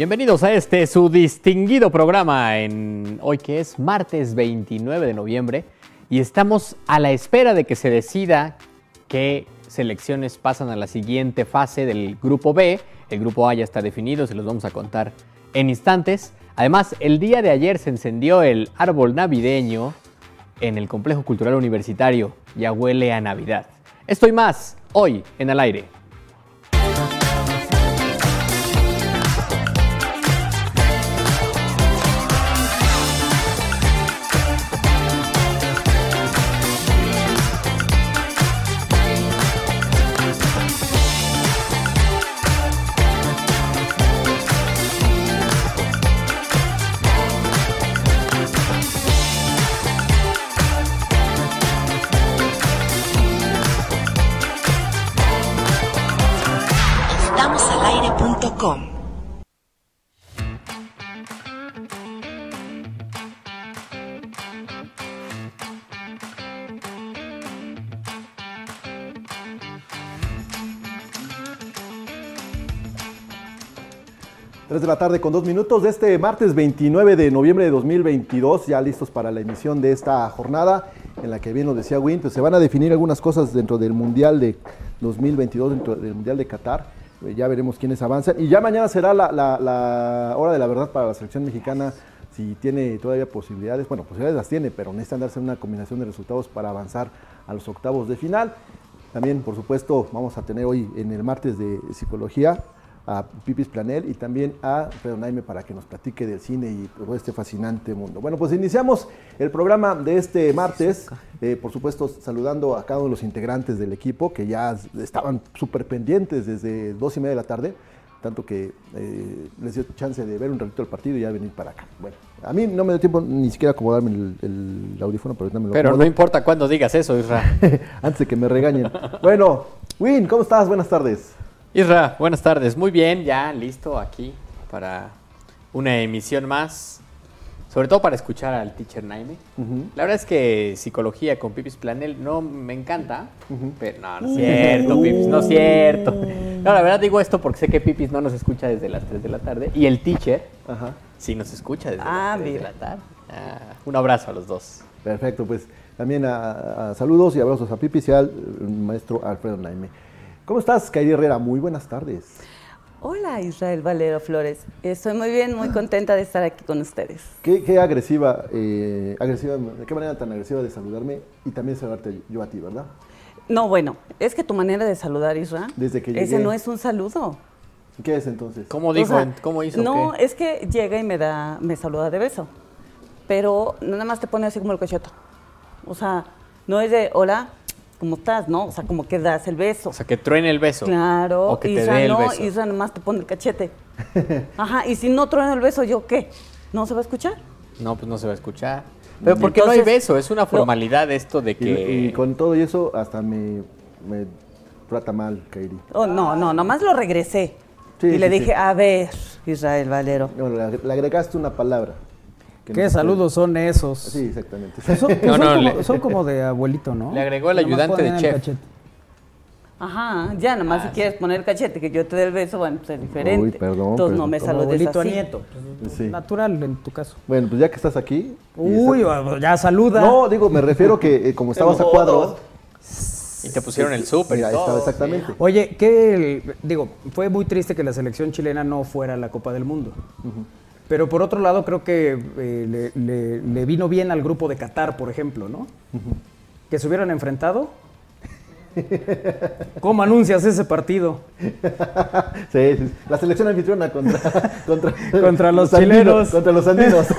Bienvenidos a este su distinguido programa en hoy que es martes 29 de noviembre y estamos a la espera de que se decida qué selecciones pasan a la siguiente fase del grupo B. El grupo A ya está definido, se los vamos a contar en instantes. Además, el día de ayer se encendió el árbol navideño en el complejo cultural universitario. Ya huele a Navidad. Estoy más hoy en al aire. de la tarde con 2 minutos de este martes 29 de noviembre de 2022, ya listos para la emisión de esta jornada en la que bien lo decía Win, pues se van a definir algunas cosas dentro del Mundial de 2022, dentro del Mundial de Qatar, eh, ya veremos quiénes avanzan. Y ya mañana será la, la hora de la verdad para la selección mexicana si tiene todavía posibilidades, bueno, posibilidades las tiene, pero necesitan darse una combinación de resultados para avanzar a los octavos de final. También, por supuesto, vamos a tener hoy en el martes de psicología a Pipis Planel y también a Pedro Naime para que nos platique del cine y todo este fascinante mundo. Bueno, pues iniciamos el programa de este martes, eh, por supuesto saludando a cada uno de los integrantes del equipo que ya estaban súper pendientes desde dos y media de la tarde, tanto que eh, les dio chance de ver un ratito el partido y ya venir para acá. Bueno, a mí no me dio tiempo ni siquiera acomodarme el, el audífono, pero ahorita me lo Pero no importa cuándo digas eso, Isra. antes de que me regañen. Bueno, Win, ¿cómo estás? Buenas tardes. Isra, buenas tardes. Muy bien, ya listo aquí para una emisión más. Sobre todo para escuchar al teacher Naime. La verdad es que psicología con Pipis Planel no me encanta. Pero no, no es cierto, Pipis, no es cierto. No, la verdad digo esto porque sé que Pipis no nos escucha desde las 3 de la tarde. Y el teacher sí nos escucha desde Ah, las 3 de mira. la tarde. Ah, un abrazo a los dos. Perfecto, pues también a, a saludos y abrazos a Pipis y al maestro Alfredo Naime. ¿Cómo estás, Kairi Herrera? Muy buenas tardes. Hola Israel Valero Flores, estoy muy bien, muy contenta de estar aquí con ustedes. Qué, qué agresiva, eh, agresiva, de qué manera tan agresiva de saludarme y también saludarte yo a ti, ¿verdad? No, bueno, es que tu manera de saludar, Israel, Desde que ese llegué. no es un saludo. ¿Qué es entonces? ¿Cómo O dijo? sea, ¿Cómo hizo? No, ¿Qué? es que llega y me da, me saluda de beso, pero nada más te pone así como el cacheto. O sea, no es de hola, ¿cómo estás? No, o sea, como que das el beso. O sea, que truene el beso. Claro, O que te dé el no, beso. Isra nomás te pone el cachete. Ajá, y si no truena el beso, ¿yo qué? ¿No se va a escuchar? No, pues no se va a escuchar. Pero porque no hay beso, es una no. formalidad esto de que... y con todo y eso hasta me, me trata mal, Kairi. Oh, no, no, nomás lo regresé. Sí, y le dije, sí. a ver, Israel Valero. No, le, le agregaste una palabra. Que ¿Qué no saludos son esos? Sí, exactamente. Son, pues No, son no, como, le- son como de abuelito, ¿no? Le agregó el Nomás ayudante de chef. cachete. Ajá, ya, nomás Ah, si quieres poner cachete, que yo te dé el beso, bueno, pues es diferente. Uy, perdón, Entonces no me saludes abuelito a así. nieto. pues, Sí. Natural en tu caso. Bueno, pues ya que estás aquí. Uy, ya saluda. No, digo, me refiero que eh, como estabas a cuadro. Y te pusieron el súper y Mira, todo. estaba exactamente. Oye, que digo, fue muy triste que la selección chilena no fuera a la Copa del Mundo. Pero por otro lado, creo que eh, le, le- le vino bien al grupo de Qatar, por ejemplo, ¿no? Que se hubieran enfrentado. ¿Cómo anuncias ese partido? Sí, sí. La selección anfitriona contra, contra, Contra los chilenos. Contra los andinos.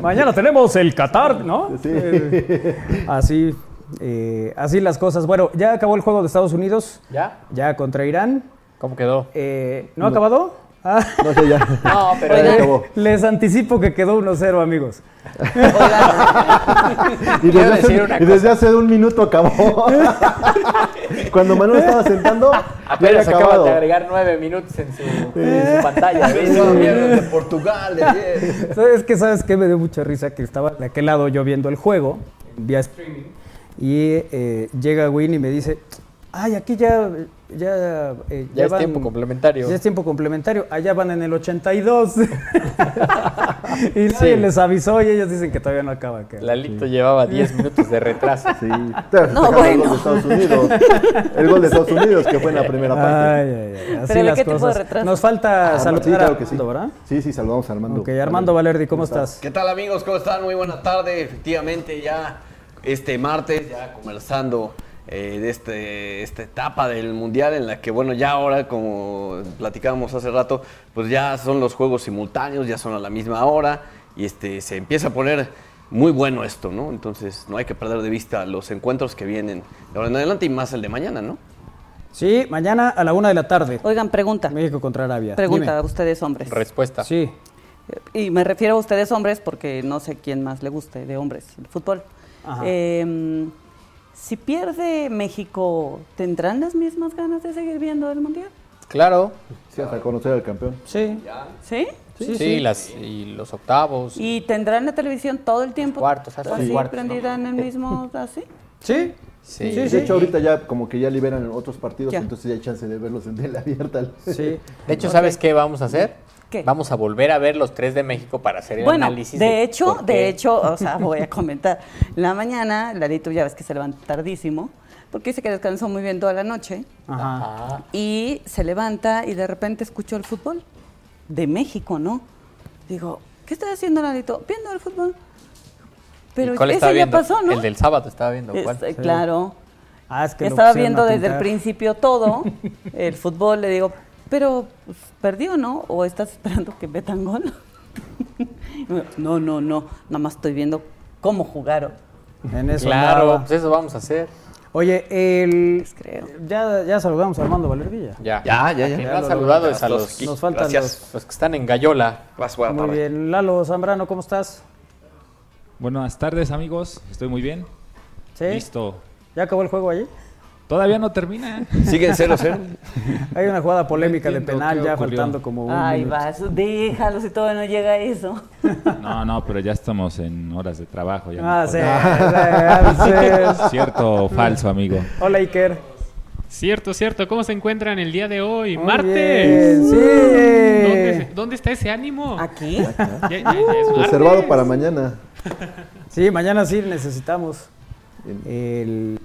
Mañana tenemos el Qatar, ¿no? Sí. Eh, así, eh, así las cosas. Bueno, ya acabó el juego de Estados Unidos, ¿Ya? ya contra Irán. ¿Cómo quedó? Eh, ¿No ha acabado? Ah, No sé, ya. No, pero... Ya Oigan. acabó. les anticipo que quedó 1-0, amigos. Y desde, hace, una y desde hace un minuto acabó. Cuando Manuel estaba sentando, Apenas acaban acabado. de agregar nueve minutos en su, en su pantalla. de Portugal de. ¿Sabes qué? ¿Sabes qué? Me dio mucha risa que estaba de aquel lado yo viendo el juego, vía streaming, y eh, llega Win y me dice, ay, aquí ya ya, eh, Ya es tiempo complementario. Ya es tiempo complementario. Allá van en el 82. y nadie Sí. les avisó y ellos dicen que todavía no acaba. que- Lalito llevaba 10 minutos de retraso. Sí, el gol de Estados Unidos. El gol de Estados Unidos que fue en la primera parte. Ay, ay, ay, así Pero, las ¿qué tipo de cosas. retraso? Nos falta Ah, saludar sí, claro a que sí. Armando, ¿verdad? Sí, sí, saludamos a Armando. Ok, Armando Valerdi, ¿cómo estás? ¿Qué tal amigos? ¿Cómo están? Muy buena tarde. Efectivamente, ya este martes, ya conversando eh, de este, esta etapa del Mundial en la que, bueno, ya ahora, como platicábamos hace rato, pues ya son los juegos simultáneos, ya son a la misma hora y este, se empieza a poner muy bueno esto, ¿no? Entonces no hay que perder de vista los encuentros que vienen de ahora en adelante y más el de mañana, ¿no? Sí, mañana a la una de la tarde. Oigan, pregunta. México contra Arabia. Pregunta a ustedes hombres. Respuesta. Sí. Y me refiero a ustedes hombres porque no sé quién más le guste de hombres, el fútbol. Ajá. Eh, si pierde México, ¿tendrán las mismas ganas de seguir viendo el Mundial? Claro. Sí, hasta conocer al campeón. Sí. ¿Sí? Sí, Las, y los octavos. ¿Y tendrán la televisión todo el tiempo? cuartos, hasta los así, cuartos, prendida en el mismo, así? Sí. Sí. Sí, De hecho, ahorita ya como que ya liberan otros partidos, Ya. entonces ya hay chance de verlos en tele abierta. Sí. De hecho, ¿sabes qué vamos a hacer? ¿Qué? Vamos a volver a ver los tres de México para hacer el Bueno, análisis. de hecho, por qué. de hecho, o sea, voy a comentar. La mañana, Larito ya ves que se levanta tardísimo, porque dice que descansó muy bien toda la noche, Ajá. Y se levanta y de repente escuchó el fútbol de México, ¿no? Digo, ¿qué estás haciendo, Larito? Viendo el fútbol. Pero ¿y ¿Cuál ese ya pasó, ¿no? El del sábado estaba viendo. ¿cuál? Este, Claro. Ah, es que Estaba viendo desde el principio todo, el fútbol, le digo, pero pues, perdió, ¿no? ¿O estás esperando que metan gol? no, no, no, nada más estoy viendo cómo jugaron. En eso Claro, andaba. pues eso vamos a hacer. Oye, el... Pues creo. Ya, ya saludamos a Armando Valervilla. Ya. Ya, ya, ya. Ya han lo saludado es a los. Nos faltan Gracias. los que están en Gallola. Vas, buena Muy tarde. bien. Lalo Zambrano, ¿cómo estás? Buenas tardes amigos, estoy muy bien. ¿Sí? Listo. ¿Ya acabó el juego allí? Todavía no termina. Siguen 0-0. Hay una jugada polémica de penal ya ocurrió. faltando como un Ay, minuto. vas, déjalo si todavía no llega a eso. No, no, pero ya estamos en horas de trabajo. Ya Ah, no sí. puedo. sí, sí. Cierto o falso, amigo. Hola, Iker. Cierto, cierto. ¿Cómo se encuentran el día de hoy? Muy ¡Martes! bien, sí. ¿Dónde, dónde está ese ánimo? ¿Aquí? Ya- ya- ya es Reservado para mañana. Sí, mañana sí necesitamos el...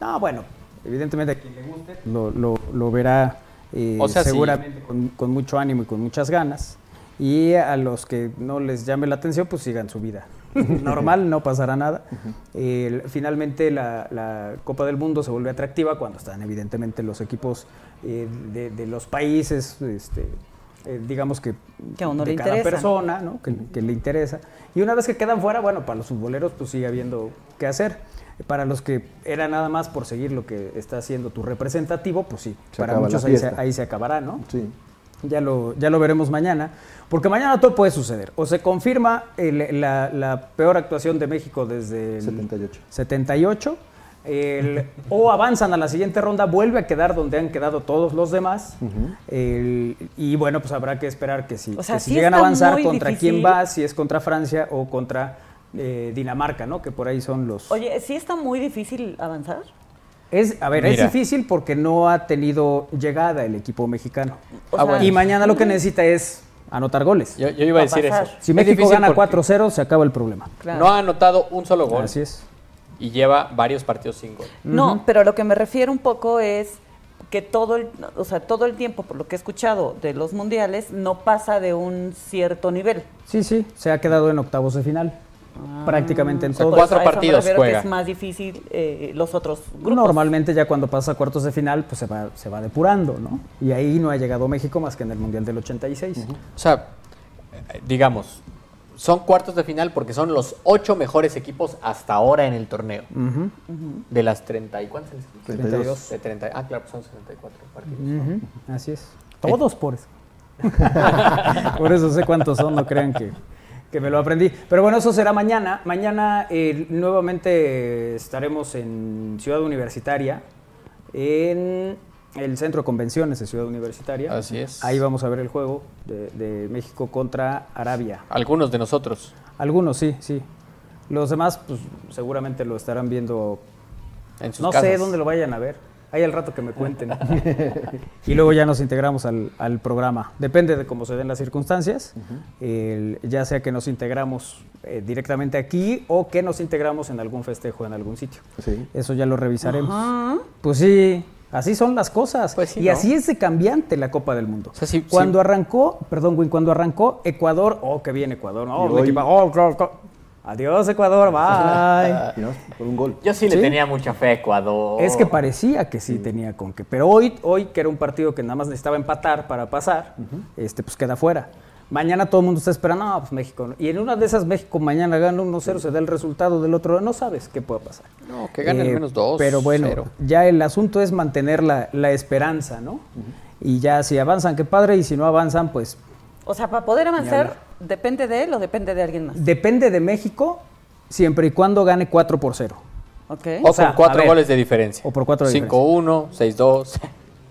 No, bueno, evidentemente a quien le guste lo, lo- lo verá eh, O sea, sí. seguramente con, con mucho ánimo y con muchas ganas. Y a los que no les llame la atención, pues sigan su vida. Normal, no pasará nada. El- finalmente la, la Copa del Mundo se vuelve atractiva cuando están evidentemente los equipos eh, de, de los países, este, eh, digamos que, Que a uno de le cada interesa. persona, ¿no? que, que le interesa. Y una vez que quedan fuera, bueno, para los futboleros pues sigue habiendo qué hacer. Para los que era nada más por seguir lo que está haciendo tu representativo, pues sí, Se para muchos ahí se, fiesta. ahí se acabará, ¿no? Sí. Ya lo, ya lo veremos mañana, porque mañana todo puede suceder. O se confirma el- la, la peor actuación de México desde el 78. 78, el- o avanzan a la siguiente ronda, vuelve a quedar donde han quedado todos los demás. el- y bueno, pues habrá que esperar que si, O sea, que si sí llegan a avanzar contra difícil. quién va, si es contra Francia o contra eh, Dinamarca, ¿no? Que por ahí son los... Oye, ¿sí está muy difícil avanzar? Es, a ver, Mira. es difícil porque no ha tenido llegada el equipo mexicano. O Ah. Y mañana lo que necesita es anotar goles. Yo, yo iba a decir pasar. eso. Si Es México gana porque 4-0, se acaba el problema. Claro. No ha anotado un solo gol Así es. y lleva varios partidos sin gol. No, pero lo que me refiero un poco es que todo el, o sea, todo el tiempo, por lo que he escuchado de los mundiales, no pasa de un cierto nivel. Sí, sí, se ha quedado en octavos de final. Prácticamente en sea, todos. cuatro partidos juega. Que es más difícil eh, los otros grupos. Normalmente ya cuando pasa a cuartos de final, pues se va, se va depurando, ¿no? Y ahí no ha llegado México más que en el Mundial del 86. O sea, eh, digamos, son cuartos de final porque son los ocho mejores equipos hasta ahora en el torneo. De las 30 y cuántos? 32. De 30, ah, claro, pues son 64 partidos. Así es. Todos por eso. por eso sé cuántos son, no crean que, que me lo aprendí. Pero bueno, eso será mañana. Mañana eh, nuevamente estaremos en Ciudad Universitaria, en el Centro de Convenciones de Ciudad Universitaria. Así es. Ahí vamos a ver el juego de, de México contra Arabia. Algunos de nosotros. Algunos sí, sí. Los demás, pues seguramente lo estarán viendo. En sus No casas. sé dónde lo vayan a ver. Ahí al rato que me cuenten. y luego ya nos integramos al, al programa. Depende de cómo se den las circunstancias, el- ya sea que nos integramos eh, directamente aquí o que nos integramos en algún festejo en algún sitio. Sí. Eso ya lo revisaremos. Pues sí, así son las cosas. Pues sí, y ¿no? así es de cambiante la Copa del Mundo. O sea, sí- cuando arrancó, perdón, Win, cuando arrancó Ecuador, oh, que bien Ecuador, un hoy- equipo- oh, go. Adiós Ecuador, bye. No, por un gol. Yo sí, le ¿Sí? tenía mucha fe a Ecuador. Es que parecía que sí, tenía con que, pero hoy, hoy que era un partido que nada más necesitaba empatar para pasar, este, pues queda fuera. Mañana todo el mundo está esperando, no, pues México. no. Y en una de esas México mañana gana 1-0, se da el resultado del otro, no sabes qué puede pasar. No, que gane al Eh, menos dos. Pero bueno, cero. ya el asunto es mantener la, la esperanza, ¿no? Y ya si avanzan, qué padre, y si no avanzan, pues O sea, para poder avanzar, ¿depende de él o depende de alguien más? depende de México siempre y cuando gane 4 por 0. ¿Ok? O, o sea, con cuatro a ver, goles de diferencia. o por cuatro de 5-1, 6-2.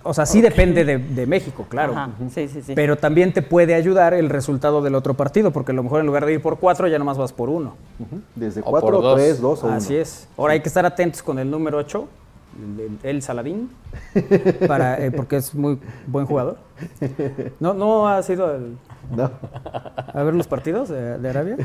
O sea, sí depende de, de México, claro. Ajá, sí, sí, sí. Pero también te puede ayudar el resultado del otro partido, porque a lo mejor en lugar de ir por 4 ya nomás vas por 1. Ujú. Desde O por 4, dos. 3, 2 o 1. Así es. Ahora hay que estar atentos con el número 8, el, Saladín, para, eh, porque es muy buen jugador. ¿No, no ha sido el- No. a ver los partidos de, de Arabia?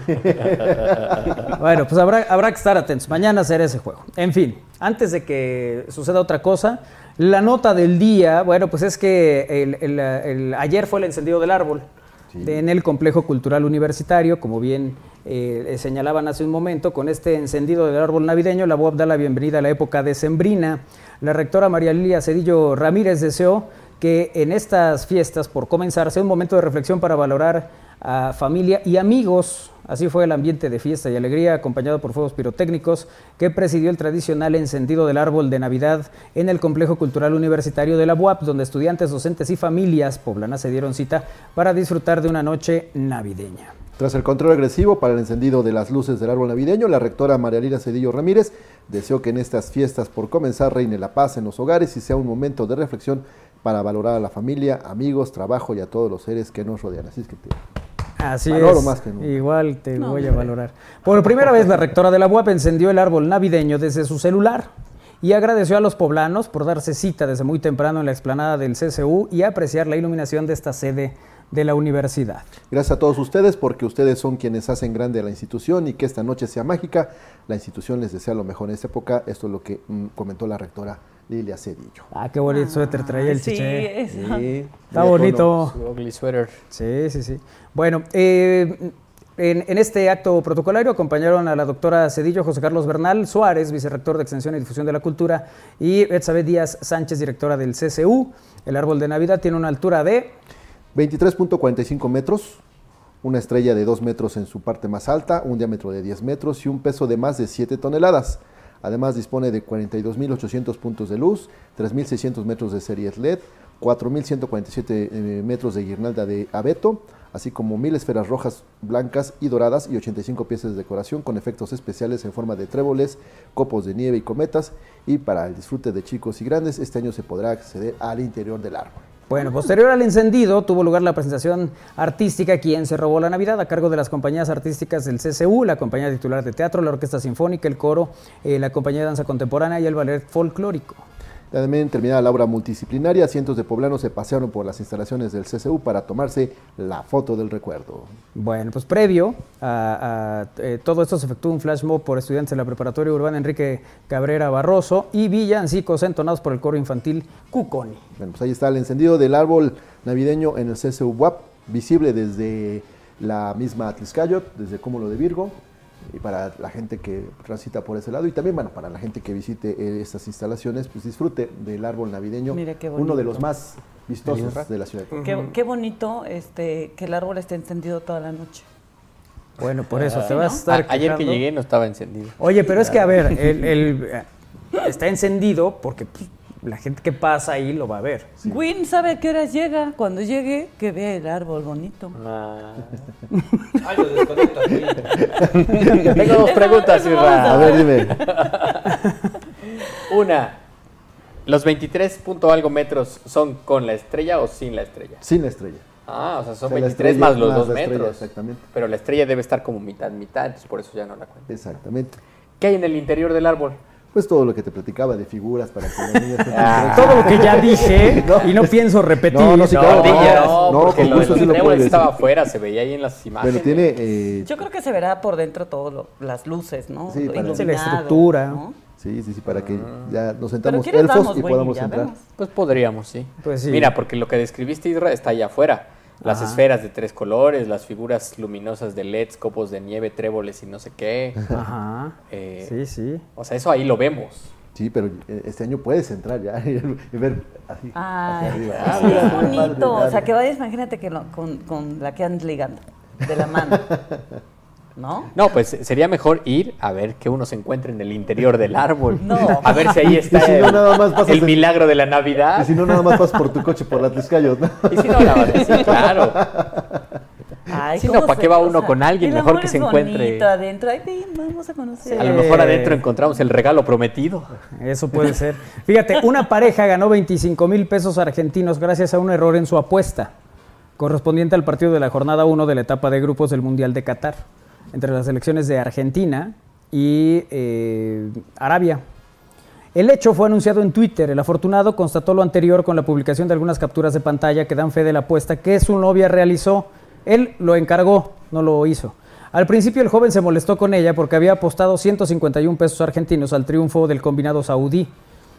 bueno, pues habrá, habrá que estar atentos. Mañana será ese juego. En fin, antes de que suceda otra cosa, la nota del día, bueno, pues es que el- el- el- ayer fue el encendido del árbol de- en el Complejo Cultural Universitario, como bien eh, señalaban hace un momento, con este encendido del árbol navideño, la UAP da la bienvenida a la época decembrina. La rectora María Lilia Cedillo Ramírez deseó que en estas fiestas, por comenzar, sea un momento de reflexión para valorar a familia y amigos. Así fue el ambiente de fiesta y alegría, acompañado por fuegos pirotécnicos, que presidió el tradicional encendido del árbol de Navidad en el Complejo Cultural Universitario de la UAP, donde estudiantes, docentes y familias poblanas se dieron cita para disfrutar de una noche navideña. Tras el control agresivo para el encendido de las luces del árbol navideño, la rectora María Lina Cedillo Ramírez deseó que en estas fiestas por comenzar reine la paz en los hogares y sea un momento de reflexión para valorar a la familia, amigos, trabajo y a todos los seres que nos rodean. Así es que te- Así Valoro es. más que nunca. Igual te No, voy a valorar. Por primera vez, la rectora de la UAP encendió el árbol navideño desde su celular y agradeció a los poblanos por darse cita desde muy temprano en la explanada del CCU y apreciar la iluminación de esta sede de la universidad. Gracias a todos ustedes porque ustedes son quienes hacen grande a la institución y que esta noche sea mágica. La institución les desea lo mejor en esta época. Esto es lo que mm, comentó la rectora Lilia Cedillo. Ah, qué bonito suéter traía el sí, chiché. es- Sí, Está bonito. Su ugly sweater. Sí, sí, sí. Bueno, eh, en, en este acto protocolario acompañaron a la doctora Cedillo, José Carlos Bernal Suárez, vicerrector de Extensión y Difusión de la Cultura, y Betsabe Díaz Sánchez, directora del CCU. El árbol de Navidad tiene una altura de 23.45 metros, una estrella de 2 metros en su parte más alta, un diámetro de 10 metros y un peso de más de 7 toneladas. Además dispone de 42.800 puntos de luz, 3.600 metros de series LED, 4.147 eh, metros de guirnalda de abeto, así como mil esferas rojas, blancas y doradas y 85 piezas de decoración con efectos especiales en forma de tréboles, copos de nieve y cometas. Y para el disfrute de chicos y grandes, este año se podrá acceder al interior del árbol. Bueno, posterior al encendido tuvo lugar la presentación artística Quien se robó la Navidad a cargo de las compañías artísticas del CCU, la compañía titular de teatro, la orquesta sinfónica, el coro, eh, la compañía de danza contemporánea y el ballet folclórico. También terminada la obra multidisciplinaria, cientos de poblanos se pasearon por las instalaciones del CCU para tomarse la foto del recuerdo. Bueno, pues previo a, a, eh, todo esto se efectuó un flash mob por estudiantes de la preparatoria urbana Enrique Cabrera Barroso y villancicos entonados por el coro infantil Cuconi. Bueno, pues ahí está el encendido del árbol navideño en el CCU WAP, visible desde la misma Atliscayot, desde Cúmulo de Virgo, y para la gente que transita por ese lado, y también, bueno, para la gente que visite eh, estas instalaciones, pues disfrute del árbol navideño, Mira qué uno de los más vistosos de la ciudad. Qué, qué bonito este, que el árbol esté encendido toda la noche. Bueno, por eso te vas a A- estar ayer que llegué no estaba encendido. Oye, pero es que a ver, el, el, eh, está encendido porque pues, la gente que pasa ahí lo va a ver. Win sabe a qué horas llega. Cuando llegue, que vea el árbol bonito. Ah. Ay, lo desconecto aquí. Tengo dos preguntas, A Irra. ver, dime. Una, ¿los 23 punto algo metros son con la estrella o sin la estrella? Sin la estrella. Ah, o sea, son O sea, la 23 estrella más los más dos la estrella, metros. exactamente. Pero la estrella debe estar como mitad, mitad, entonces por eso ya no la cuento. Exactamente. ¿Qué hay en el interior del árbol? Pues todo lo que te platicaba de figuras para que los niños Ah. Todo lo que ya dije No. y no pienso repetir. No, no, sí, claro, ardillas. no, No, no, porque con lo sí lo trébol puedes estaba afuera, se veía ahí en las imágenes. Bueno, tiene... eh, Yo creo que se verá por dentro todas las luces, ¿no? Sí, para- la estructura. ¿no? Sí, sí, sí, para que ya nos sentamos ¿quieres elfos vamos, y podamos entrar. vemos. Pues podríamos, sí. Pues sí. Mira, porque lo que describiste, Isra, está allá afuera. Las Ajá. esferas de tres colores, las figuras luminosas de LEDs, copos de nieve, tréboles y no sé qué. Ajá. Eh, Sí, sí. O sea, eso ahí lo vemos. Sí, pero eh, este año puedes entrar ya y ver así. Ay, arriba. sí, Ah, es bonito. padre, O sea, que vayas, imagínate que lo- con, con la que andas ligando, de la mano. ¿No? No, pues sería mejor ir a ver que uno se encuentre en el interior del árbol. No. A ver si ahí está Y no, el, nada más pasas el en- milagro de la Y Navidad. si no, nada más pasas por tu coche por las Tizcayos, ¿no? Y si no, la verdad, sí, claro. Ay, Sí, ¿cómo no, ¿para qué va uno con alguien? el Mejor amor que es se encuentre. bonito adentro. Ay, ven, vamos a conocer. A lo mejor adentro encontramos el regalo prometido. Eso puede ser. Fíjate, una pareja ganó 25 mil pesos argentinos gracias a un error en su apuesta, correspondiente al partido de la jornada 1 de la etapa de grupos del Mundial de Qatar, entre las selecciones de Argentina y eh, Arabia. El hecho fue anunciado en Twitter. El afortunado constató lo anterior con la publicación de algunas capturas de pantalla que dan fe de la apuesta que su novia realizó. Él lo encargó, no lo hizo. Al principio el joven se molestó con ella porque había apostado 151 pesos argentinos al triunfo del combinado saudí.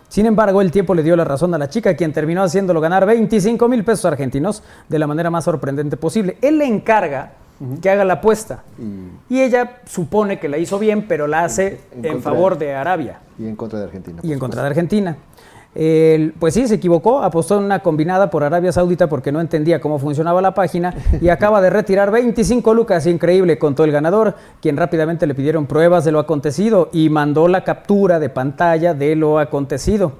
Sin embargo, el tiempo le dio la razón a la chica, quien terminó haciéndolo ganar 25 mil pesos argentinos de la manera más sorprendente posible. Él le encarga que haga la apuesta y ella supone que la hizo bien, pero la hace En favor de- de Arabia Y en contra de Argentina. y en contra de. Argentina. Pues sí, se equivocó, apostó en una combinada por Arabia Saudita porque no entendía cómo funcionaba la página y acaba de retirar 25 lucas, increíble, contó el ganador, quien rápidamente le pidieron pruebas de lo acontecido y mandó la captura de pantalla de lo acontecido.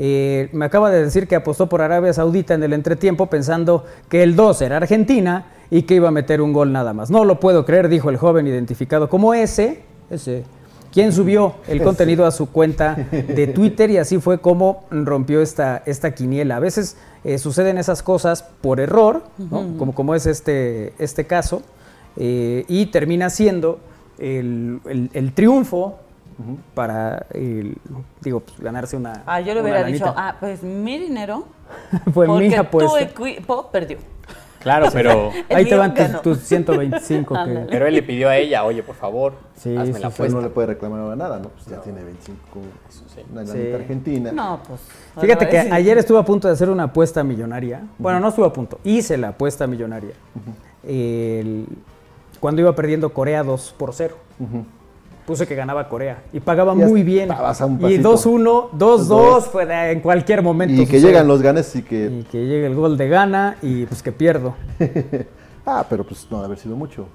Eh, me acaba de decir que apostó por Arabia Saudita en el entretiempo pensando que el 2 era Argentina y que iba a meter un gol nada más. No lo puedo creer, dijo el joven identificado como ese, ese quien subió el contenido a su cuenta de Twitter y así fue como rompió esta, esta quiniela. A veces eh, suceden esas cosas por error, ¿no? como, como es este, este caso, eh, y termina siendo el, el- el triunfo para el- digo, pues, ganarse una. Ah, yo le una hubiera lanita. dicho, ah, pues mi dinero. Fue porque mi tu apuesta. equipo perdió. Claro, pero, Ahí te van tus, ganó. tus 125 que. Pero él le pidió a ella, oye, por favor, Sí, hazme sí, la sí, Pues no apuesta. le puede reclamar nada, ¿no? Pues ya tiene 25, una Sí. lanita argentina. No, pues. Fíjate que sí. ayer estuve a punto de hacer una apuesta millonaria. Bueno, no estuve a punto, hice la apuesta millonaria. El- cuando iba perdiendo Corea 2 por 0. Puse que ganaba Corea y pagaba Ya muy bien. un Y pasito. 2-1, 2-2, fue de- en cualquier momento. Y que sucede. llegan los ganes y que... Y que llegue el gol de gana y pues que pierdo. Ah, pero pues no, haber sido mucho.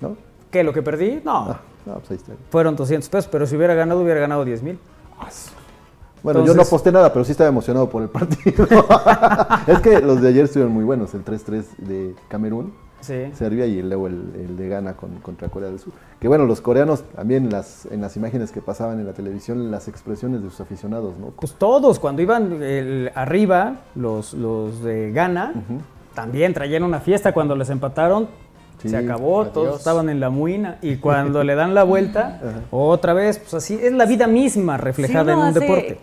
¿No? ¿Qué? ¿Lo que perdí? No. Ah, no, pues ahí está. Fueron 200 pesos, pero si hubiera ganado, hubiera ganado 10 mil. Bueno, yo no Entonces- aposté nada, pero sí estaba emocionado por el partido. es que los de ayer estuvieron muy buenos. El 3-3 de Camerún, Sí. Serbia y luego el, el de Ghana con, contra Corea del Sur. Que bueno, los coreanos también las, en las imágenes que pasaban en la televisión, las expresiones de sus aficionados, ¿no? Pues todos, cuando iban el- arriba, los, los de Ghana, también traían una fiesta cuando les empataron. Sí, se acabó, adiós. todos estaban en la muina y cuando le dan la vuelta, otra vez, pues así es la vida misma reflejada en un hace- deporte.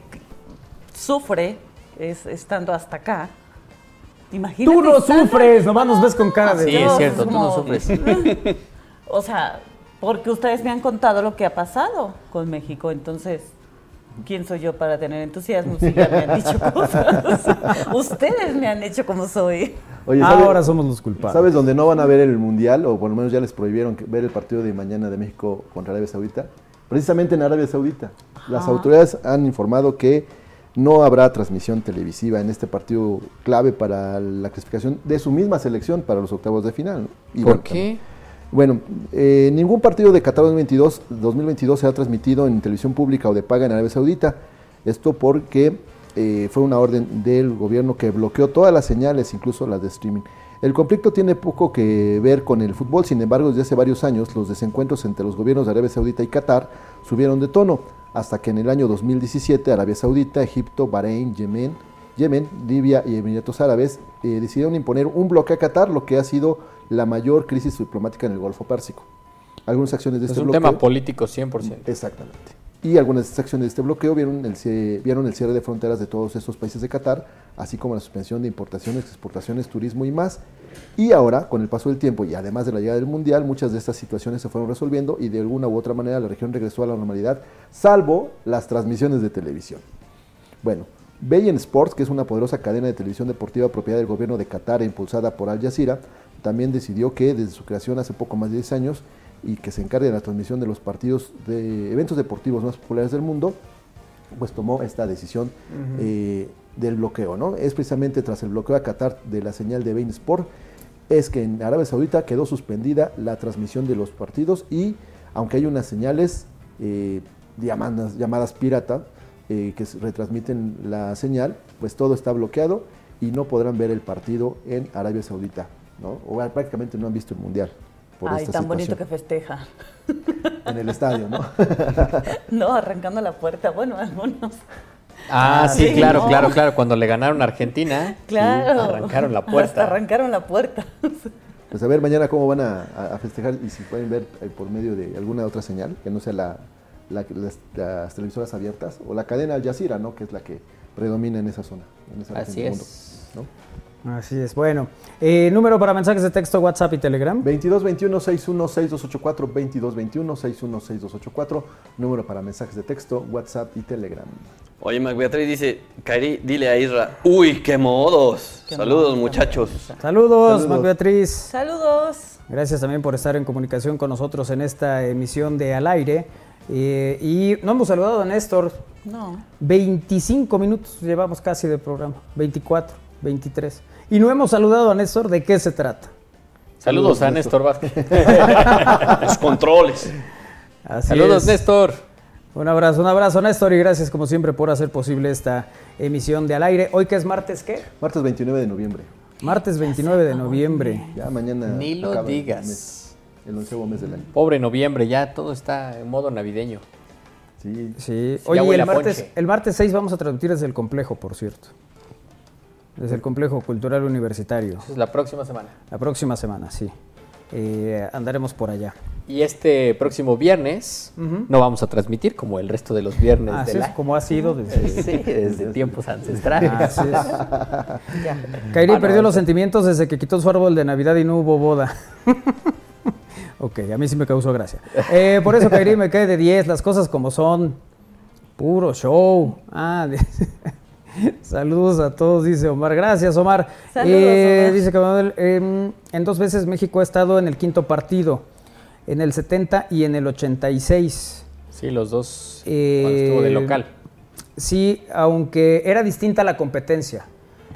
Sufre es, estando hasta acá. Imagínate. Tú no sufres, nomás nos ves con cara de... Sí, es cierto, tú no sufres. O sea, porque ustedes me han contado lo que ha pasado con México, entonces, ¿quién soy yo para tener entusiasmo si ya me han dicho cosas? ustedes me han hecho como soy. Oye, ¿sabes- Ahora somos los culpables. ¿Sabes dónde no van a ver el Mundial? O por lo menos ya les prohibieron ver el partido de mañana de México contra Arabia Saudita. Precisamente en Arabia Saudita. Las autoridades han informado que no habrá transmisión televisiva en este partido clave para la clasificación de su misma selección para los octavos de final. ¿no? Y ¿Por bueno, qué? Bueno, eh, ningún partido de Qatar 2022, 2022 será transmitido en televisión pública o de paga en Arabia Saudita. Esto porque eh, fue una orden del gobierno que bloqueó todas las señales, incluso las de streaming. El conflicto tiene poco que ver con el fútbol, sin embargo, desde hace varios años los desencuentros entre los gobiernos de Arabia Saudita y Qatar subieron de tono, hasta que en el año 2017 Arabia Saudita, Egipto, Bahrein, Yemen, Yemen, Libia y Emiratos Árabes eh, decidieron imponer un bloque a Qatar, lo que ha sido la mayor crisis diplomática en el Golfo Pérsico. Algunas acciones de Es este un bloqueo. tema político 100%. Exactamente. Y algunas de estas acciones de este bloqueo vieron el, cie- vieron el cierre de fronteras de todos estos países de Qatar, así como la suspensión de importaciones, exportaciones, turismo y más. Y ahora, con el paso del tiempo y además de la llegada del Mundial, muchas de estas situaciones se fueron resolviendo y de alguna u otra manera la región regresó a la normalidad, salvo las transmisiones de televisión. Bueno, Bein Sports, que es una poderosa cadena de televisión deportiva propiedad del gobierno de Qatar e impulsada por Al Jazeera, también decidió que desde su creación hace poco más de 10 años y que se encargue de la transmisión de los partidos de eventos deportivos más populares del mundo, pues tomó esta decisión eh, del bloqueo, ¿no? Es precisamente tras el bloqueo a Qatar de la señal de Bein Sport, es que en Arabia Saudita quedó suspendida la transmisión de los partidos y aunque hay unas señales eh, llamadas, llamadas pirata eh, que retransmiten la señal, pues todo está bloqueado y no podrán ver el partido en Arabia Saudita, ¿no? O ah, prácticamente no han visto el mundial. Por Ay, esta tan bonito que festeja. En el estadio, ¿no? No, arrancando la puerta, bueno, algunos. Ah, sí, sí, claro, no. claro, claro. Cuando le ganaron a Argentina, Claro. arrancaron la Hasta puerta. arrancaron la puerta. Pues a ver mañana cómo van a, festejar y si pueden ver eh, por medio de alguna otra señal, que no sea la, la- las, las televisoras abiertas o la cadena Al Jazeera, ¿no? Que es la que predomina en esa zona. En esa región Así del mundo, es. ¿no? Así es. Bueno, eh, número para mensajes de texto, WhatsApp y Telegram. 22 21 61 6284 22 21 61 6284 número para mensajes de texto, WhatsApp y Telegram. Oye, Mac Beatriz dice, Kairi, dile a Isra, uy, qué modos. Qué Saludos, modos, muchachos. Saludos, Saludos. Saludos. Gracias también por estar en comunicación con nosotros en esta emisión de Al Aire. Eh, y no hemos saludado a Néstor. No. 25 minutos llevamos casi de programa. 24, 23. Y no hemos saludado a Néstor. ¿De qué se trata? Saludos Saludos, a Néstor. Vázquez. Los controles. Así Saludos, es. Néstor. Un abrazo, un abrazo, Néstor. Y gracias, como siempre, por hacer posible esta emisión de Al Aire. Hoy que es martes, ¿qué? Martes 29 de noviembre. Martes 29 de noviembre. Ya mañana. Ni lo el digas. mes, El onceavo mes del año. Pobre noviembre, ya todo está en modo navideño. Sí. Sí. Oye, el martes, ponche. el martes 6 vamos a transmitir desde el complejo, por cierto. Desde el complejo cultural universitario. Es la próxima semana. La próxima semana, sí. Eh, andaremos por allá. Y este próximo viernes no vamos a transmitir como el resto de los viernes Así de es como ha sido desde... Sí, desde tiempos ancestrales. Así es. Ya. Kairi perdió los sentimientos desde que quitó su árbol de Navidad y no hubo boda. ok, a mí sí me causó gracia. Eh, por eso Kairi me cae de 10, las cosas como son. Puro show. Ah, de- Saludos a todos, dice Omar. Gracias, Omar. Saludos, Eh, Omar. Dice que Manuel, em, en dos veces México ha estado en el quinto partido, en el 70 y en el 86. Sí, los dos Eh, cuando estuvo de local. Sí, aunque era distinta la competencia.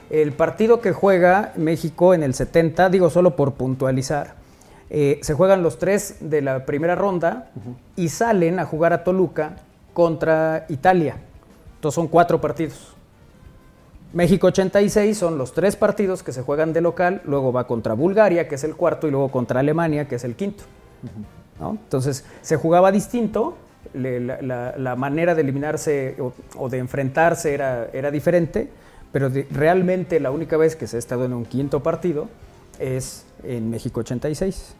El partido que juega México en el 70, digo solo por puntualizar, eh, se juegan los tres de la primera ronda y salen a jugar a Toluca contra Italia. Entonces son cuatro partidos. México 86 son los tres partidos que se juegan de local, luego va contra Bulgaria, que es el cuarto, y luego contra Alemania, que es el quinto. ¿no? Entonces se jugaba distinto, le- la, la- la manera de eliminarse o, o de enfrentarse era, era diferente, pero de- realmente la única vez que se ha estado en un quinto partido es en México 86.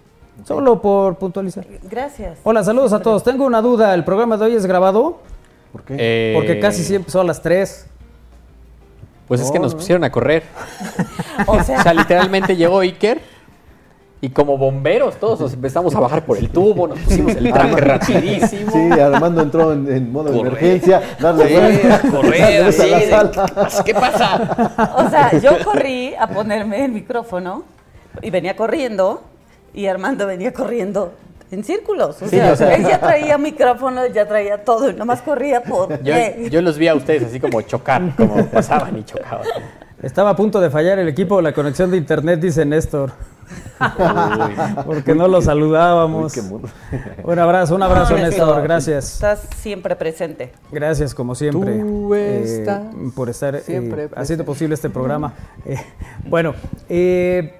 Solo por puntualizar. Gracias. Hola, saludos a todos. Tengo una duda, ¿el programa de hoy es grabado? ¿Por qué? Eh, Porque casi siempre son a las 3. Pues es que No, nos no. pusieron a correr. O O sea, literalmente llegó Iker y como bomberos todos nos empezamos a bajar por el tubo, nos pusimos el traje rapidísimo. Sí, Armando entró en, en modo de Correr. emergencia, darle Sí, vuelta, correr, así, a la de- sala. ¿Qué pasa? o sea, yo corrí a ponerme el micrófono y venía corriendo y Armando venía corriendo en círculos. O, Sí, sea, o sea- él ya traía micrófono, ya traía todo y nomás corría por... Yo, los vi a ustedes así como chocar, como pasaban y chocaban. Estaba a punto de fallar el equipo de la conexión de internet, dice Néstor. Porque no lo saludábamos. Un abrazo, un abrazo, No, Néstor. Gracias. Estás siempre presente. Gracias, como siempre, Tú eh, estás por estar eh, siempre haciendo posible este programa. Eh, bueno, eh,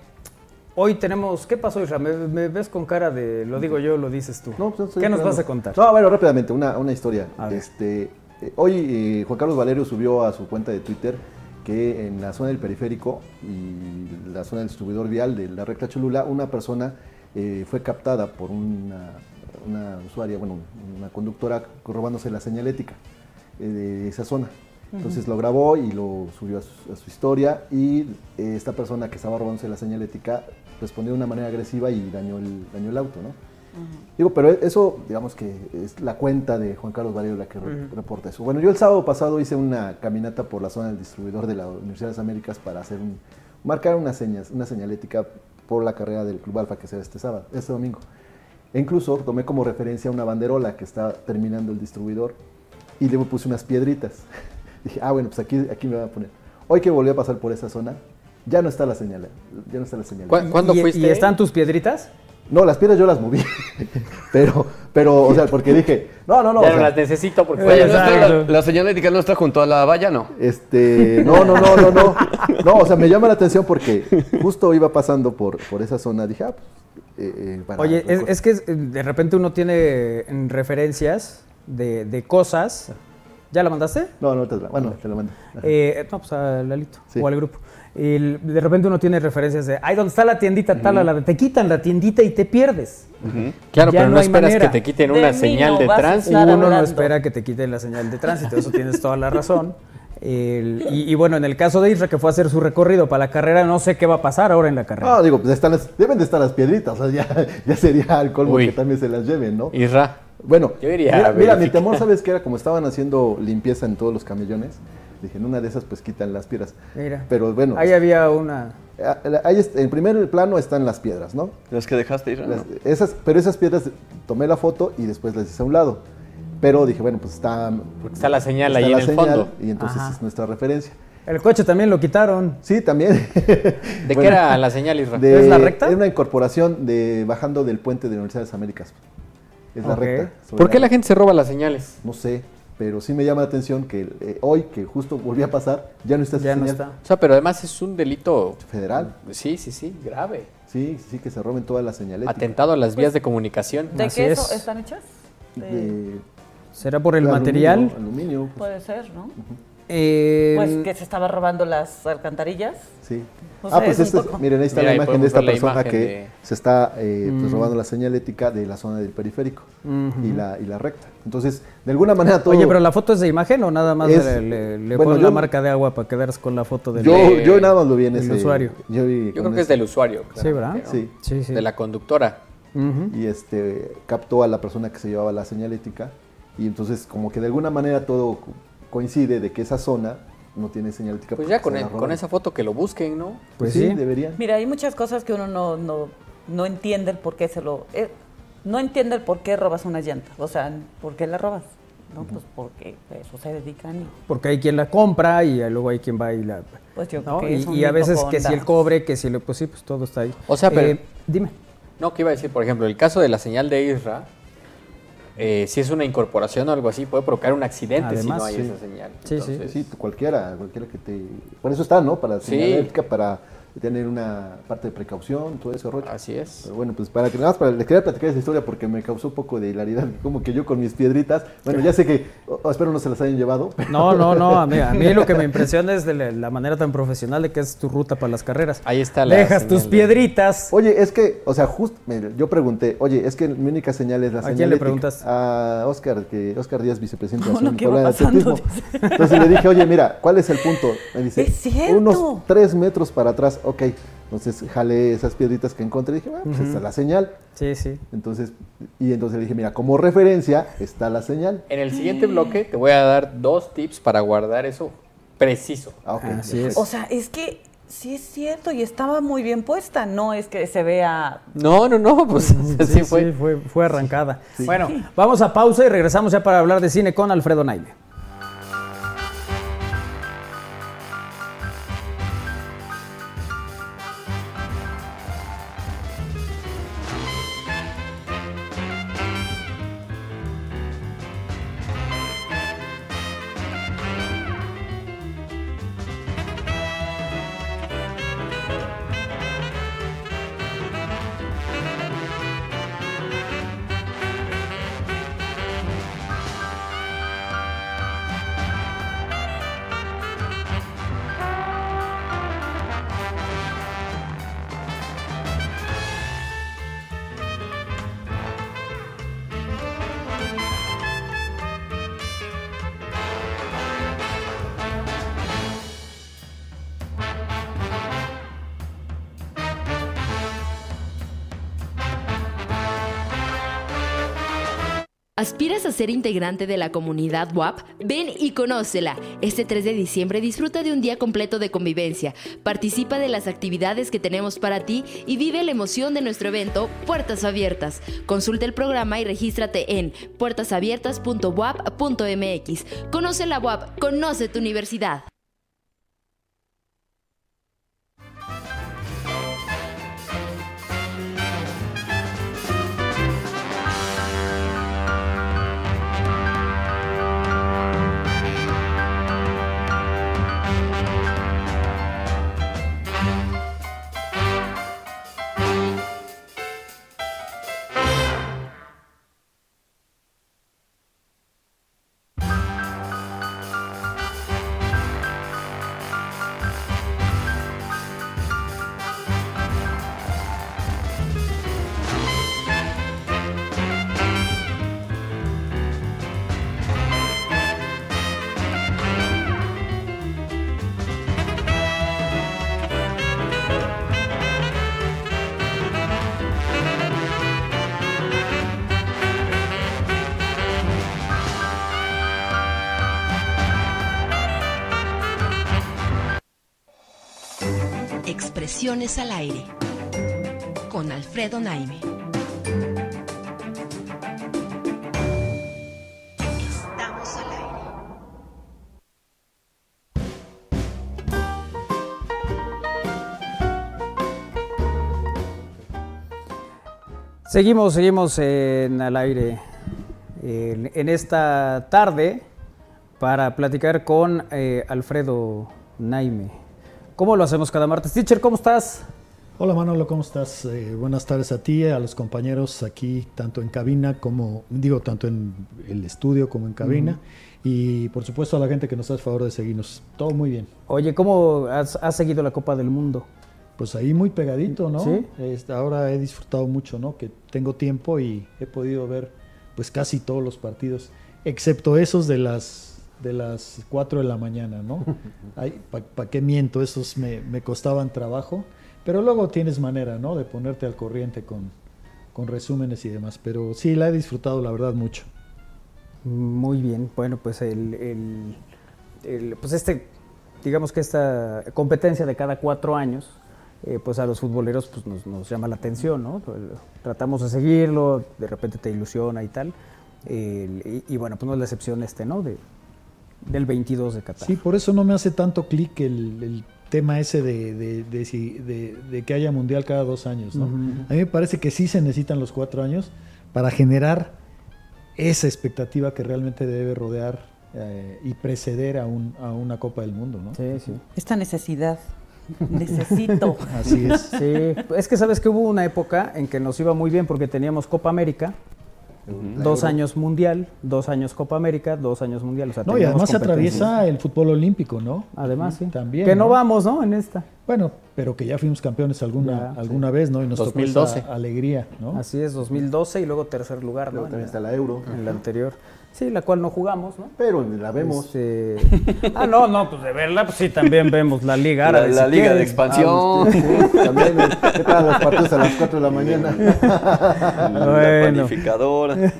hoy tenemos. ¿Qué pasó, Isra? ¿Me, me ves con cara de lo digo yo, lo dices tú? No, pues, ¿Qué nos esperando. vas a contar? No, bueno, rápidamente, una, una historia. Este, eh, hoy eh, Juan Carlos Valerio subió a su cuenta de Twitter que en la zona del periférico y la zona del distribuidor vial de la recta Cholula, una persona eh, fue captada por una una usuaria, bueno, una conductora robándose la señalética de esa zona. Entonces lo grabó y lo subió a su, a su historia y eh, esta persona que estaba robándose la señalética respondió de una manera agresiva y dañó el, dañó el auto, ¿no? Digo, pero eso, digamos que es la cuenta de Juan Carlos Varillo la que re- reporta eso. Bueno, yo el sábado pasado hice una caminata por la zona del distribuidor de la Universidad de las Américas para hacer un, marcar unas señas, una señalética por la carrera del Club Alfa que será este sábado, este domingo. E incluso tomé como referencia una banderola que está terminando el distribuidor y le puse unas piedritas. Dije, ah, bueno, pues aquí, aquí me voy a poner. Hoy que volví a pasar por esa zona, ya no está la señal, ya no está la señal. ¿Cu- ¿Cuándo ¿Y, fuiste? ¿Y están tus piedritas? No, las piedras yo las moví. pero, pero, o sea, porque dije, no, no, no. ya o no sea, las necesito porque Oye, ¿no está la, la señalética no está junto a la valla, no. Este, no, no, no, no, no. No, o sea, me llama la atención porque justo iba pasando por, por esa zona. Dije, ah, pues, eh, eh, para- Oye, es, es que es- de repente uno tiene en referencias de, de cosas. ¿Ya la mandaste? No, no, te la, bueno, te la mando. Eh, no, pues a Lalito Sí. o al grupo. Y el- de repente uno tiene referencias de, ay, ¿dónde está la tiendita tal? a la te quitan la tiendita y te pierdes. Claro, Ya pero no no, esperas manera. que te quiten una señal no de tránsito. Uno no hablando. espera que te quiten la señal de tránsito, eso tienes toda la razón. El- y, y bueno, en el caso de Isra, que fue a hacer su recorrido para la carrera, no sé qué va a pasar ahora en la carrera. No, digo, pues están las- deben de estar las piedritas. O sea, ya, ya sería al colmo Uy. que también se las lleven, ¿no? Isra, Bueno, Yo mira, mira, mi temor, ¿sabes qué era? Como estaban haciendo limpieza en todos los camellones, dije, en una de esas pues quitan las piedras. Mira. Pero bueno, Ahí había una... ah, ahí en primer plano están las piedras, ¿no? Las que dejaste ir. esas, pero esas piedras tomé la foto y después las hice a un lado. Pero dije, bueno, pues está... Porque está la señal está ahí la en el fondo. Y entonces Ajá. es nuestra referencia. El coche también lo quitaron. Sí, también. ¿De qué era la señal, Isra? De- ¿Es la recta? Es una incorporación de bajando del puente de Universidad de las Américas. Es la recta. ¿Por qué la gente se roba las señales? No sé, pero sí me llama la atención que eh, hoy, que justo volví a pasar, ya no está Ya no está. O sea, pero además es un delito. federal. Sí, sí, sí, grave. Sí, sí, que se roben todas las señales. Atentado a las vías de comunicación. ¿De Así qué es. eso están hechas? De- ¿Será por el de material? Aluminio, aluminio, pues, Puede ser, ¿no? Eh, Pues que se estaba robando las alcantarillas. sí. O ah, pues es este, poco- miren, ahí está Mira, la imagen de esta persona que de- se está eh, pues, Mm. robando la señalética de la zona del periférico y, la, y la recta. Entonces, de alguna manera todo... Oye, pero la foto es de imagen o nada más Es- le, le- le bueno, ponen yo- la marca de agua para quedarse con la foto del yo, de- yo nada más lo vi en del ese... usuario. Yo, vi Yo con creo que es ese- del usuario. Sí, ¿verdad? Sí. Sí, sí. De la conductora. Y este captó a la persona que se llevaba la señalética y entonces como que de alguna manera todo coincide de que esa zona no tiene señalética. Pues ya con, el- con esa foto que lo busquen, ¿no? Pues, Pues sí, sí. deberían. Mira, hay muchas cosas que uno no, no, no entiende el por qué se lo... eh, no entiende el por qué robas una llanta. O sea, ¿por qué la robas? No, pues porque eso se dedican y Porque hay quien la compra y luego hay quien va y la... pues yo ¿no? creo que Y, y a veces que si el cobre, que si lo... Pues sí, pues todo está ahí. O sea, pero- Eh, dime. No, que iba a decir, por ejemplo, el caso de la señal de Isra, eh, si es una incorporación o algo así, puede provocar un accidente si no hay sí. esa señal. Sí, sí. Entonces, Sí, cualquiera, cualquiera que te... Por eso está, ¿no? Para Sí. señalética, para tener una parte de precaución, todo ese rollo. Así es. Pero bueno, pues para que nada más para, les quería platicar esa historia porque me causó un poco de hilaridad, como que yo con mis piedritas, bueno, ya sé que, oh, espero no se las hayan llevado, pero- No, no, no, a mí, a mí lo que me impresiona es de la, la manera tan profesional de que es tu ruta para las carreras. Ahí está la Dejas señal tus piedritas. Oye, es que, o sea, justo, yo pregunté, oye, es que mi única señal es la ¿A señal. quién le preguntas? A Oscar, que Oscar Díaz, vicepresidente de la. Entonces le dije, oye, mira, ¿cuál es el punto? Me dice, Es cierto. unos tres metros para atrás, ok. Entonces jalé esas piedritas que encontré y dije, bueno, pues esta es la señal. Sí, sí. Entonces, y entonces le dije, mira, como referencia está la señal. En el siguiente bloque te voy a dar dos tips para guardar eso preciso. Ah, ok. Así es. O sea, es que sí es cierto y estaba muy bien puesta. No es que se vea... No, no, no, pues así Sí, fue. sí, fue, fue arrancada. Bueno, vamos a pausa y regresamos ya para hablar de cine con Alfredo Naime. Ser integrante de la comunidad WAP? Ven y conócela. Este 3 de diciembre disfruta de un día completo de convivencia. Participa de las actividades que tenemos para ti y vive la emoción de nuestro evento Puertas Abiertas. Consulta el programa y regístrate en puertasabiertas.wap.mx. Conoce la WAP, conoce tu universidad. Al aire con Alfredo Naime. Estamos al aire. Seguimos, seguimos en al aire en, en esta tarde para platicar con eh, Alfredo Naime. ¿Cómo lo hacemos cada martes? Teacher, ¿cómo estás? Hola Manolo, ¿cómo estás? Eh, buenas tardes a ti, a los compañeros aquí, tanto en cabina como, digo, tanto en el estudio como en cabina. Y por supuesto a la gente que nos hace favor de seguirnos. Todo muy bien. Oye, ¿cómo has, has seguido la Copa del Mundo? Pues ahí muy pegadito, ¿no? Sí. Este, ahora he disfrutado mucho, ¿no? Que tengo tiempo y he podido ver pues casi todos los partidos, excepto esos de las de las 4 de la mañana, ¿no? ¿Para qué miento? Esos me, me, costaban trabajo, pero luego tienes manera, ¿no? De ponerte al corriente con, con resúmenes y demás. Pero sí, la he disfrutado, la verdad, mucho. Muy bien, bueno, pues el, el, el pues este, digamos que esta competencia de cada cuatro años, eh, pues a los futboleros pues nos, nos, llama la atención, ¿no? Tratamos de seguirlo, de repente te ilusiona y tal. Eh, y, y, bueno, pues no es la excepción este, ¿no? De, del 22 de Qatar. Sí, por eso no me hace tanto clic el, el, tema ese de, de, de, de, que haya mundial cada dos años. ¿no? Uh -huh. A mí me parece que sí se necesitan los cuatro años para generar esa expectativa que realmente debe rodear eh, y preceder a, un, a, una Copa del Mundo. ¿no? Sí, sí. Esta necesidad. Necesito. Así es. Sí, es que sabes que hubo una época en que nos iba muy bien porque teníamos Copa América, Dos años mundial, dos años Copa América, dos años mundial. O sea, no, y además se atraviesa el fútbol olímpico, ¿no? Además, sí. También. Que no, ¿no? vamos, ¿no? En esta. Bueno, pero que ya fuimos campeones alguna, ya, alguna sí. vez, ¿no? Y nos 2012. tocó esa alegría, ¿no? Así es, 2012 y luego tercer lugar, Pero ¿no? también está la Euro. En la anterior. Sí, la cual no jugamos, ¿no? Pero la vemos. Este... ah, no, no, pues de verla, pues sí, también vemos la Liga La, Árabe. la si Liga quieres. de Expansión. Ah, sí, también, ¿qué tal los partidos a las 4 de la mañana? la Bueno. panificadora.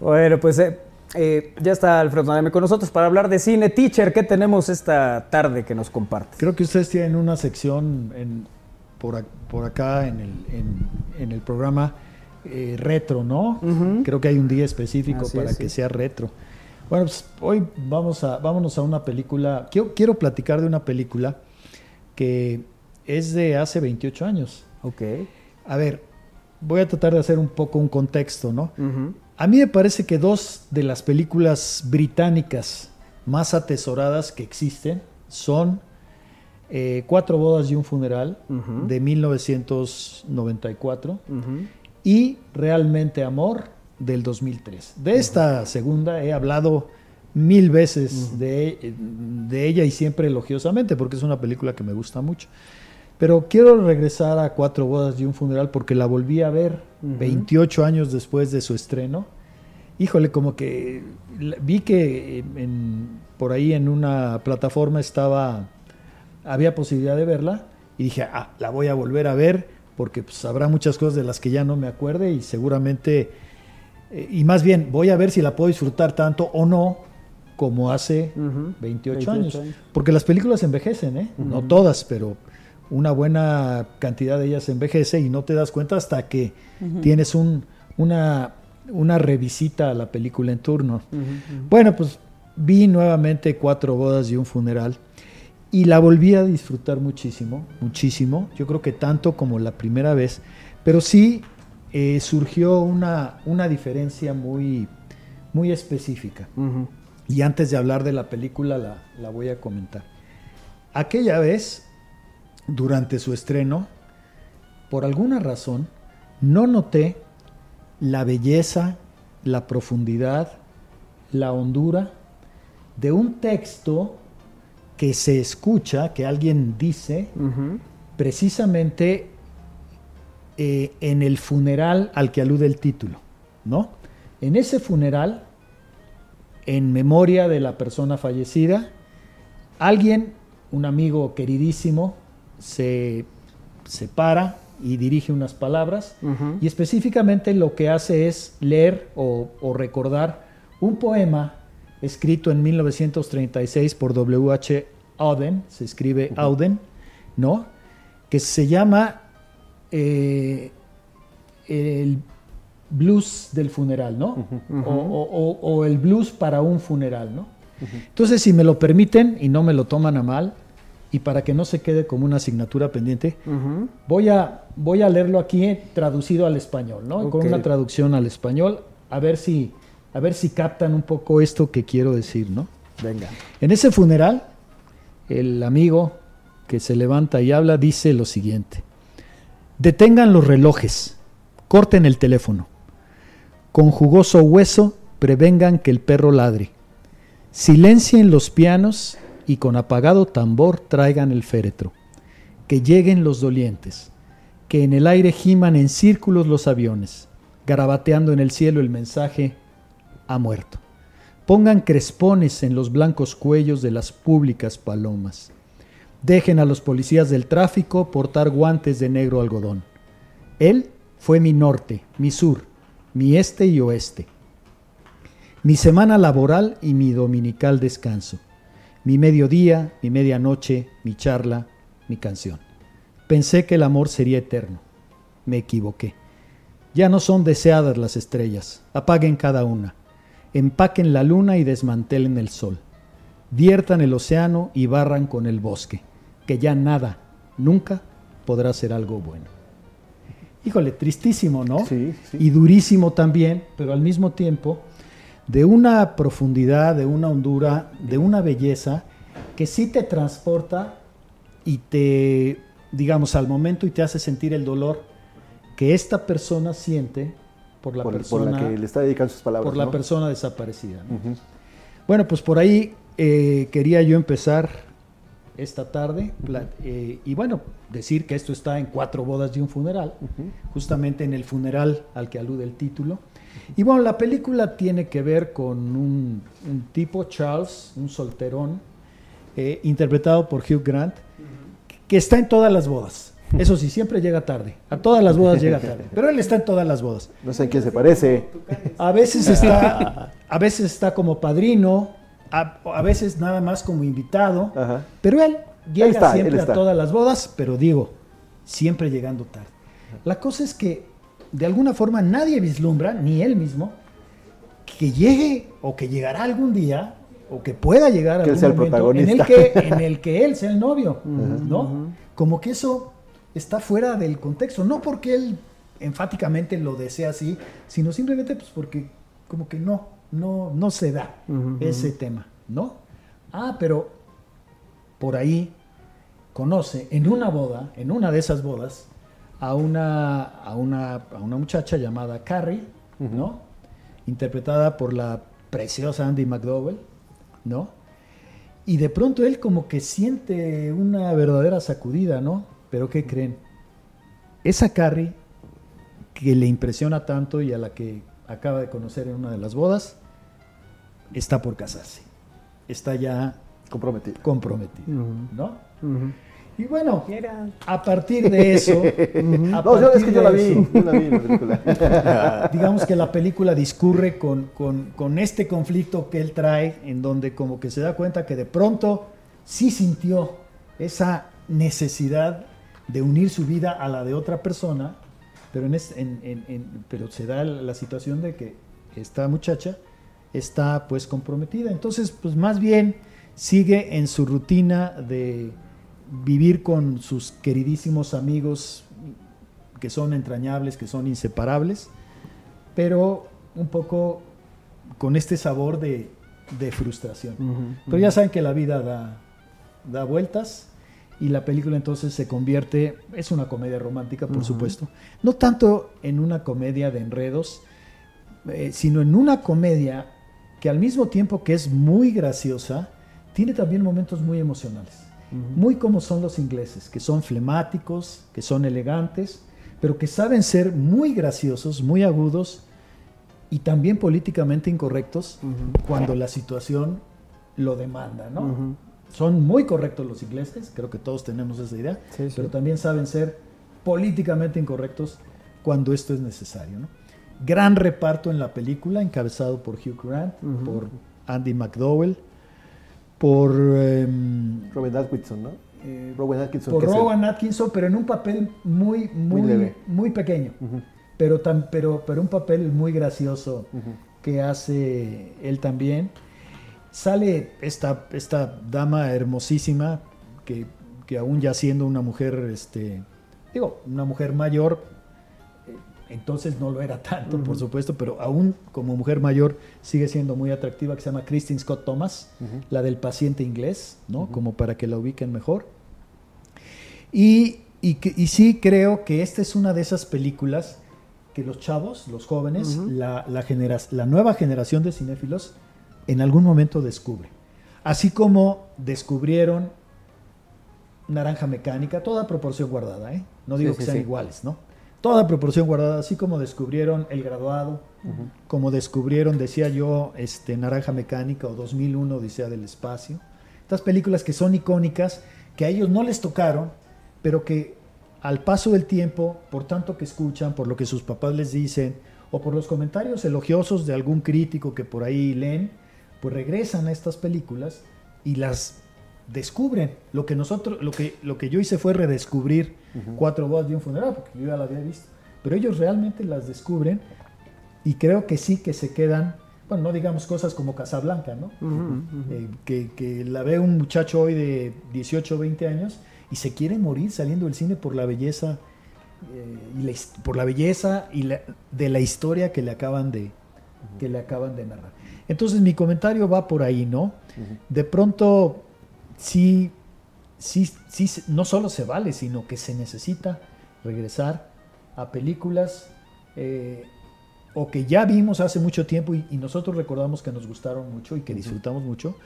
Bueno, pues eh, eh, ya está Alfredo Nademe con nosotros para hablar de cine. Teacher, ¿qué tenemos esta tarde que nos comparte? Creo que ustedes tienen una sección en, por, ac- por acá en el, en, en el programa eh, retro, ¿no? Creo que hay un día específico Así para es, que sí. sea retro. Bueno, pues hoy vamos a, vámonos a una película. Quiero, quiero platicar de una película que es de hace 28 años. Ok. A ver, voy a tratar de hacer un poco un contexto, ¿no? A mí me parece que dos de las películas británicas más atesoradas que existen son eh, Cuatro bodas y un funeral de 1994 Ujú. Y Realmente Amor del 2003. De esta segunda he hablado mil veces de, de ella y siempre elogiosamente porque es una película que me gusta mucho. Pero quiero regresar a Cuatro bodas y un funeral porque la volví a ver Ujú. 28 años después de su estreno. Híjole, como que vi que en- por ahí en una plataforma estaba, había posibilidad de verla y dije, ah, la voy a volver a ver porque pues, habrá muchas cosas de las que ya no me acuerde y seguramente eh, y más bien voy a ver si la puedo disfrutar tanto o no como hace 28, 28 años. años. Porque las películas envejecen, ¿eh? No todas, pero una buena cantidad de ellas envejece y no te das cuenta hasta que tienes un, una, una revisita a la película en turno. Bueno, pues vi nuevamente Cuatro bodas y un funeral y la volví a disfrutar muchísimo, muchísimo. Yo creo que tanto como la primera vez, pero sí eh, surgió una, una diferencia muy, muy específica. Y antes de hablar de la película la, la voy a comentar. Aquella vez, durante su estreno, por alguna razón, no noté la belleza, la profundidad, la hondura de un texto que se escucha, que alguien dice, precisamente eh, en el funeral al que alude el título, ¿no? En ese funeral, en memoria de la persona fallecida, alguien, un amigo queridísimo, se, se para y dirige unas palabras y específicamente lo que hace es leer o, o recordar un poema escrito en 1936 por W.H. Auden, se escribe Auden, ¿no? Que se llama eh, el blues del funeral, ¿no? o, o- o- o el blues para un funeral, ¿no? Entonces, si me lo permiten y no me lo toman a mal, y para que no se quede como una asignatura pendiente, voy, a, voy a leerlo aquí traducido al español, ¿no? Con una traducción al español, a ver si, a ver si captan un poco esto que quiero decir, ¿no? Venga. En ese funeral, el amigo que se levanta y habla dice lo siguiente. Detengan los relojes, corten el teléfono. Con jugoso hueso prevengan que el perro ladre. Silencien los pianos y con apagado tambor traigan el féretro. Que lleguen los dolientes, que en el aire giman en círculos los aviones, garabateando en el cielo el mensaje ha muerto. Pongan crespones en los blancos cuellos de las públicas palomas. Dejen a los policías del tráfico portar guantes de negro algodón. Él fue mi norte, mi sur, mi este y oeste. Mi semana laboral y mi dominical descanso. Mi mediodía, mi medianoche, mi charla, mi canción. Pensé que el amor sería eterno. Me equivoqué. Ya no son deseadas las estrellas. Apaguen cada una. Empaquen la luna y desmantelen el sol. Viertan el océano y barran con el bosque. Que ya nada, nunca podrá ser algo bueno. Híjole, tristísimo, ¿no? Sí, sí. Y durísimo también, pero al mismo tiempo de una profundidad, de una hondura, de una belleza que sí te transporta y te, digamos, al momento y te hace sentir el dolor que esta persona siente por la por, por persona la que le está dedicando sus palabras. por la ¿no? persona desaparecida. Bueno, pues por ahí eh, quería yo empezar esta tarde eh, y bueno, decir que esto está en cuatro bodas y un funeral, justamente en el funeral al que alude el título. Y bueno, la película tiene que ver con un, un tipo, Charles, un solterón, eh, interpretado por Hugh Grant, que está en todas las bodas. Eso sí, siempre llega tarde. A todas las bodas llega tarde. Pero él está en todas las bodas. No sé en quién se parece. A veces está, a veces está como padrino, a, a veces nada más como invitado, Ajá. pero él llega está, siempre a todas las bodas, pero digo, siempre llegando tarde. La cosa es que de alguna forma nadie vislumbra, ni él mismo, que llegue o que llegará algún día o que pueda llegar él algún sea el momento en el, que, en el que él sea el novio, ¿no? Como que eso está fuera del contexto, no porque él enfáticamente lo desea así, sino simplemente pues porque como que no, no, no se da ese tema, ¿no? Ah, pero por ahí conoce en una boda, en una de esas bodas, a una, a una, a una muchacha llamada Carrie, ¿no? Interpretada por la preciosa Andy McDowell, ¿no? Y de pronto él como que siente una verdadera sacudida, ¿no? Pero ¿qué creen? Esa Carrie que le impresiona tanto y a la que acaba de conocer en una de las bodas, está por casarse. Está ya Comprometido. comprometida, ¿no? Y bueno, a partir de eso. a No, yo, es que yo la vi, eso, yo la vi la película. digamos que la película discurre con, con- con este conflicto que él trae, en donde como que se da cuenta que de pronto sí sintió esa necesidad de unir su vida a la de otra persona, pero, en es- en- en- en- pero se da la situación de que esta muchacha está pues comprometida. Entonces, pues más bien sigue en su rutina de vivir con sus queridísimos amigos que son entrañables, que son inseparables, pero un poco con este sabor de, de frustración. Pero ya saben que la vida da, da vueltas y la película entonces se convierte, es una comedia romántica, por supuesto, no tanto en una comedia de enredos, eh, sino en una comedia que al mismo tiempo que es muy graciosa, tiene también momentos muy emocionales. Muy como son los ingleses, que son flemáticos, que son elegantes, pero que saben ser muy graciosos, muy agudos y también políticamente incorrectos cuando la situación lo demanda, ¿no? Son muy correctos los ingleses, creo que todos tenemos esa idea, Sí, sí. pero también saben ser políticamente incorrectos cuando esto es necesario, ¿no? Gran reparto en la película, encabezado por Hugh Grant, por Andy McDowell, por... em, Robin Atkinson, ¿no? eh, Rowan Atkinson. por Rowan Atkinson, pero en un papel muy, muy, Muy leve. muy pequeño. Pero, tan, pero, pero un papel muy gracioso que hace él también. Sale esta, esta dama hermosísima que, que aún ya siendo una mujer, este, digo, una mujer mayor, eh, entonces no lo era tanto, por supuesto, pero aún como mujer mayor sigue siendo muy atractiva, que se llama Christine Scott Thomas, Ujú. la del paciente inglés, ¿no? Como para que la ubiquen mejor. Y, y, y sí creo que esta es una de esas películas que los chavos, los jóvenes, la, la, la nueva generación de cinéfilos en algún momento descubre. Así como descubrieron Naranja Mecánica, toda proporción guardada, ¿eh? No digo Sí, que sí, sean sí. iguales, ¿no? Toda proporción guardada, así como descubrieron El Graduado, como descubrieron, decía yo, este, Naranja Mecánica o 2001, Odisea del Espacio. Estas películas que son icónicas, que a ellos no les tocaron, pero que al paso del tiempo, por tanto que escuchan, por lo que sus papás les dicen, o por los comentarios elogiosos de algún crítico que por ahí leen, pues regresan a estas películas y las descubren. Lo que nosotros, lo que, lo que yo hice fue redescubrir Cuatro bodas de un funeral, porque yo ya la había visto. Pero ellos realmente las descubren y creo que sí que se quedan, bueno, no digamos cosas como Casablanca, ¿no? Eh, que, que la ve un muchacho hoy de 18 o 20 años y se quiere morir saliendo del cine por la belleza eh, y la his- por la belleza y la- de la historia que le acaban de que le acaban de narrar. Entonces mi comentario va por ahí, ¿no? De pronto sí sí sí se- no solo se vale, sino que se necesita regresar a películas eh, o que ya vimos hace mucho tiempo y, y nosotros recordamos que nos gustaron mucho y que disfrutamos mucho,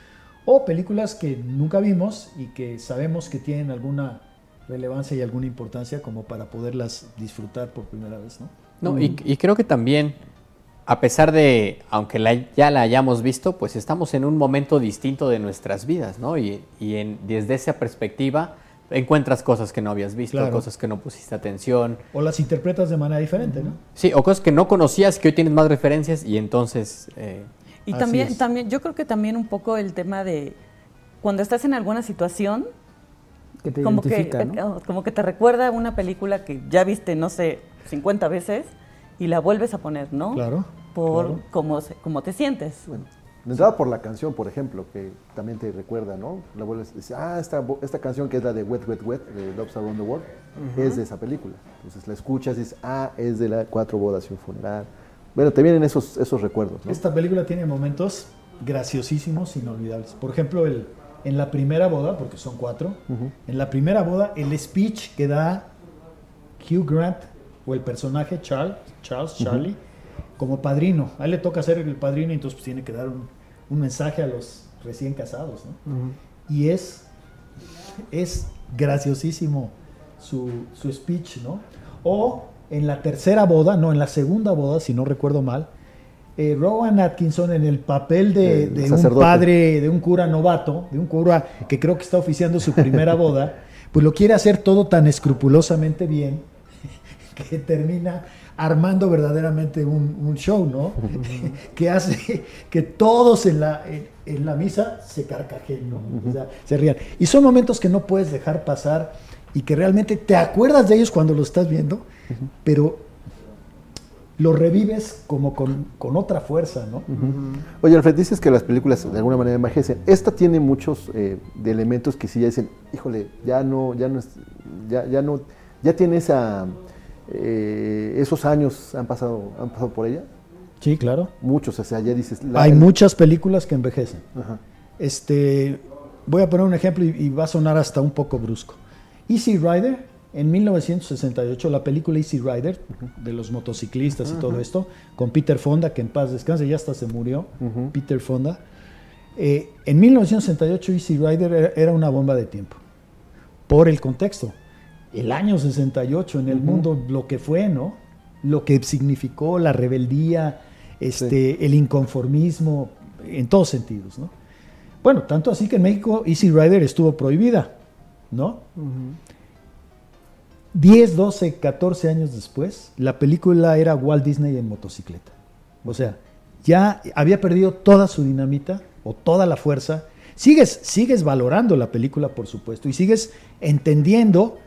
o películas que nunca vimos y que sabemos que tienen alguna relevancia y alguna importancia como para poderlas disfrutar por primera vez, ¿no? No, y, y creo que también, a pesar de, aunque la- ya la hayamos visto, pues estamos en un momento distinto de nuestras vidas, ¿no? Y, y en- desde esa perspectiva encuentras cosas que no habías visto, Claro. cosas que no pusiste atención. O las interpretas de manera diferente, ¿no? Sí, o cosas que no conocías, que hoy tienes más referencias y entonces... eh, Y también, es. también, yo creo que también un poco el tema de cuando estás en alguna situación, Que te como que, eh, como que te recuerda una película que ya viste, no sé, 50 veces y la vuelves a poner, ¿no? Claro. Por claro. cómo, se- cómo te sientes. Bueno, de entrada por la canción, por ejemplo, que también te recuerda, ¿no? La vuelves a decir, ah, esta, esta canción que es la de Wet, Wet, Wet, de Loves Around the World, es de esa película. Entonces la escuchas y dices, ah, es de la Cuatro Bodas y un Funeral. Bueno, te vienen esos, esos recuerdos, ¿no? Esta película tiene momentos graciosísimos, inolvidables. Por ejemplo, el, en la primera boda, porque son cuatro, Ujú. en la primera boda, el speech que da Hugh Grant, o el personaje Charles, Charles Charlie, como padrino. A él le toca ser el padrino y entonces pues, tiene que dar un, un mensaje a los recién casados. ¿no? Y es, es graciosísimo su, su speech, ¿no? O en la tercera boda, no, en la segunda boda, si no recuerdo mal, eh, Rowan Atkinson en el papel de, un padre, de un cura novato, de un cura que creo que está oficiando su primera boda, pues lo quiere hacer todo tan escrupulosamente bien que termina armando verdaderamente un, un show, ¿no? que hace que todos en la, en, en la misa se carcajen, ¿no? O sea, se rían. Y son momentos que no puedes dejar pasar y que realmente te acuerdas de ellos cuando lo estás viendo, pero lo revives como con, con otra fuerza, ¿no? Oye, Alfred, dices que las películas de alguna manera envejecen. Esta tiene muchos eh, de elementos que sí ya dicen, híjole, ya no, ya no, es- ya, ya no, ya tiene esa, eh, esos años han pasado, han pasado por ella. Sí, claro. Muchos, o sea, ya dices. la- Hay muchas películas que envejecen. Ajá. Este, voy a poner un ejemplo y, y va a sonar hasta un poco brusco. Easy Rider, en 1968, la película Easy Rider, de los motociclistas y todo esto, con Peter Fonda, que en paz descanse, ya hasta se murió, Peter Fonda. Eh, en 1968 Easy Rider era una bomba de tiempo, por el contexto. El año 68 en el mundo, lo que fue, ¿no? Lo que significó la rebeldía, este, el inconformismo, en todos sentidos, ¿no? Bueno, tanto así que en México Easy Rider estuvo prohibida, ¿no? 10, 12, 14 años después, la película era Walt Disney en motocicleta. O sea, ya había perdido toda su dinamita o toda la fuerza. Sigues, sigues valorando la película, por supuesto, y sigues entendiendo,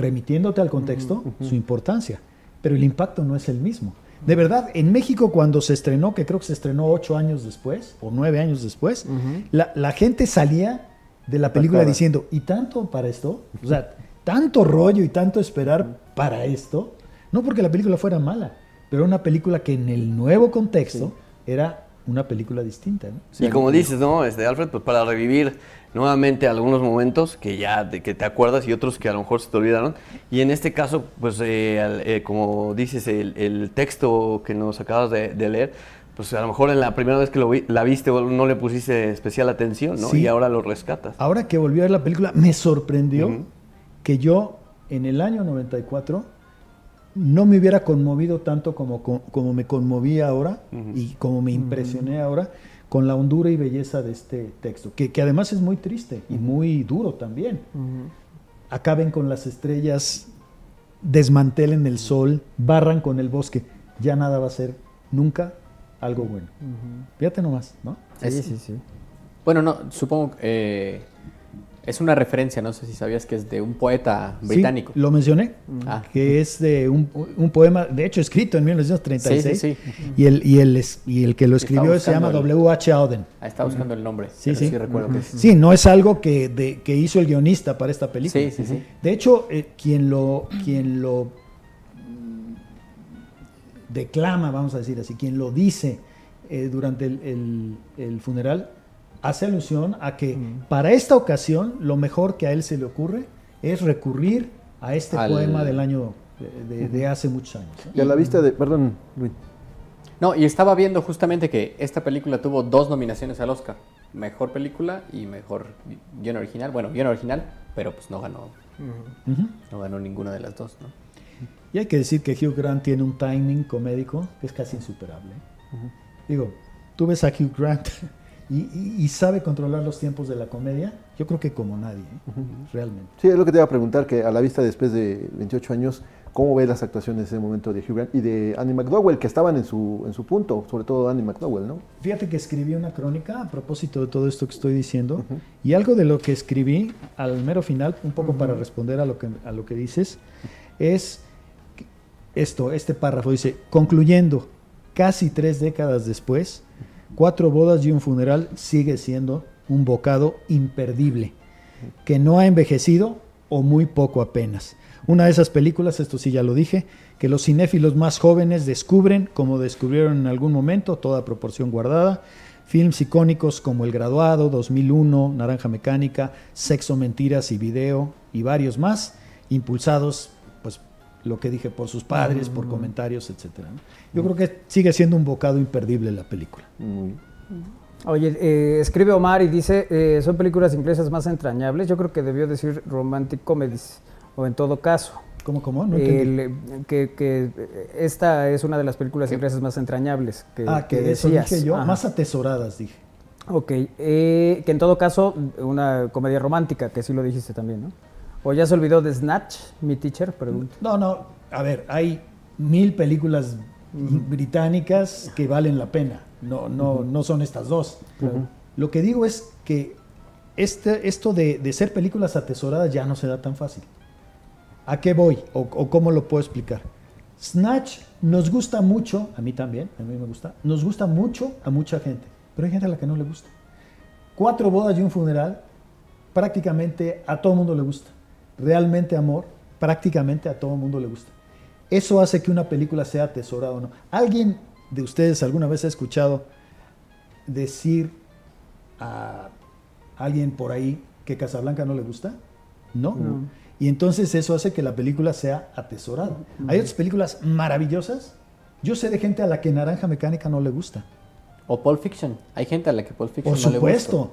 remitiéndote al contexto, su importancia. Pero el impacto no es el mismo. De verdad, en México cuando se estrenó, que creo que se estrenó ocho años después, o nueve años después, la, la gente salía de la película diciendo, ¿y tanto para esto? O sea, tanto rollo y tanto esperar para esto. No porque la película fuera mala, pero una película que en el nuevo contexto era una película distinta. ¿no? y como dices, ¿no? Este, Alfred, pues para revivir nuevamente algunos momentos que ya de que te acuerdas y otros que a lo mejor se te olvidaron. Y en este caso, pues eh, al- eh, como dices, el, el texto que nos acabas de, de leer, pues a lo mejor en la primera vez que lo vi- la viste no le pusiste especial atención, ¿no? Sí. Y ahora lo rescatas. Ahora que volví a ver la película, me sorprendió que yo en el año 94 no me hubiera conmovido tanto como, co- como me conmoví ahora y como me impresioné ahora con la hondura y belleza de este texto, que, que además es muy triste y muy duro también. Acaben con las estrellas, desmantelen el sol, barran con el bosque, ya nada va a ser nunca algo bueno. Fíjate nomás, ¿no? Es- Bueno, no, supongo que eh, es una referencia, no sé si sabías que es de un poeta Sí, británico. lo mencioné, Ah. que es de un, un poema, de hecho escrito en 1936, Sí, sí, sí. Y, el, y, el, y el que lo escribió se llama W.H. Auden. Ah, está buscando el nombre. Sí, sí. recuerdo que es. Sí, no es algo que, de- que hizo el guionista para esta película. Sí, sí, sí. De hecho, eh, quien lo, quien lo declama, vamos a decir así, quien lo dice eh, durante el, el- el funeral, hace alusión a que para esta ocasión lo mejor que a él se le ocurre es recurrir a este Al- poema del año de, de- de hace muchos años. ¿no? Y a la vista de, perdón, Luis. No, y estaba viendo justamente que esta película tuvo dos nominaciones al Oscar. Mejor película y mejor guion original. Bueno, guion original, pero pues no ganó, Ujú. no ganó ninguna de las dos, ¿no? Y hay que decir que Hugh Grant tiene un timing comédico que es casi insuperable. Digo, tú ves a Hugh Grant y, y- y sabe controlar los tiempos de la comedia, yo creo que como nadie, ¿eh? realmente. Sí, es lo que te iba a preguntar, que a la vista después de 28 años, ¿cómo ves las actuaciones en ese momento de Hugh Grant y de Annie McDowell, que estaban en su, en su punto, sobre todo Annie McDowell, ¿no? Fíjate que escribí una crónica a propósito de todo esto que estoy diciendo y algo de lo que escribí al mero final, un poco para responder a lo que, a lo que dices, es esto, este párrafo dice, concluyendo, casi tres décadas después, cuatro bodas y un funeral sigue siendo un bocado imperdible, que no ha envejecido o muy poco apenas. Una de esas películas, esto sí ya lo dije, que los cinéfilos más jóvenes descubren, como descubrieron en algún momento, toda proporción guardada, films icónicos como El Graduado, 2001, Naranja Mecánica, Sexo, Mentiras y Video y varios más, impulsados, lo que dije, por sus padres, por comentarios, etcétera. ¿no? Yo creo que sigue siendo un bocado imperdible la película. Oye, eh, escribe Omar y dice, eh, son películas inglesas más entrañables. Yo creo que debió decir romantic comedies, o en todo caso. ¿Cómo, cómo? No. El, que, que esta es una de las películas inglesas más entrañables que, ah, que, eso decías. dije yo, Ajá. más atesoradas, dije. Ok, eh, que en todo caso, una comedia romántica, que sí lo dijiste también, ¿no? ¿O ya se olvidó de Snatch, mi teacher? Pregunto. No, no, a ver, hay mil películas británicas que valen la pena. No, no, no son estas dos. Lo que digo es que este, esto de, de ser películas atesoradas ya no se da tan fácil. ¿A qué voy? O, o cómo lo puedo explicar? Snatch nos gusta mucho, a mí también, a mí me gusta, nos gusta mucho a mucha gente, pero hay gente a la que no le gusta. Cuatro bodas y un funeral, prácticamente a todo el mundo le gusta. Realmente amor, prácticamente a todo el mundo le gusta. Eso hace que una película sea atesorada o no. ¿Alguien de ustedes alguna vez ha escuchado decir a alguien por ahí que Casablanca no le gusta? No. No. Y entonces eso hace que la película sea atesorada. Hay otras películas maravillosas. Yo sé de gente a la que Naranja Mecánica no le gusta. O Pulp Fiction. Hay gente a la que Pulp Fiction Por no le supuesto. gusta.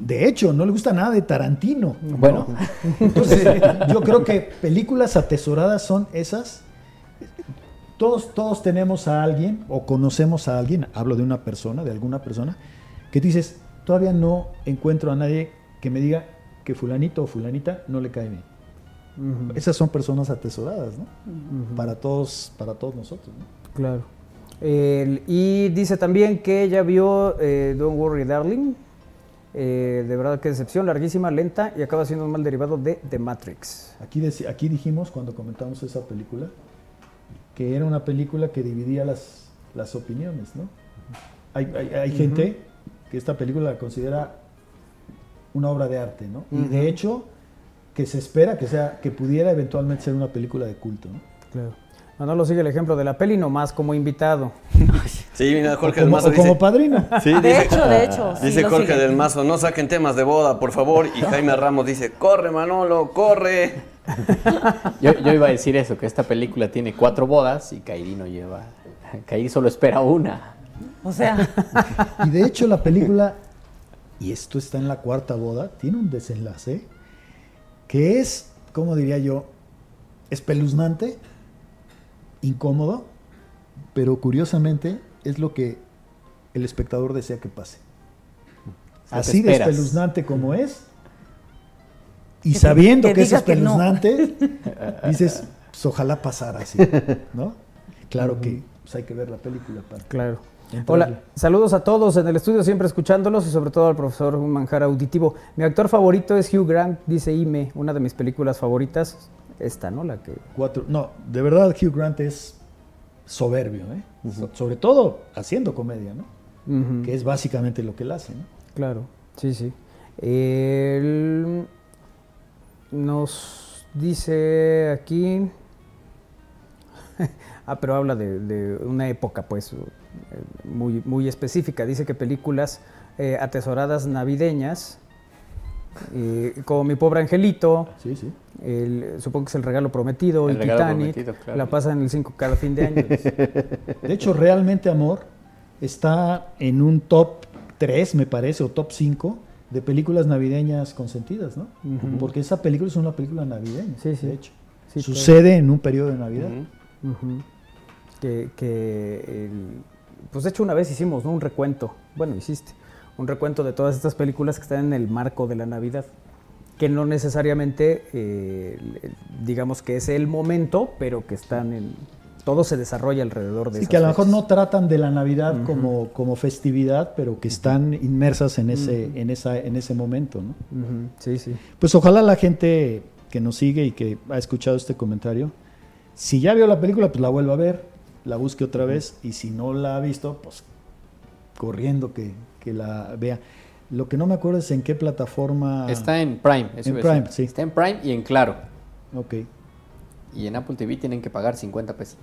De hecho, no le gusta nada de Tarantino. Bueno. ¿no? Entonces, yo creo que películas atesoradas son esas. Todos, todos tenemos a alguien o conocemos a alguien, hablo de una persona, de alguna persona, que dices, todavía no encuentro a nadie que me diga que fulanito o fulanita no le cae bien. Esas son personas atesoradas, ¿no? Para todos, para todos nosotros, ¿no? Claro. Y dice también que ya vio eh, Don't Worry Darling. Eh, de verdad que decepción, larguísima, lenta y acaba siendo un mal derivado de The Matrix. Aquí, aquí dijimos cuando comentamos esa película que era una película que dividía las, las opiniones, ¿no? Hay, hay- hay gente que esta película la considera una obra de arte, ¿no? Y de hecho que se espera que sea que pudiera eventualmente ser una película de culto, ¿no? Claro. Manolo sigue el ejemplo de la peli nomás como invitado. Sí, mira, Jorge o del como, Mazo o como padrino. Sí, De dice- hecho, de hecho, Dice Jorge del Mazo, no saquen temas de boda, por favor. Y Jaime Ramos dice, corre Manolo, corre. Yo, yo iba a decir eso, que esta película tiene cuatro bodas y Kairi no lleva. Kairi solo espera una. O sea, Y de hecho la película, y esto está en la cuarta boda, tiene un desenlace que es, ¿cómo diría yo? Espeluznante, incómodo, pero curiosamente es lo que el espectador desea que pase. sea, Así de espeluznante como es, y Que- sabiendo que que, es diga que no. espeluznante, dices, pues, ojalá pasara así, ¿no? Claro que pues, hay que ver la película para Claro. entrarle. Hola, saludos a todos en el estudio, siempre escuchándolos y sobre todo al profesor un manjar auditivo. Mi actor favorito es Hugh Grant, dice Ime, una de mis películas favoritas, esta, ¿no? La que... Cuatro. No, de verdad Hugh Grant es soberbio, ¿eh? So- sobre todo haciendo comedia, ¿no? Que es básicamente lo que él hace, ¿no? Claro, sí, sí. El- nos dice aquí. ah, pero habla de, de una época, pues, eh, muy, muy específica. Dice que películas eh, atesoradas navideñas, eh, como Mi pobre angelito, Sí, sí. el- supongo que es El regalo prometido El y regalo Titanic, prometido, claro. la pasan en el 5 cada fin de año. De hecho, realmente Amor está en un top 3, me parece, o top 5 de películas navideñas consentidas, ¿no? Porque esa película es una película navideña, Sí, sí. de hecho. Sí. Sucede en un periodo de Navidad. Que, que el- pues de hecho una vez hicimos ¿no? un recuento, bueno, hiciste, un recuento de todas estas películas que están en el marco de la Navidad, que no necesariamente, eh, digamos que es el momento, pero que están en, todo se desarrolla alrededor de Sí, esas que a lo mejor no tratan de la Navidad como, como festividad, pero que están inmersas en ese, en esa, en ese momento, ¿no? Ujú, Sí, sí. Pues ojalá la gente que nos sigue y que ha escuchado este comentario, si ya vio la película, pues la vuelva a ver, la busque otra vez y si no la ha visto, pues corriendo que, que la vea. Lo que no me acuerdo es en qué plataforma. Está en Prime. eso En iba a decir. Prime, sí. Está en Prime y en Claro. Ok. Y en Apple TV tienen que pagar 50 pesos.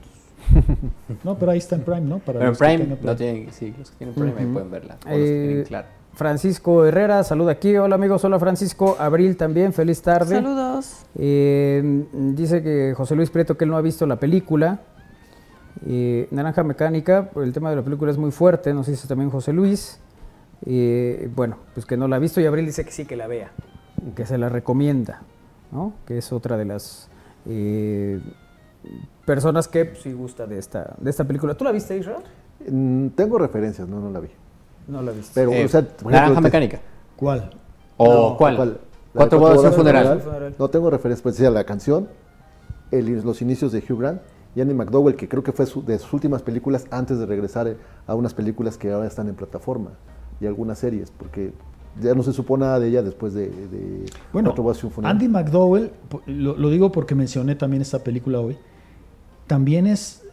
No, pero ahí está en Prime, ¿no? Para Pero en Prime, no tienen, sí, los que tienen Prime ahí pueden verla. O los que Eh, tienen Claro. Francisco Herrera, saluda aquí. Hola amigos, hola Francisco. Abril también, feliz tarde. saludos. Eh, dice que José Luis Prieto que él no ha visto la película. Eh, Naranja Mecánica, el tema de la película es muy fuerte, nos dice también José Luis. Eh, bueno, pues que no la ha visto y Abril dice que sí que la vea, que se la recomienda, ¿no? Que es otra de las eh, personas que pues, sí gusta de esta, de esta película. ¿Tú la viste, Israel? Mm, tengo referencias, no, no la vi. No la he visto. Pero, Eh, o sea, por ejemplo, Naranja Mecánica. ¿Cuál? ¿O No, cuál? De Cuatro bodas y un funeral. funeral. No tengo referencia pues, a la canción, el- los inicios de Hugh Grant y Andy McDowell, que creo que fue su- de sus últimas películas antes de regresar eh, a unas películas que ahora están en plataforma y algunas series, porque ya no se supo nada de ella después de, de Bueno. Andy McDowell, lo, lo digo porque mencioné también esta película hoy, también es,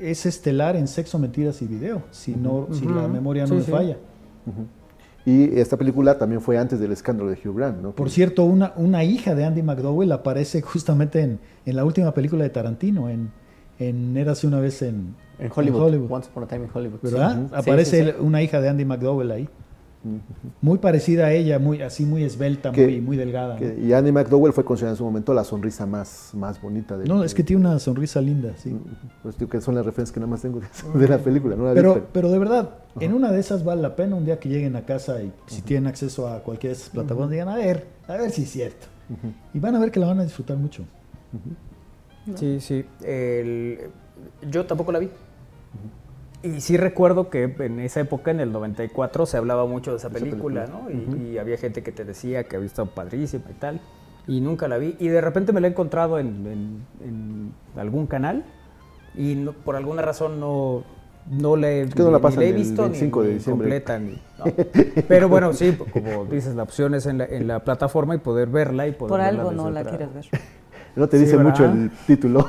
es estelar en Sexo, Mentiras y Video, si, no, si la memoria no Sí, me sí. falla. Y esta película también fue antes del escándalo de Hugh Grant, ¿no? Por cierto, una, una hija de Andy McDowell aparece justamente en, en la última película de Tarantino, en, en Érase una vez en, En Hollywood. Once Upon a Time in Hollywood. ¿Verdad? Sí. Aparece sí, sí. una hija de Andy McDowell ahí. Muy parecida a ella, muy así muy esbelta, que- muy, muy delgada. y Andy McDowell fue considerada en su momento la sonrisa más, más bonita de No, es que tiene una sonrisa linda, sí. Pues digo que son las referencias que nada más tengo de, la película, ¿no? La vi, Pero, pero de verdad, en una de esas vale la pena un día que lleguen a casa y si tienen acceso a cualquiera de esas plataformas, digan, a ver, a ver si es cierto. Y van a ver que la van a disfrutar mucho. Sí, sí. El- yo tampoco la vi. Y sí recuerdo que en esa época, en el 94, se hablaba mucho de esa película, película. ¿no? Y, y había gente que te decía que había estado padrísima y tal. Y nunca la vi. Y de repente me la he encontrado en, en- en algún canal y no- por alguna razón no, no la he, que no la ni- ni pasan la he el visto ni, 25 de ni diciembre. completa. ni- no. Pero bueno, sí, como dices, la opción es en la, en la plataforma y poder verla y poder Por verla algo no la quieres ver. No te Sí, dice mucho el título.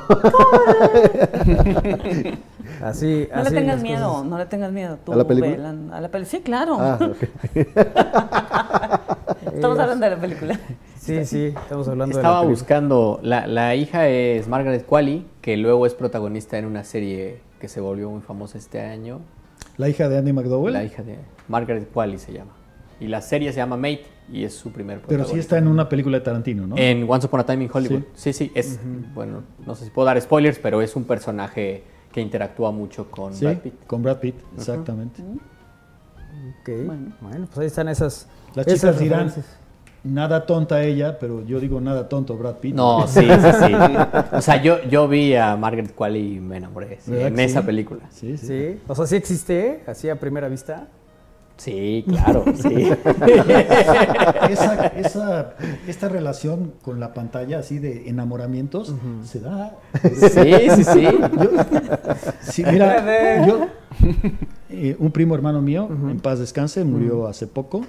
Así, No le tengas miedo, cosas. no le tengas miedo. Tú ¿A la película? a la peli- Sí, claro. ah. Estamos hablando de la película. Sí, sí, estamos hablando de Estaba la película. buscando, la, la hija es Margaret Qualley, que luego es protagonista en una serie que se volvió muy famosa este año. La hija de Andy McDowell, La hija de Margaret Qualley se llama. Y la serie se llama Mate y es su primer pero sí está en una película de Tarantino, ¿no? En Once Upon a Time in Hollywood. Sí, sí, es, bueno, no sé si puedo dar spoilers, pero es un personaje que interactúa mucho con sí, Brad Pitt. con Brad Pitt, exactamente. Ok, Bueno. pues ahí están esas. Las esas chicas dirán, nada tonta ella, pero yo digo nada tonto Brad Pitt. No, sí, sí, sí. O sea, yo, yo vi a Margaret Qualley y me enamoré sí, ¿Verdad en esa película. Sí, sí. Sí, o sea, sí existe, así a primera vista. Sí, claro, sí. Esa, esa- esta relación con la pantalla así de enamoramientos se da. Sí, sí, sí. Yo- sí, mira, yo, eh, un primo hermano mío, en paz descanse, murió hace poco,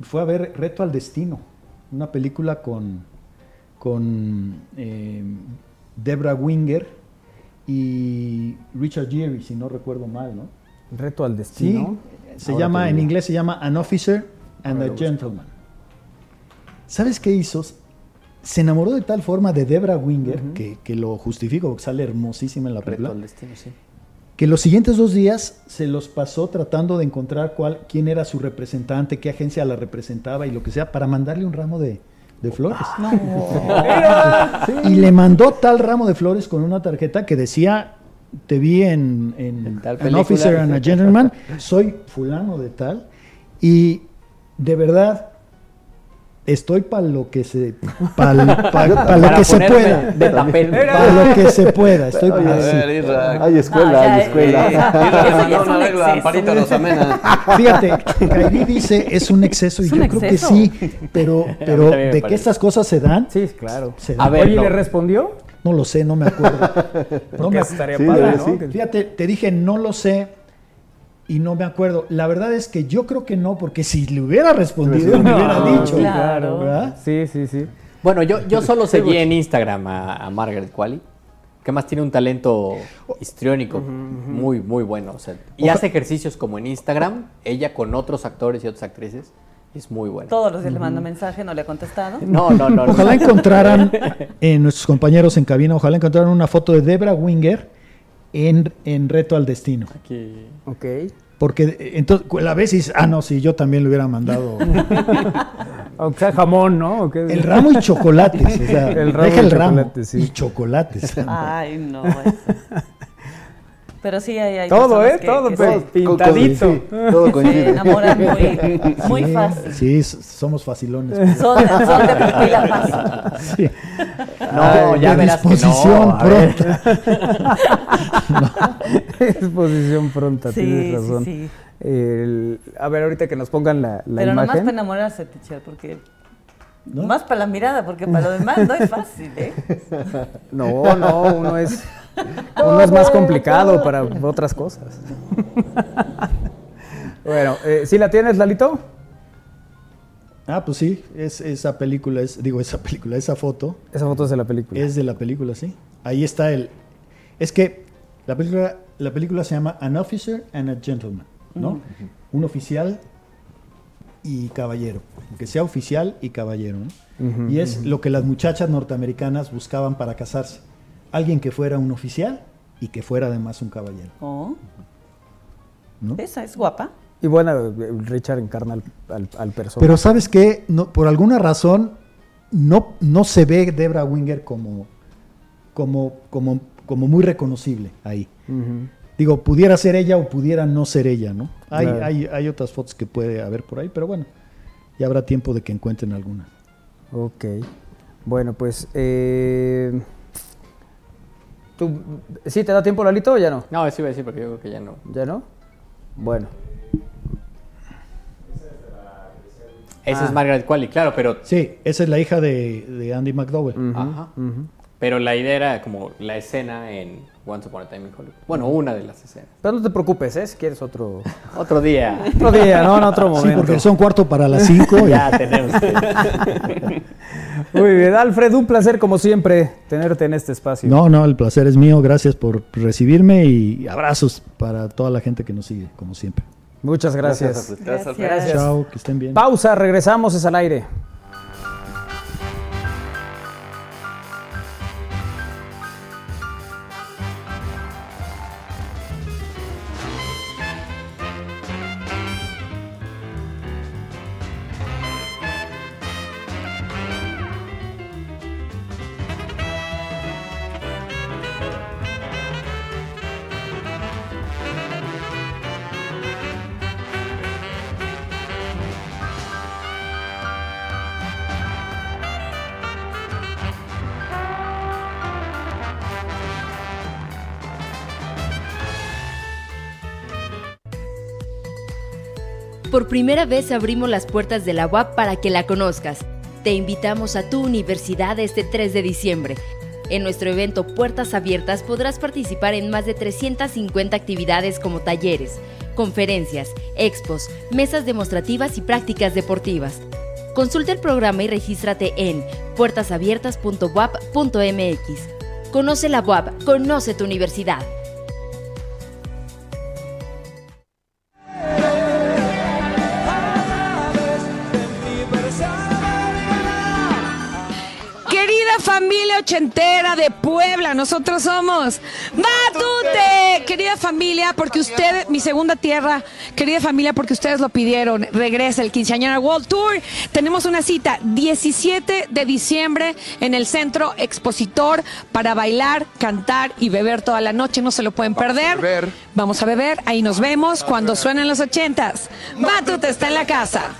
fue a ver Reto al Destino, una película con, con eh, Debra Winger y Richard Gere, si no recuerdo mal, ¿no? Reto al Sí, destino. Se Ahora llama, en inglés se llama An Officer and a. Gentleman. ¿Sabes qué hizo? Se enamoró de tal forma de Debra Winger, que, que lo justifico, porque sale hermosísima en la película, destino, sí. que los siguientes dos días se los pasó tratando de encontrar cuál, quién era su representante, qué agencia la representaba y lo que sea, para mandarle un ramo de, de flores. Y le mandó tal ramo de flores con una tarjeta que decía, te vi en, en En tal An película". Officer and a Gentleman, soy fulano de tal, y de verdad estoy para lo que se para lo Para que se pueda de papel. para lo que se pueda estoy Oye, así. A ver, Isra. Hay escuela, No, hay eh, escuela. Isra, un regla, exceso. Fíjate, Kairi dice es un exceso y Es yo un creo exceso. que sí, pero, pero de que estas cosas se dan, Sí, claro. se A dan. ver, Oye, ¿y no. ¿le respondió? No lo sé, no me acuerdo. No me estaría sí, padre, sí. Fíjate, te dije no lo sé y no me acuerdo. La verdad es que yo creo que no, porque si le hubiera respondido me hubiera No, dicho. claro. ¿verdad? Sí, sí, sí. Bueno, yo, yo solo seguí en Instagram a, a Margaret Qualley, que más tiene un talento histriónico muy, muy bueno. o sea, y hace ejercicios como en Instagram, ella con otros actores y otras actrices, es muy buena. Todos los días le mando mensaje, no le he contestado. No, no, no. no. Ojalá encontraran, en nuestros compañeros en cabina, ojalá encontraran una foto de Debra Winger en, en Reto al Destino. Aquí. Ok. Porque eh, entonces la ves y dices, ah, no, sí, yo también le hubiera mandado Aunque sea jamón, ¿no? ¿O qué? el ramo y chocolates. O sea, El ramo deja y el ramo sí. y chocolates. Ay, no. eso. Pero sí hay, hay Todo, ¿eh? que- Todo que sí. pintadito. Sí, todo Se coincide. enamoran muy, muy Sí, fácil. Sí, somos facilones. Son, son de pupila fácil. Sí. No, De- ya de verás que disposición no. pronta. Exposición pronta, Sí, tienes sí, razón. sí. El- a ver, ahorita que nos pongan la, la Pero nomás imagen. para enamorarse, teacher, porque... Más para la mirada, porque para lo demás no es fácil, ¿eh? No, no, uno es, uno es más complicado para otras cosas. bueno, eh, ¿sí la tienes, Lalito? Ah, pues sí, es, esa película, es, digo, esa película, esa foto. Esa foto es de la película. Es de la película, sí. Ahí está el... Es que la película, la película se llama An Officer and a Gentleman, ¿no? Un oficial y caballero. Que sea oficial y caballero, ¿no? Y es lo que las muchachas norteamericanas buscaban para casarse. Alguien que fuera un oficial y que fuera además un caballero. Oh, ¿no? esa es guapa. Y bueno, Richard encarna al, al, al personaje. Pero ¿sabes? No, por alguna razón no, no se ve Debra Winger como, como, como, como muy reconocible ahí. Digo, pudiera ser ella o pudiera no ser ella, ¿no? Hay, Claro. hay, hay otras fotos que puede haber por ahí, pero bueno, ya habrá tiempo de que encuentren alguna. Ok. Bueno, pues. Eh, ¿tú, ¿Sí te da tiempo, Lalito, o ya no? No, a decir porque yo creo que ya no. ¿Ya no? Bueno. Esa Ah. es Margaret Qualley, claro, pero... Sí, esa es la hija de, de Andy McDowell. Ajá. Pero la idea era como la escena en Once Upon a Time in Hollywood. Bueno, una de las escenas. Pero no te preocupes, ¿eh? Si quieres otro... Otro día. Otro día, ¿no? En otro Sí, momento. porque son cuarto para las cinco. y- ya tenemos que... Muy bien, Alfred, un placer como siempre tenerte en este espacio. No, no, el placer es mío. Gracias por recibirme y abrazos para toda la gente que nos sigue, como siempre. Muchas gracias. Gracias. Gracias. Gracias. Chao, que estén bien. Pausa, regresamos, es al aire. Por primera vez abrimos las puertas de la UAP para que la conozcas. Te invitamos a tu universidad este 3 de diciembre. En nuestro evento Puertas Abiertas podrás participar en más de 350 actividades como talleres, conferencias, expos, mesas demostrativas y prácticas deportivas. Consulta el programa y regístrate en puertasabiertas.wap.mx. Conoce la UAP, conoce tu universidad. Ochentera de Puebla, nosotros somos Matute. Querida familia, porque usted, mi segunda tierra, querida familia, porque ustedes lo pidieron, regresa el Quinceañera World Tour. Tenemos una cita 17 de diciembre en el Centro Expositor para bailar, cantar y beber toda la noche. No se lo pueden perder. Vamos a beber, ahí nos vemos cuando suenen los ochentas. Matute está en la casa.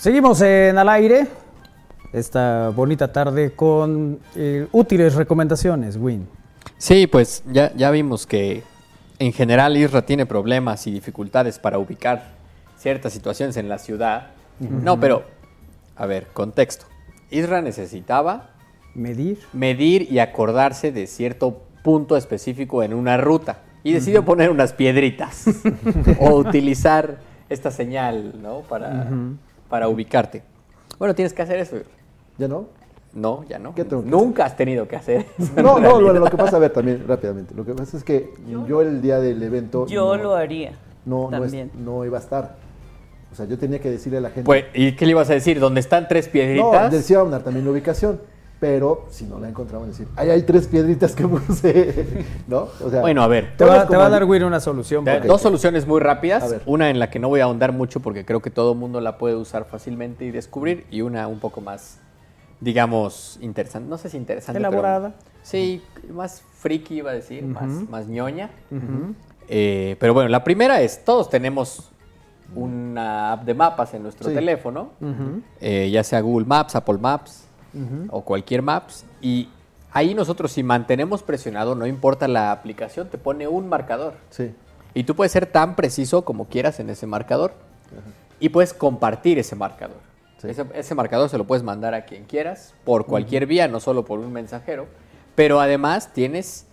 Seguimos en al aire esta bonita tarde con eh, útiles recomendaciones, Win. Sí, pues ya, ya vimos que en general Isra tiene problemas y dificultades para ubicar ciertas situaciones en la ciudad. No, pero, a ver, contexto. Isra necesitaba Medir. medir y acordarse de cierto punto específico en una ruta. Y decidió poner unas piedritas o utilizar esta señal, ¿no? Para, para ubicarte. Bueno, tienes que hacer eso. ¿Ya no? No, ya no. ¿Qué tengo que Nunca has tenido que hacer eso. No, no, bueno, lo que pasa, a ver, también, rápidamente. Lo que pasa es que yo el día del evento. Yo no- lo haría. No, no, es- también. no iba a estar. O sea, yo tenía que decirle a la gente. Pues, ¿y qué le ibas a decir? ¿Dónde están tres no, piedritas? decía dar también la ubicación. Pero si no la encontraban, decir, ahí hay tres piedritas que puse. ¿No? O sea, Bueno, a ver. Te va, te a dar Win una solución. Te- porque- Dos soluciones muy rápidas. Una en la que no voy a ahondar mucho porque creo que todo el mundo la puede usar fácilmente y descubrir. Y una un poco más, digamos, interesante. No sé si interesante. pero- Elaborada. sí, más friki iba a decir, más, más ñoña. Eh, pero bueno, la primera es, todos tenemos una app de mapas en nuestro Sí. teléfono, eh, ya sea Google Maps, Apple Maps o cualquier Maps. Y ahí nosotros si mantenemos presionado, no importa la aplicación, te pone un marcador. Sí. Y tú puedes ser tan preciso como quieras en ese marcador. Y puedes compartir ese marcador. Sí. Ese, ese marcador se lo puedes mandar a quien quieras, por cualquier vía, no solo por un mensajero. Pero además tienes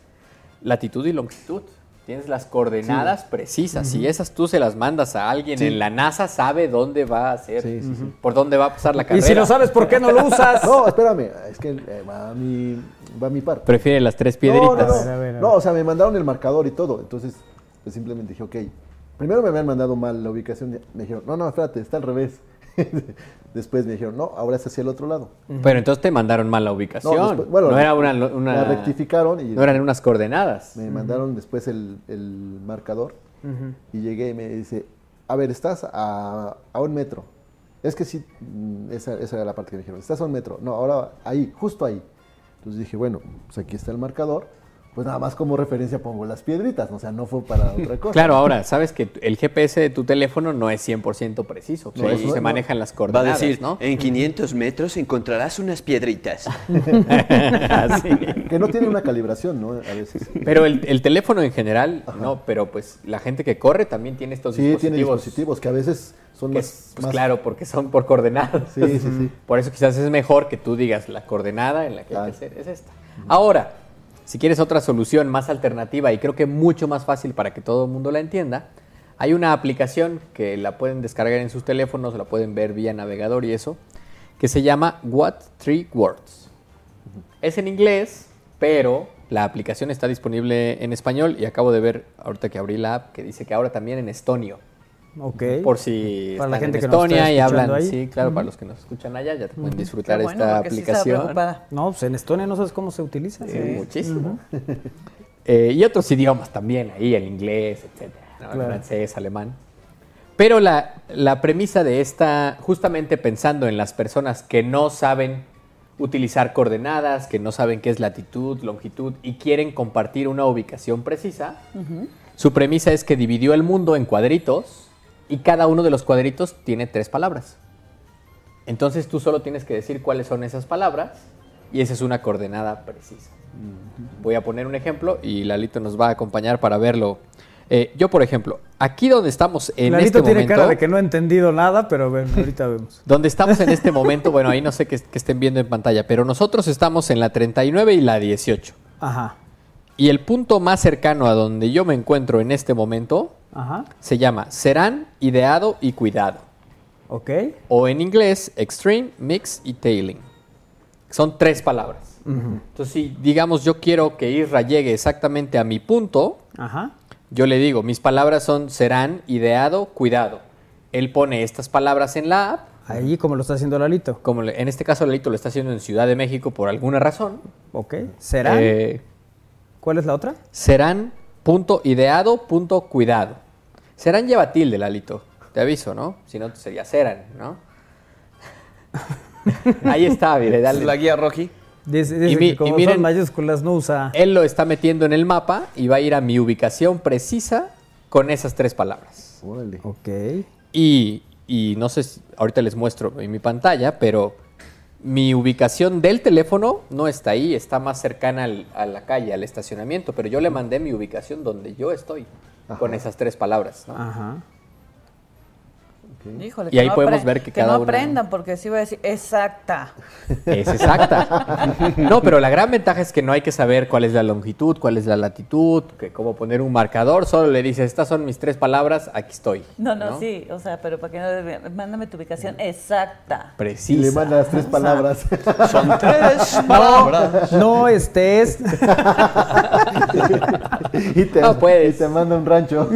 latitud y longitud. Tienes las coordenadas precisas. Si esas tú se las mandas a alguien Sí. en la NASA, sabe dónde va a hacer, Sí, sí, sí. por dónde va a pasar la Y carrera. si lo sabes, ¿por qué no lo usas? No, espérame, es que eh, va, a mi, va a mi par. Prefiere las tres No, piedritas. no, A ver, a ver, a ver. no, o sea, me mandaron el marcador y todo. Entonces, pues simplemente dije, ok. Primero me habían mandado mal la ubicación. Me dijeron, no, no, espérate, está al revés. Después me dijeron, no, ahora es hacia el otro lado. Pero entonces te mandaron mal la ubicación. No, después- bueno, no era una, una- la rectificaron y no eran unas coordenadas. me mandaron después el, el marcador. Y llegué y me dice, a ver, estás a, a un metro. Es que sí, mm, esa, esa era la parte que me dijeron, estás a un metro. No, ahora ahí, justo ahí. Entonces dije, bueno, pues aquí está el marcador. Pues nada más como referencia pongo las piedritas, o sea, no fue para otra cosa. Claro, ahora, sabes que el GPS de tu teléfono no es 100% preciso. No, Ahí eso no- se no. manejan las Va a coordenadas, decir, ¿no? en 500 metros encontrarás unas piedritas. Así. Que no tiene una calibración, ¿no? A veces. Pero el, el teléfono en general, no, pero pues la gente que corre también tiene estos Sí, tiene dispositivos. dispositivos que a veces son que más, es, pues más- claro, porque son por coordenadas. Sí, sí, sí. Por eso quizás es mejor que tú digas la coordenada en la que hay que hacer es esta. Ahora, si quieres otra solución más alternativa y creo que mucho más fácil para que todo el mundo la entienda, hay una aplicación que la pueden descargar en sus teléfonos, la pueden ver vía navegador y eso, que se llama What Three Words. Es en inglés, pero la aplicación está disponible en español y acabo de ver ahorita que abrí la app que dice que ahora también en estonio. Ok. Por si Para la gente en que nos está Estonia y hablan, ahí. sí, claro, para los que nos escuchan allá ya te pueden disfrutar bueno, esta sí aplicación. No, pues en Estonia no sabes cómo se utiliza. Sí, muchísimo. Eh, y otros idiomas también, ahí el inglés, etcétera, ¿no? el francés, alemán. Pero la, la premisa de esta, justamente pensando en las personas que no saben utilizar coordenadas, que no saben qué es latitud, longitud y quieren compartir una ubicación precisa, su premisa es que dividió el mundo en cuadritos y cada uno de los cuadritos tiene tres palabras. Entonces tú solo tienes que decir cuáles son esas palabras y esa es una coordenada precisa. Voy a poner un ejemplo y Lalito nos va a acompañar para verlo. Eh, yo, por ejemplo, aquí donde estamos en Lalito este tiene momento, cara de que no ha entendido nada, pero bueno, ahorita vemos. donde estamos en este momento, bueno, ahí no sé qué, qué estén viendo en pantalla, pero nosotros estamos en la 39 y la 18. Ajá, Y el punto más cercano a donde yo me encuentro en este momento ajá, se llama serán, ideado y cuidado. ok. O en inglés, extreme, mix y tailing. Son tres palabras. Entonces, si digamos yo quiero que Isra llegue exactamente a mi punto, Ajá. yo le digo, mis palabras son serán, ideado, cuidado. Él pone estas palabras en la app, Ahí como lo está haciendo Lalito. como le- en este caso Lalito lo está haciendo en Ciudad de México por alguna razón. Ok. ¿Será? Eh, ¿Cuál es la otra? serán, punto, ideado, punto, cuidado. Serán lleva tilde, Lalito. te aviso, ¿no? Si no, sería Ceran, ¿no? Ahí está, mire, dale. La guía Rocky. Dice, dice Y mi- que como y miren- son mayúsculas no usa. Él lo está metiendo en el mapa y va a ir a mi ubicación precisa con esas tres palabras. Órale. Ok. Y, y no sé, si- ahorita les muestro en mi pantalla, pero mi ubicación del teléfono no está ahí, está más cercana al- a la calle, al estacionamiento, pero yo le mandé mi ubicación donde yo estoy con esas tres palabras. ¿no? Ajá. Híjole, Y ahí no podemos ver que que cada no uno- aprendan, porque sí voy a decir exacta. Es exacta. No, pero la gran ventaja es que no hay que saber cuál es la longitud, cuál es la latitud, que cómo poner un marcador. Solo le dices, estas son mis tres palabras, aquí estoy. No, no, sí, o sea, pero para que no mándame tu ubicación exacta. Y Precisa. le manda las tres palabras. Son tres palabras. No estés. y, te, No puedes. y te manda un rancho.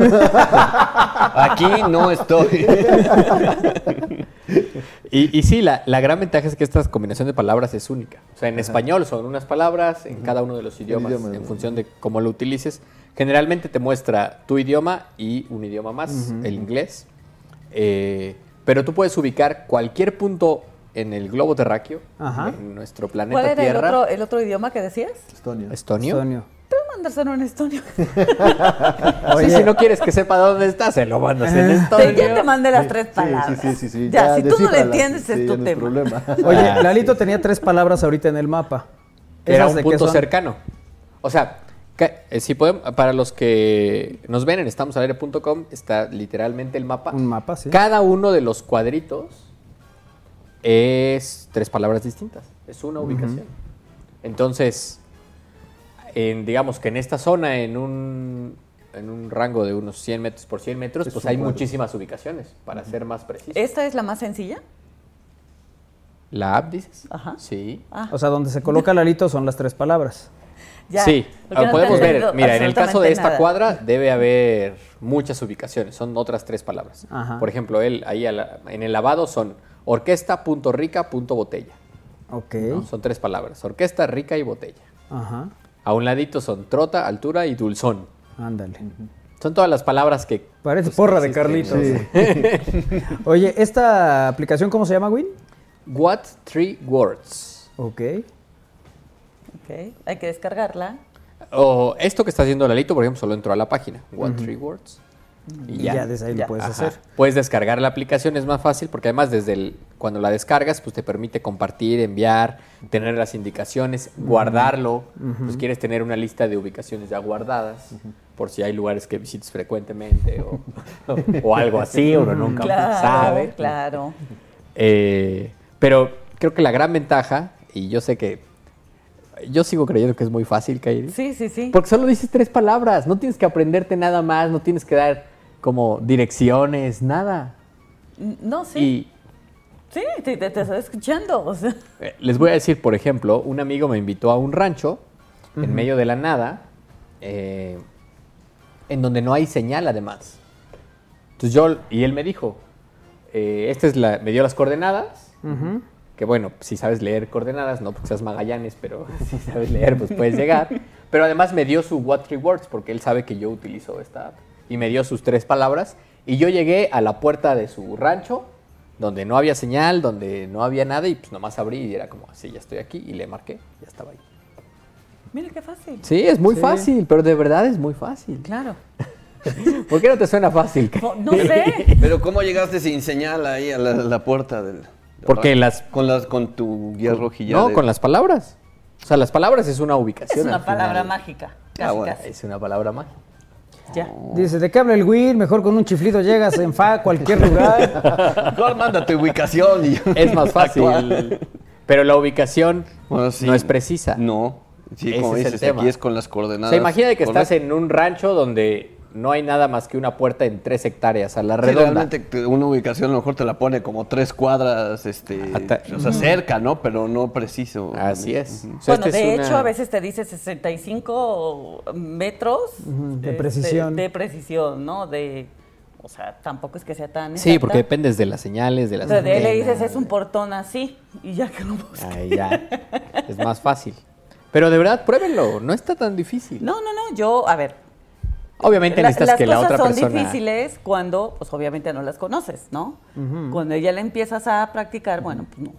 Aquí no estoy. Y, y sí, la, la gran ventaja es que esta combinación de palabras es única. O sea, en español son unas palabras, en cada uno de los idiomas, idioma, en función de cómo lo utilices. Generalmente te muestra tu idioma y un idioma más, el inglés. Eh, pero tú puedes ubicar cualquier punto en el globo terráqueo, Ajá. en nuestro planeta ¿Cuál era el otro, el otro idioma que decías? Estonio. ¿Estonio? Estonio. Mandárselo en estonio. Sí, si no quieres que sepa dónde está, se lo mandas en Te- estonio. ya te mandé las tres palabras. sí, sí, sí, sí. Ya, si tú no le entiendes, sí, es tu no tema. problema. Oye, Ah, Lalito tenía tres palabras ahorita en el mapa. era ¿Esas un de qué punto cercano. O sea, eh, si podemos, para los que nos ven en estamosalaire.com está literalmente el mapa. Un mapa, sí. Cada uno de los cuadritos es tres palabras distintas. Es una ubicación. Entonces, en, digamos que en esta zona, en un, en un rango de unos 100 metros por 100 metros, Es pues hay cuadro. muchísimas ubicaciones, para ser más preciso. ¿Esta es la más sencilla? ¿La app dices? Ajá. Sí. Ah, O sea, donde se coloca Lalito son las tres palabras. ya. Sí, no podemos ver. Mira, en el caso de esta nada. cuadra debe haber muchas ubicaciones, son otras tres palabras. Ajá. Por ejemplo, él ahí la- en el lavado son orquesta, punto rica, punto botella. Ok. ¿no? Son tres palabras, orquesta, rica y botella. Ajá. A un ladito son trota, altura y dulzón. Ándale. Son todas las palabras que... Parece pues, porra de. Carlitos. Oye, ¿esta aplicación cómo se llama, Win? What three words? Ok. Ok, hay que descargarla. O esto que está haciendo Lalito, por ejemplo, solo entró a la página. What three words? Y ya, desde ahí Ya. lo puedes Ajá. hacer. Puedes descargar la aplicación, es más fácil porque además desde el, cuando la descargas, pues te permite compartir, enviar, tener las indicaciones, guardarlo. Pues quieres tener una lista de ubicaciones ya guardadas por si hay lugares que visites frecuentemente o, o algo así, uno nunca Claro, sabe. claro. Eh, pero creo que la gran ventaja, y yo sé que yo sigo creyendo que es muy fácil, Kairi. Sí, sí, sí. Porque solo dices tres palabras, no tienes que aprenderte nada más, no tienes que dar como direcciones, nada. No, sí. Y Sí, te, te- te estoy escuchando. O sea, eh, les voy a decir, por ejemplo, un amigo me invitó a un rancho en medio de la nada, eh, en donde no hay señal además. Entonces yo, y él me dijo, eh, esta es la, me dio las coordenadas, que bueno, si sabes leer coordenadas, no porque seas Magallanes, pero si sabes leer, pues puedes llegar. Pero además me dio su What Three Words, porque él sabe que yo utilizo esta app. Y me dio sus tres palabras. Y yo llegué a la puerta de su rancho, donde no había señal, donde no había nada, y pues nomás abrí y era como, así, ya estoy aquí, y le marqué, ya estaba ahí. mira qué fácil. Sí, es muy Sí. fácil, pero de verdad es muy fácil. Claro. ¿Por qué no te suena fácil? No, no sé. Pero ¿cómo llegaste sin señal ahí a la, la puerta del... Porque las- Con, las, con tu guía rojilla. No, de- con las palabras. O sea, las palabras es una ubicación. Es una final. palabra mágica. Casi, Ah, bueno. casi. Es una palabra mágica. Ya. Dice, ¿de qué habla el Win? Mejor con un chiflido llegas en fa a cualquier lugar. Mejor manda tu ubicación y Es más fácil. Actual. pero la ubicación Bueno, sí. no es precisa. No. Sí, Ese como es el dices, tema. aquí es con las O coordenadas. sea, imagina que estás en un rancho donde no hay nada más que una puerta en tres hectáreas a la Sí, redonda. realmente te- una ubicación a lo mejor te la pone como tres cuadras, este, Ata- o sea, cerca, ¿no? Pero no preciso. Así es. O sea, Bueno, es de una- hecho, a veces te dice 65 metros Ujú, de este, precisión. De, precisión, ¿no? De, o sea, tampoco es que sea tan. Sí, exacta. porque dependes de las señales, de las Pero de ahí le dices, es un portón así, y ya que lo. Ahí ya. es más fácil. Pero de verdad, pruébenlo. No está tan difícil. No, no, no, yo, a ver, Obviamente La- necesitas las que la cosas otra son persona... difíciles cuando, pues obviamente no las conoces, ¿no? Cuando ya la empiezas a practicar, bueno, pues no.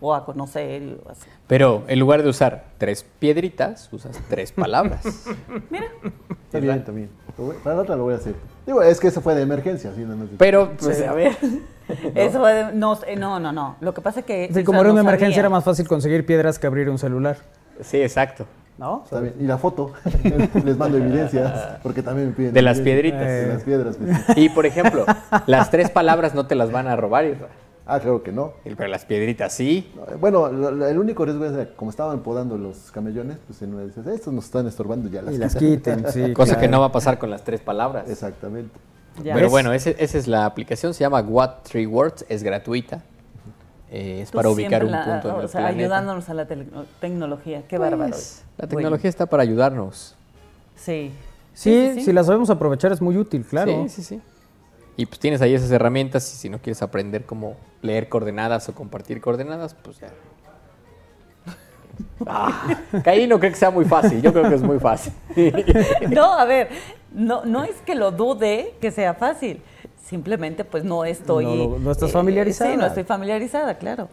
O a conocer y así. Pero en lugar de usar tres piedritas, usas tres palabras. Mira, Está bien, está bien. Lo voy- Para la otra lo voy a hacer. Digo, es que eso fue de emergencia. ¿sí? No, no Pero, pues, a ver. Eso fue de- no, sé, no, no, no. Lo que pasa es que. Sí, como sea, era una no emergencia, sabía. era más fácil conseguir piedras que abrir un celular. sí, exacto. ¿No? Está bien. Y la foto. Les mando evidencias. Porque también me piden. De las piedritas. De las piedras. pues. Y, por ejemplo, las tres palabras no te las van a robar. Ah, claro que no. Pero las piedritas sí. No, Bueno, lo- lo- el único riesgo es que como estaban podando los camellones, pues en una dices, estos nos están estorbando ya las Y las quitan". quiten, sí. Cosa que no va a pasar con las tres palabras. Exactamente. Ya. Pero ¿Ves? bueno, ese- esa es la aplicación, se llama What Three Words, es gratuita. Eh, es Tú para ubicar un la- punto en el o sea, planeta. ayudándonos a la tecnología. Qué Pues, bárbaro. La tecnología está para ayudarnos. Sí. Sí, si la sabemos aprovechar es muy útil, claro. Sí, sí, sí. Y pues tienes ahí esas herramientas y si no quieres aprender cómo leer coordenadas o compartir coordenadas, pues ya. Ah, que ahí no creo que sea muy fácil, yo creo que es muy fácil. No, a ver, no, no es que lo dude que sea fácil. Simplemente, pues no estoy. No lo- no estás eh, familiarizada. Sí, no estoy familiarizada, claro.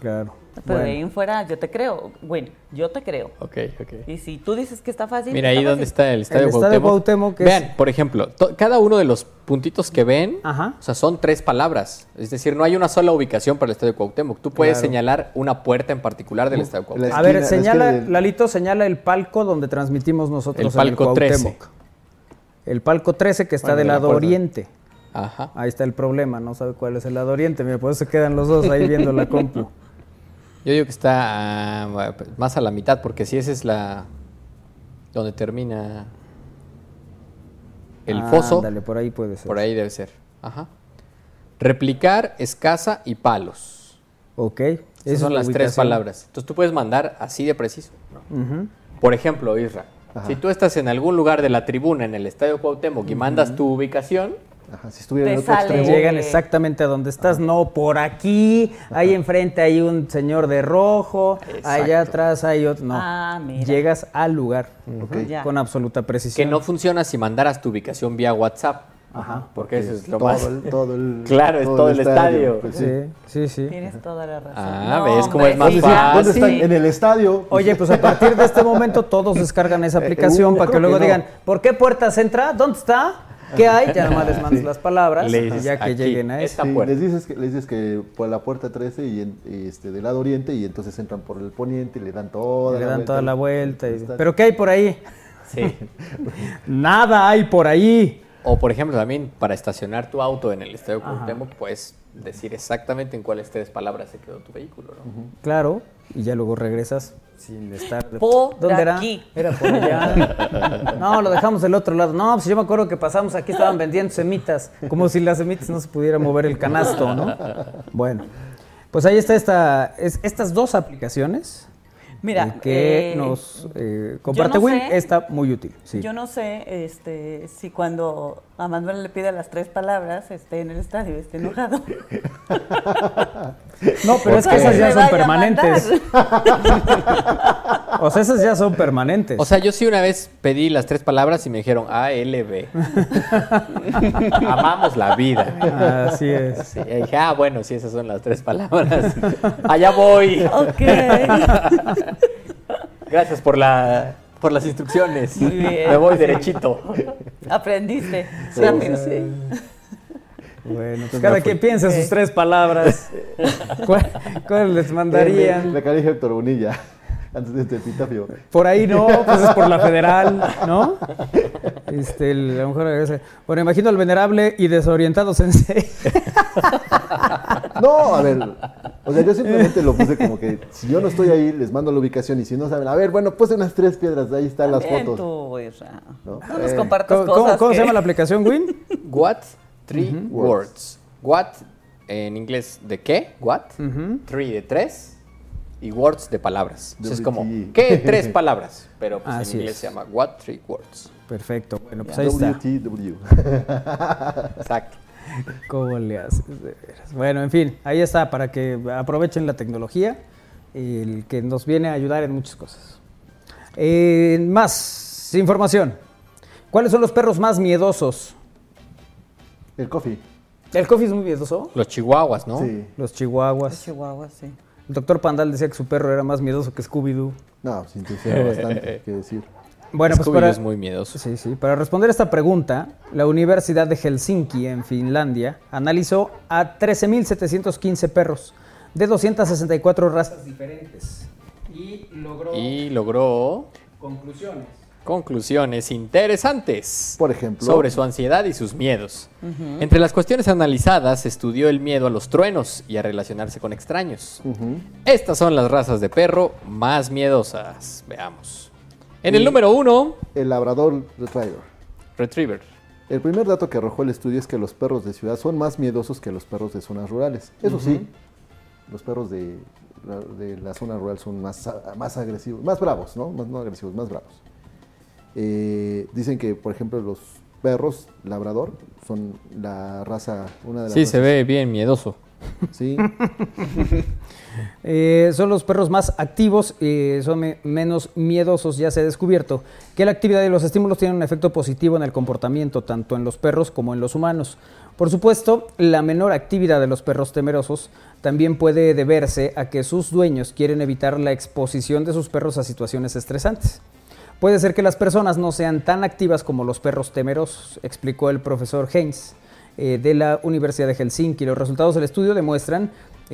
Claro. Pero de Bueno. ahí en fuera, yo te creo. Bueno, yo te creo. ok, ok. Y si tú dices que está fácil. Mira ahí está donde fácil. está el estadio, El estadio Cuauhtémoc. Cuauhtémoc, que Vean, es- por ejemplo, cada uno de los puntitos que ven, Ajá. o sea, son tres palabras. Es decir, no hay una sola ubicación para el estadio Cuauhtémoc. Tú puedes Claro. señalar una puerta en particular del estadio Cuauhtémoc. A ver, esquina- la señala, esquina del- Lalito, señala el palco donde transmitimos nosotros El en palco 13. Cuauhtémoc. El palco 13 que está Bueno, del de la lado puerta. oriente. Ajá. Ahí está el problema, no sabe cuál es el lado oriente. Mira, por eso se quedan los dos ahí viendo la compu. Yo digo que está ah, bueno, más a la mitad, porque si esa es la. donde termina. El foso. Dale, por ahí puede ser. Por ahí debe ser. Ajá. Replicar, escasa y palos. Ok. Esas Esa son las tres palabras. Entonces tú puedes mandar así de preciso. Por ejemplo, Isra, Ajá. si tú estás en algún lugar de la tribuna en el Estadio Cuauhtémoc y mandas tu ubicación, Ajá, si estuviera en otro sale. extremo. Llegan exactamente a donde estás, no por aquí, ahí enfrente hay un señor de rojo, allá atrás hay otro, no. Ah, mira. Llegas al lugar con absoluta que precisión. no funciona si mandaras tu ubicación vía WhatsApp. Ajá. Porque eso es lo todo más. El, todo el, Claro, es todo el estadio. pues, sí. Sí, sí, sí. Tienes toda la razón. Ah, No, ¿ves cómo es más sí, fácil? ¿Dónde está? En el estadio. Oye, pues a partir de este momento todos descargan esa aplicación uh, para que luego que no. digan, ¿por qué puertas entra? ¿Dónde está? ¿Qué hay? Ya nomás les mandas las palabras Le dices, ya que aquí, lleguen a eso. esta Sí, puerta. les dices que les dices que por la puerta 13 y, en- y, este del lado oriente y entonces entran por el poniente y le dan toda Le la dan vuelta. toda la vuelta. y- ¿Pero qué hay por ahí? Sí. Nada hay por ahí. O por ejemplo, también para estacionar tu auto en el Estadio Cuauhtémoc, puedes decir exactamente en cuáles tres palabras se quedó tu vehículo, ¿no? Claro, y ya luego regresas sin estar. de- Por ¿Dónde era? aquí. Era por allá. No, lo dejamos del otro lado. No, pues yo me acuerdo que pasamos aquí, estaban vendiendo semitas. Como si las semitas no se pudiera mover el canasto, ¿no? Bueno, pues ahí está esta, es- estas dos aplicaciones Mira, eh, que eh, nos eh, comparte no Win. sé- Está muy útil. Sí. Yo no sé este, si cuando a Manuel le pide las tres palabras esté en el estadio, esté enojado. No, pero es que esas ya son permanentes. O sea, esas ya son permanentes. O sea, yo sí una vez pedí las tres palabras y me dijeron ALB. Amamos la vida. Así es. Sí, y dije, ah, bueno, sí, esas son las tres palabras. Allá voy. ok. Gracias por la por las instrucciones. Muy bien. Me voy derechito. Aprendiste. Sí, rápido. sí. Bueno, pues cada quien piensa sus tres palabras. ¿Cuál, cuál les Le, mandarían? le cae Héctor Bonilla antes de epitafio. Por ahí no, pues es por la federal, ¿no? Este, el- a lo mejor ese- Bueno, imagino al venerable y desorientado sensei. No, a ver. O sea, yo simplemente lo puse como que si yo no estoy ahí, les mando la ubicación y si no saben, a ver, bueno, puse unas tres piedras, ahí están las fotos. tú. ¿no? No nos Eh, compartas ¿Cómo, cosas. cómo se llama la aplicación, Win? What? Three words. What en inglés de qué? What? Ujú. Three de tres. Y words de palabras. Entonces es como. ¿qué tres palabras? Pero pues Así en inglés es. se llama what three words. Perfecto. Bueno, pues ahí está. WTW. Exacto. ¿Cómo le haces? de veras? Bueno, en fin, ahí está, para que aprovechen la tecnología, el que nos viene a ayudar en muchas cosas. Eh, más información. ¿Cuáles son los perros más miedosos? El coffee. ¿El coffee es muy miedoso? Los chihuahuas, ¿no? Sí. Los chihuahuas. Chihuahua, sí. El doctor Pandal decía que su perro era más miedoso que Scooby-Doo. No, sin tiene bastante que decir. Bueno, pues Scooby-Doo para, es muy miedoso. Sí, sí. Para responder esta pregunta, la Universidad de Helsinki, en Finlandia, analizó a 13.715 perros de 264 razas diferentes y logró Y logró conclusiones. Conclusiones interesantes Por ejemplo. sobre su ansiedad y sus miedos. Entre las cuestiones analizadas, estudió el miedo a los truenos y a relacionarse con extraños. Estas son las razas de perro más miedosas. Veamos. En el número uno, El labrador retriever. Retriever. El primer dato que arrojó el estudio es que los perros de ciudad son más miedosos que los perros de zonas rurales. Eso sí, los perros de la, de la zona rural son más, más agresivos, más bravos, ¿no? Más, no agresivos, más bravos. Eh, dicen que, por ejemplo, los perros labrador son la raza, una de las Sí, se ve bien miedoso. Sí, Eh, son los perros más activos y son me- menos miedosos, ya se ha descubierto que la actividad y los estímulos tienen un efecto positivo en el comportamiento, tanto en los perros como en los humanos. Por supuesto, la menor actividad de los perros temerosos también puede deberse a que sus dueños quieren evitar la exposición de sus perros a situaciones estresantes. Puede ser que las personas no sean tan activas como los perros temerosos, explicó el profesor Heinz eh, de la Universidad de Helsinki. Los resultados del estudio demuestran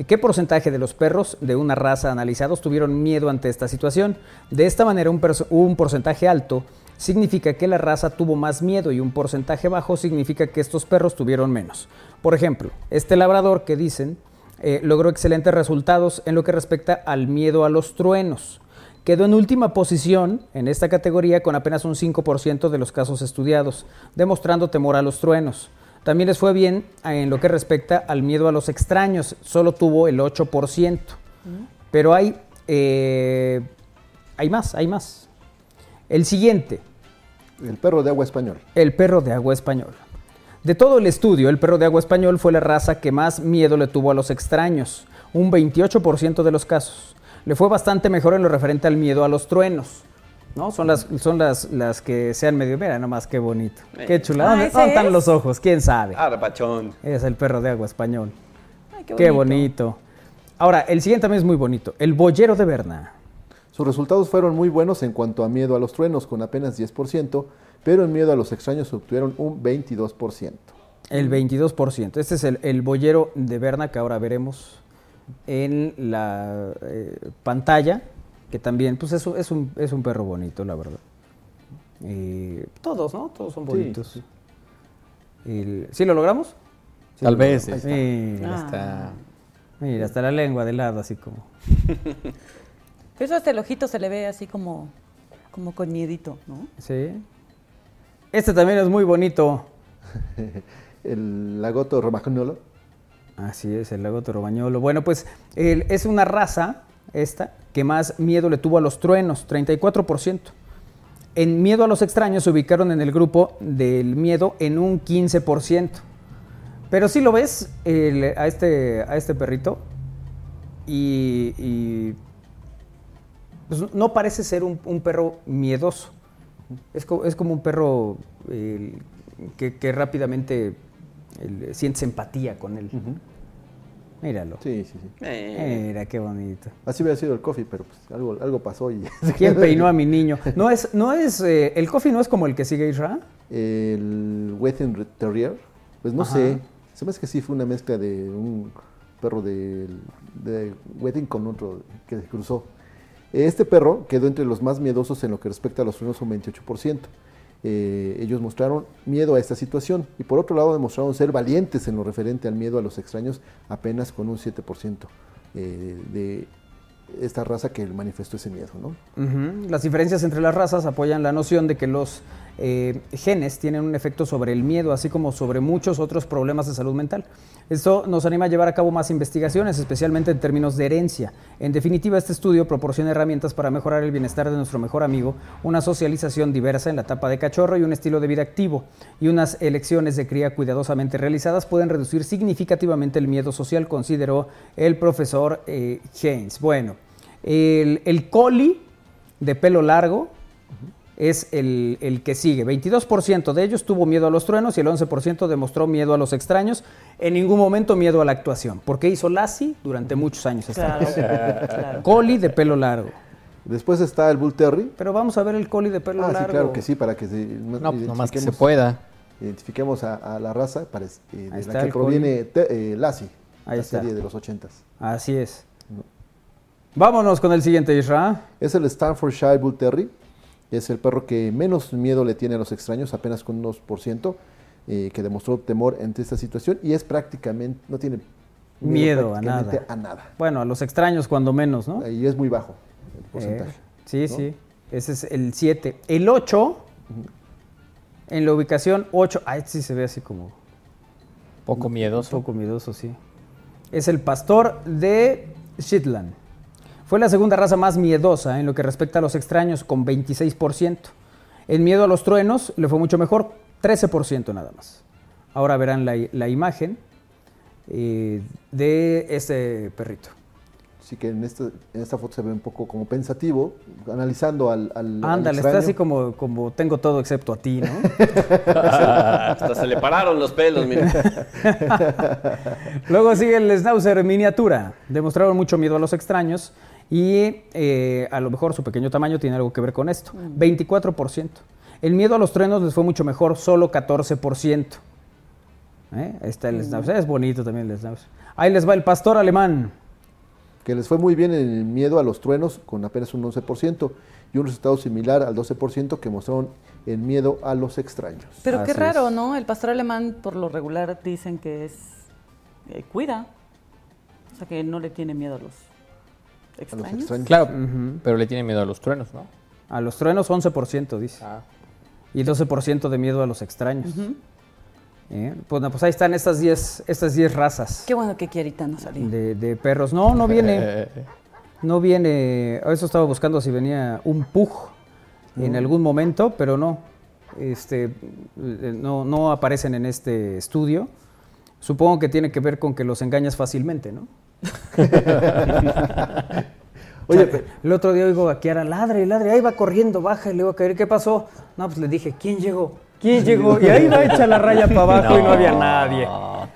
qué porcentaje de los perros de una raza analizados tuvieron miedo ante esta situación. De esta manera, un porcentaje alto significa que la raza tuvo más miedo y un porcentaje bajo significa que estos perros tuvieron menos. Por ejemplo, este labrador que dicen eh, logró excelentes resultados en lo que respecta al miedo a los truenos. Quedó en última posición en esta categoría con apenas un 5% de los casos estudiados, demostrando temor a los truenos. También les fue bien en lo que respecta al miedo a los extraños, solo tuvo el 8%. Pero hay, eh, hay más, hay más. El siguiente, el perro de agua español. el perro de agua español. De todo el estudio, el perro de agua español fue la raza que más miedo le tuvo a los extraños, un 28% de los casos. Le fue bastante mejor en lo referente al miedo a los truenos. ¿No? Son las, son las, las que sean medio. Mira, nomás qué bonito. Qué chula. Ah, ¿Dónde, ¿ese dónde están es? los ojos? ¿Quién sabe? Ah, rapachón. Es el perro de agua español. Ay, Qué bonito. Ahora, el siguiente también es muy bonito. El boyero de Berna. Sus resultados fueron muy buenos en cuanto a miedo a los truenos, con apenas 10%, pero en miedo a los extraños obtuvieron un 22%. El 22%. Este es el, el boyero de Berna que ahora veremos en la eh, pantalla, que también pues es, un- es, un, es un perro bonito, la verdad. Eh, todos, ¿no? Todos son bonitos. sí. El- ¿Sí lo logramos? Tal vez. ahí este, Mira, está- mira, hasta la lengua de lado, así como... Eso hasta el ojito se le ve así como, como con miedito, ¿no? Sí. Este también es muy bonito. El lagoto romagnolo. Así es, el lago torobañolo. Bueno, pues es una raza, esta, que más miedo le tuvo a los truenos, 34%. En miedo a los extraños se ubicaron en el grupo del miedo en un 15%. Pero si lo ves a, este, a este perrito y, y, pues, no parece ser un, perro miedoso. Es, es como un perro que rápidamente el, sientes empatía con él. Míralo. Sí, sí, sí. Eh, Mira qué bonito. Así hubiera sido el coffee, pero pues algo, algo pasó y... ¿Quién peinó a mi niño? No es, no es, eh, el coffee no es como el que sigue Isra. El Wethen Terrier, pues no Ajá. sé, se me hace que sí fue una mezcla de un perro de, de Wethen con otro que se cruzó. Este perro quedó entre los más miedosos en lo que respecta a los frenos, un 28%. Eh, ellos mostraron miedo a esta situación y por otro lado demostraron ser valientes en lo referente al miedo a los extraños apenas con un 7% eh, de esta raza que manifestó ese miedo, ¿no? Las diferencias entre las razas apoyan la noción de que los eh, genes tienen un efecto sobre el miedo, así como sobre muchos otros problemas de salud mental. Esto nos anima a llevar a cabo más investigaciones, especialmente en términos de herencia. En definitiva, este estudio proporciona herramientas para mejorar el bienestar de nuestro mejor amigo, una socialización diversa en la etapa de cachorro y un estilo de vida activo. Y unas elecciones de cría cuidadosamente realizadas pueden reducir significativamente el miedo social, consideró el profesor eh, Haynes. Bueno, el, el coli de pelo largo es el, el que sigue. 22% de ellos tuvo miedo a los truenos y el 11% demostró miedo a los extraños. En ningún momento miedo a la actuación. Porque hizo Lassie durante muchos años. esta Claro, claro. Collie de pelo largo. Después está el Bull Terry. Pero vamos a ver el Collie de pelo Ah, sí, largo. claro que sí, para que se, No, nomás que se pueda. Identifiquemos a, a la raza para, eh, de Ahí la que proviene te- eh, Lassie, Ahí la está. serie de los ochentas. Así es. Vámonos con el siguiente, Isra. Es el Stanfordshire Bull Terry. Es el perro que menos miedo le tiene a los extraños, apenas con un 2%, eh, que demostró temor ante esta situación y es prácticamente, no tiene Miedo a nada. a nada. Bueno, a los extraños cuando menos, ¿no? Y es muy bajo el porcentaje. Eh, sí, ¿no? sí. Ese es el 7. El 8, en la ubicación 8, ah, sí se ve así como Poco miedoso. un poco miedoso, sí. Es el pastor de Shetland. Fue la segunda raza más miedosa en lo que respecta a los extraños, con 26%. En miedo a los truenos le fue mucho mejor, 13% nada más. Ahora verán la, la imagen eh, de este perrito. Así que en esta, en esta foto se ve un poco como pensativo, analizando al, al, al Ándale, está así como, como tengo todo excepto a ti, ¿no? Hasta se le pararon los pelos, miren. Luego sigue el Schnauzer miniatura. Demostraron mucho miedo a los extraños y eh, a lo mejor su pequeño tamaño tiene algo que ver con esto. 24%. El miedo a los truenos les fue mucho mejor, solo 14%. ¿Eh? Ahí está el Schnauzer. Es bonito también el Schnauzer. Ahí les va el pastor alemán. que les fue muy bien en el miedo a los truenos con apenas un 11% y un resultado similar al 12% que mostraron el miedo a los extraños. Pero qué raro, es. ¿no? El pastor alemán por lo regular dicen que es eh, cuida. O sea que no le tiene miedo a los A los extraños. Claro, pero le tiene miedo a los truenos, ¿no? A los truenos 11%, dice. Ah. Y 12% de miedo a los extraños. ¿Eh? Pues, no, pues ahí están estas 10 estas 10 razas. Qué bueno que Kiarita no salió. de, de perros. No, no viene. Eh, No viene. A eso estaba buscando si venía un pug en algún momento, pero no. Este, eh, no, no aparecen en este estudio. Supongo que tiene que ver con que los engañas fácilmente, ¿no? Oye, O sea, el otro día oigo a Kiara, ladre, ladre, ahí va corriendo, baja y le va a caer. ¿Qué pasó? No, pues le dije, ¿quién llegó? ¿Quién llegó? Y ahí va hecha la raya para abajo y no había nadie.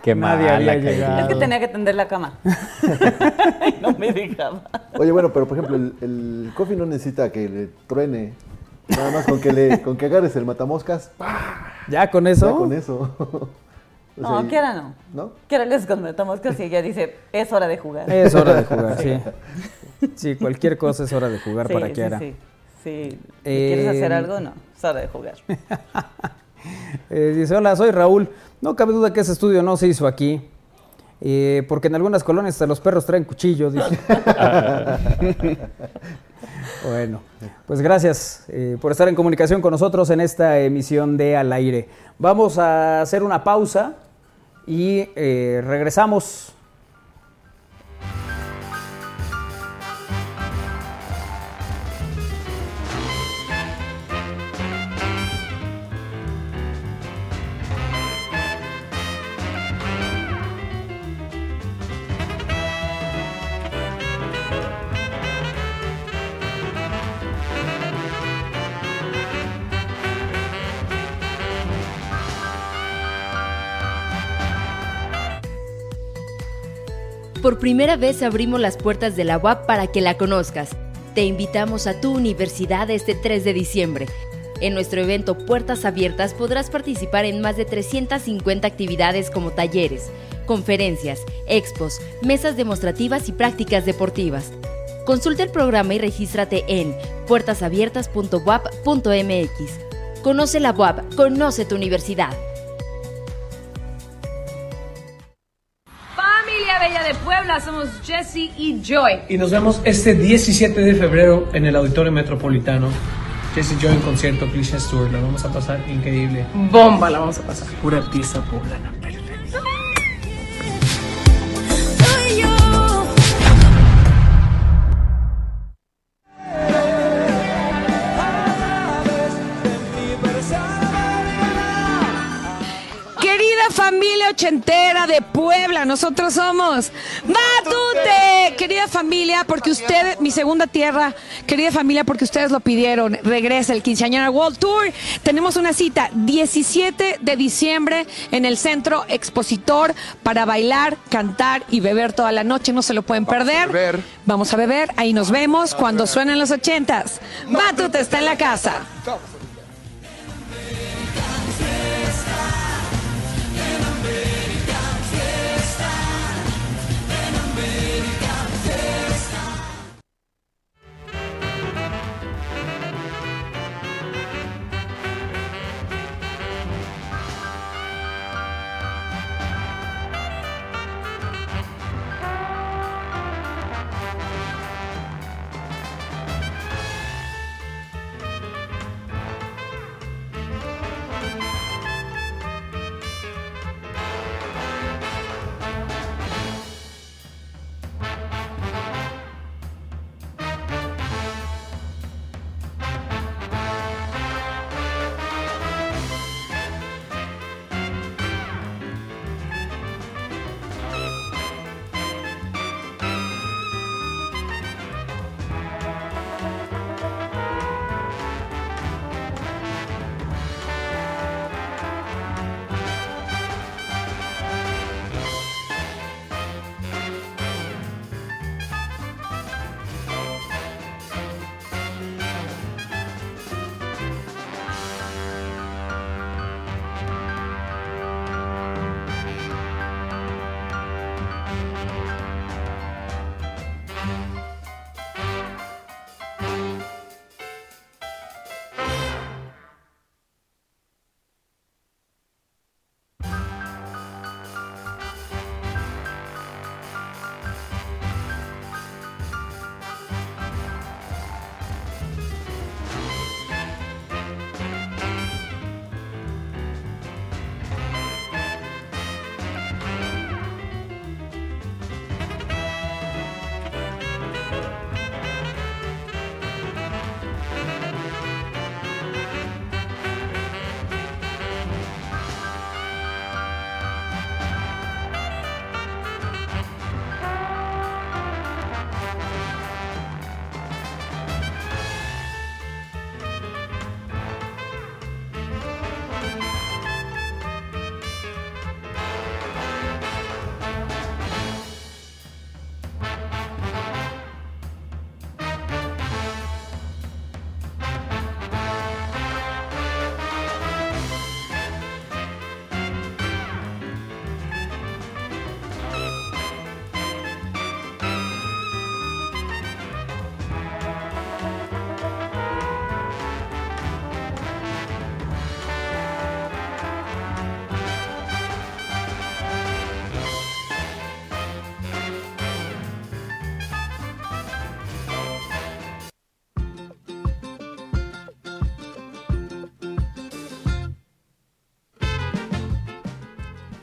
Qué Nadie mala había llegado. Es que tenía que tender la cama. y no me dejaba. Oye, bueno, pero por ejemplo, el, el coffee no necesita que le truene. Nada más con que, le, con que agarres el matamoscas, ¡pah! ¿Ya con eso? ya con eso. O No, sea, Kiara no. ¿No? Kiara les comentamos que si ella dice, es hora de jugar. Es hora de jugar, sí. Sí, cualquier cosa es hora de jugar Sí, para sí, Kiara. Sí, sí. Si Eh, quieres hacer algo, no. Es hora de jugar. Eh, dice, hola, soy Raúl. No cabe duda que ese estudio no se hizo aquí. eh, porque en algunas colonias hasta los perros traen cuchillo, dice. bueno, pues gracias eh, por estar en comunicación con nosotros en esta emisión de Al Aire. Vamos a hacer una pausa y eh, regresamos. Por primera vez abrimos las puertas de la UAP para que la conozcas. Te invitamos a tu universidad este 3 de diciembre. En nuestro evento Puertas Abiertas podrás participar en más de 350 actividades como talleres, conferencias, expos, mesas demostrativas y prácticas deportivas. Consulta el programa y regístrate en puertasabiertas.wap.mx. Conoce la UAP, conoce tu universidad. Bella de Puebla, somos Jesse y Joy. Y nos vemos este 17 de febrero en el Auditorio Metropolitano. Jesse Joy en concierto, Christian Stewart. La vamos a pasar increíble. Bomba la vamos a pasar. Pura artista poblana. Ochentera de Puebla. Nosotros somos Matute. Querida familia, porque usted, mi segunda tierra, querida familia, porque ustedes lo pidieron. Regresa el Quinceañera World Tour. Tenemos una cita 17 de diciembre en el Centro Expositor para bailar, cantar y beber toda la noche. No se lo pueden perder. Vamos a beber. Ahí nos vemos cuando suenen los ochentas. Matute está en la casa.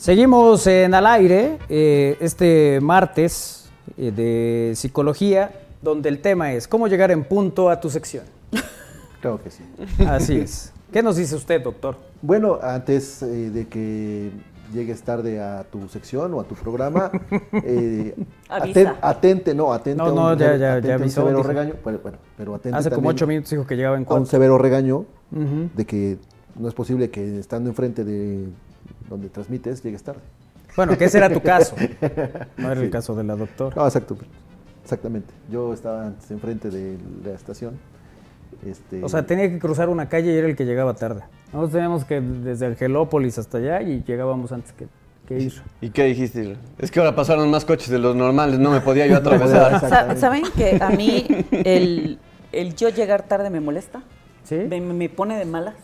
Seguimos en al aire eh, este martes eh, de psicología, donde el tema es cómo llegar en punto a tu sección. Creo que sí. Así es. ¿Qué nos dice usted, doctor? Bueno, antes eh, de que llegues tarde a tu sección o a tu programa, eh, aten- atente, no, atente No, a un, no, ya, ya, ya a un avisó, severo dijo. regaño, bueno, bueno, pero atente Hace como ocho minutos dijo que llegaba en a un cuatro. severo regaño de que no es posible que estando enfrente de donde transmites llegues tarde. Bueno, que ese era tu caso. No era el caso de la doctora. No, exacto. Exactamente. Yo estaba antes enfrente de la estación. Este, O sea, tenía que cruzar una calle y era el que llegaba tarde. Nosotros teníamos que desde Angelópolis hasta allá y llegábamos antes que, que ir. ¿Y qué dijiste? Es que ahora pasaron más coches de los normales, no me podía yo atravesar. Sa- ¿Saben que a mí el, el yo llegar tarde me molesta? ¿Sí? Me, me pone de malas.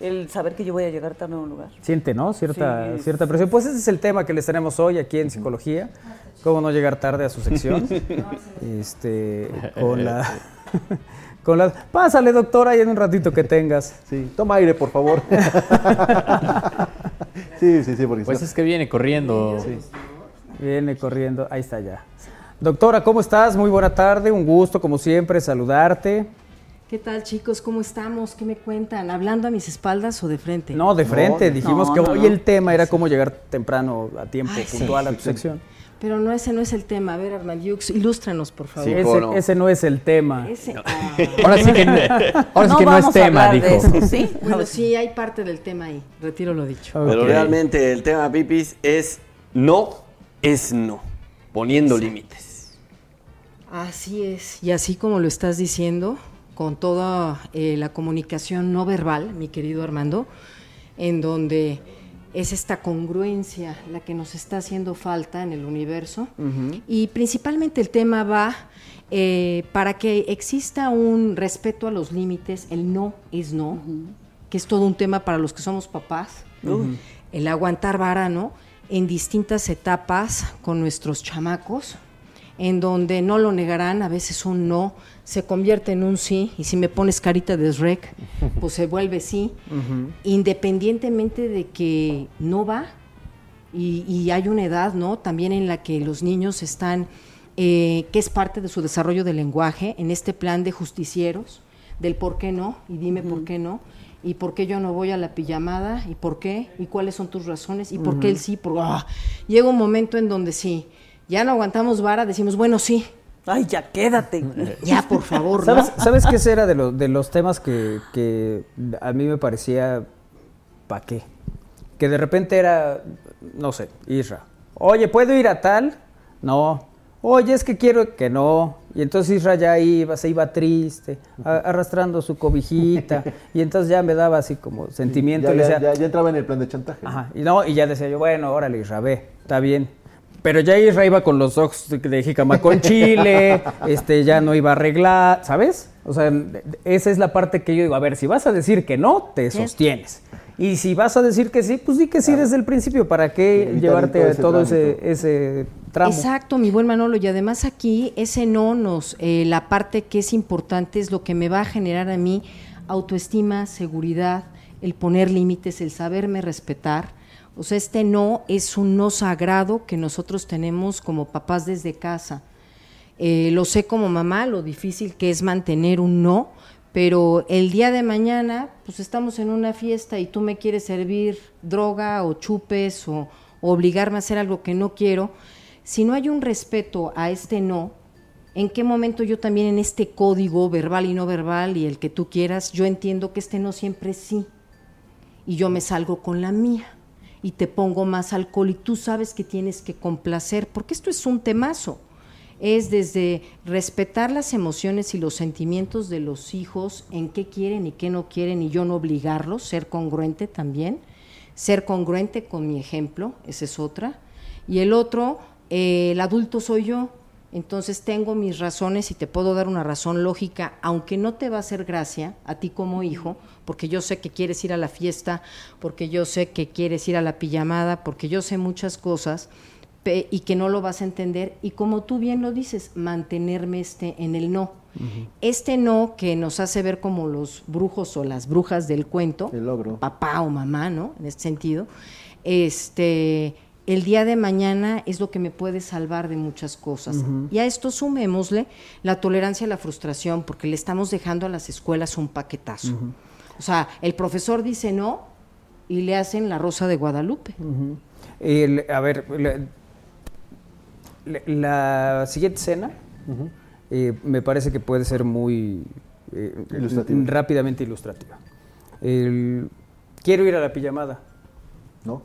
El saber que yo voy a llegar tarde a un lugar. Siente, ¿no? Cierta, Sí. cierta presión. Pues ese es el tema que les tenemos hoy aquí en Psicología. Cómo no llegar tarde a su sección. este, con la... Con la... Pásale, doctora, y en un ratito que tengas. Sí, toma aire, por favor. sí, sí, sí, porque Pues no- es que viene corriendo. Viene corriendo. Ahí está ya. Doctora, ¿cómo estás? Muy buena tarde. Un gusto, como siempre, saludarte. ¿Qué tal, chicos? ¿Cómo estamos? ¿Qué me cuentan? ¿Hablando a mis espaldas o de frente? No, de frente. Dijimos No, que no, hoy no. el tema era cómo llegar temprano, a tiempo, Ay, sí. puntual a tu sección. Pero no, ese no es el tema. A ver, Armandiux, ilústranos, por favor. ese, ese no es el tema. Ese- Ahora sí que no, ahora sí que no es tema, dijo. Bueno, sí, hay parte del tema ahí. Retiro lo dicho. Pero realmente el tema, Pipis, es no, es no. Poniendo límites. Así es. Y así como lo estás diciendo, con toda eh, la comunicación no verbal, mi querido Armando, en donde es esta congruencia la que nos está haciendo falta en el universo. Y principalmente el tema va eh, para que exista un respeto a los límites, el no es no, que es todo un tema para los que somos papás, el aguantar vara, ¿no? En distintas etapas con nuestros chamacos, en donde no lo negarán, a veces un no se convierte en un sí, y si me pones carita de Shrek, pues se vuelve sí, independientemente de que no va, y, y hay una edad, ¿no? También en la que los niños están, eh, que es parte de su desarrollo del lenguaje, en este plan de justicieros, del por qué no, y dime por qué no, y por qué yo no voy a la pijamada, y por qué, y cuáles son tus razones, y por qué él sí, por... ah. Llega un momento en donde sí, ya no aguantamos vara, decimos, bueno, sí. Ay, ya quédate. Ya, por favor, ¿no? ¿Sabes, ¿Sabes qué ese era de, los de los temas que, que a mí me parecía, ¿pa' qué? Que de repente era, no sé, Isra. Oye, ¿puedo ir a tal? No. Oye, es que quiero que no. Y entonces Isra ya iba, se iba triste, a- arrastrando su cobijita. y entonces ya me daba así como sentimiento. Ya, y le ya- decía, ya- ya entraba en el plan de chantaje. Ajá, y no, y ya decía yo, bueno, órale, Isra, ve, está bien. Pero ya Isra iba con los ojos de, jícama con chile, este, ya no iba a arreglar, ¿sabes? O sea, esa es la parte que yo digo, a ver, si vas a decir que no, te sostienes. Y si vas a decir que sí, pues di que sí desde el principio, ¿para qué llevarte todo ese todo ese tramo? Exacto, mi buen Manolo. Y además aquí ese no nos, eh, la parte que es importante es lo que me va a generar a mí autoestima, seguridad, el poner límites, el saberme respetar. O sea, este no es un no sagrado que nosotros tenemos como papás desde casa. Eh, lo sé como mamá, lo difícil que es mantener un no, pero el día de mañana, pues estamos en una fiesta y tú me quieres servir droga o chupes o, o obligarme a hacer algo que no quiero. Si no hay un respeto a este no, ¿en qué momento yo también en este código verbal y no verbal y el que tú quieras, yo entiendo que este no siempre es sí? Y yo me salgo con la mía y te pongo más alcohol y tú sabes que tienes que complacer, porque esto es un temazo es desde respetar las emociones y los sentimientos de los hijos, en qué quieren y qué no quieren, y yo no obligarlos, ser congruente también, ser congruente con mi ejemplo, esa es otra. Y el otro, eh, el adulto soy yo, entonces tengo mis razones y te puedo dar una razón lógica, aunque no te va a hacer gracia a ti como hijo, porque yo sé que quieres ir a la fiesta, porque yo sé que quieres ir a la pijamada, porque yo sé muchas cosas y que no lo vas a entender y como tú bien lo dices, mantenerme este en el no. Este no que nos hace ver como los brujos o las brujas del cuento, papá o mamá, ¿no? En este sentido, este el día de mañana es lo que me puede salvar de muchas cosas. Y a esto sumémosle la tolerancia a la frustración, porque le estamos dejando a las escuelas un paquetazo. O sea, el profesor dice no y le hacen la rosa de Guadalupe. El- a ver, la, la- la siguiente escena eh, me parece que puede ser muy eh, Ilustrativa. rápidamente ilustrativa. El- quiero ir a la pijamada. ¿No?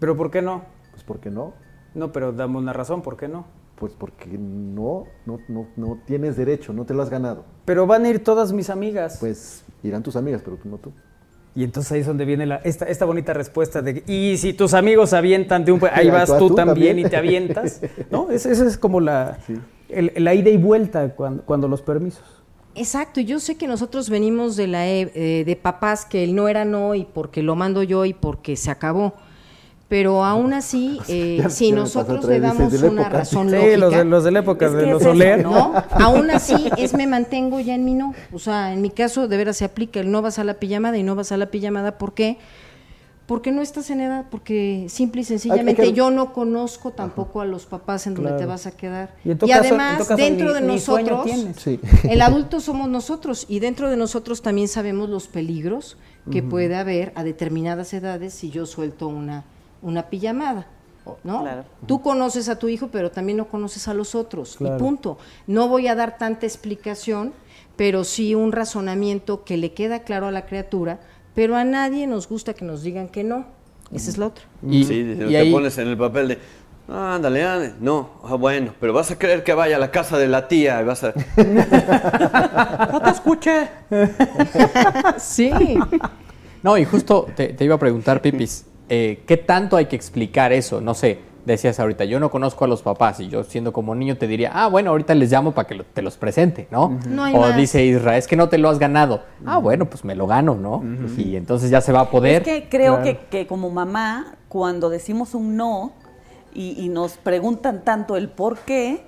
¿Pero por qué no? Pues porque no. No, pero dame una razón, ¿por qué no? Pues porque no, no, no, no tienes derecho, no te lo has ganado. Pero van a ir todas mis amigas. Pues irán tus amigas, pero tú no tú. Y entonces ahí es donde viene la, esta, esta bonita respuesta de, y si tus amigos avientan de un... Ahí Ahí vas tú, tú también, también. y te avientas. ¿No? Es- Esa es como la, el- la ida y vuelta cuando, cuando los permisos. Exacto, y yo sé que nosotros venimos de la e- eh, de papás que el no era no y porque lo mando yo y porque se acabó. Pero aún así, eh, Ya- si nosotros le damos una época. razón Sí, lógica, los de- los de la época es de los es eso, Soler. ¿no? Aún así es me mantengo ya en mi no. O sea, en mi caso de veras se aplica el no vas a la pijamada y no vas a la pijamada. ¿Por qué? Porque no estás en edad, porque simple y Hay sencillamente que- yo no conozco tampoco a los papás en donde Claro. te vas a quedar. Y en tu y caso- en además, tu caso dentro ni- de nosotros. Sí. el adulto somos nosotros y dentro de nosotros también sabemos los peligros que puede haber a determinadas edades si yo suelto una, una pijamada. ¿no? Claro. Tú conoces a tu hijo, pero también no conoces a los otros. Claro. Y punto. No voy a dar tanta explicación, pero sí un razonamiento que le queda claro a la criatura, pero a nadie nos gusta que nos digan que no. Esa es la otra. Y- sí, y te ahí- pones en el papel de, "Ah, ándale, ándale. No, ah, bueno, pero vas a creer que vaya a la casa de la tía y vas a... no te escuché. sí. No, y justo te, te iba a preguntar, Pipis, eh, ¿qué tanto hay que explicar eso? No sé, decías ahorita, yo no conozco a los papás y yo siendo como niño te diría, ah, bueno, ahorita les llamo para que lo- te los presente, ¿no? No hay o más. dice Israel, es que no te lo has ganado. Ah, bueno, pues me lo gano, ¿no? Y entonces ya se va a poder. Es que creo Claro. que, que como mamá, cuando decimos un no y, y nos preguntan tanto el por qué,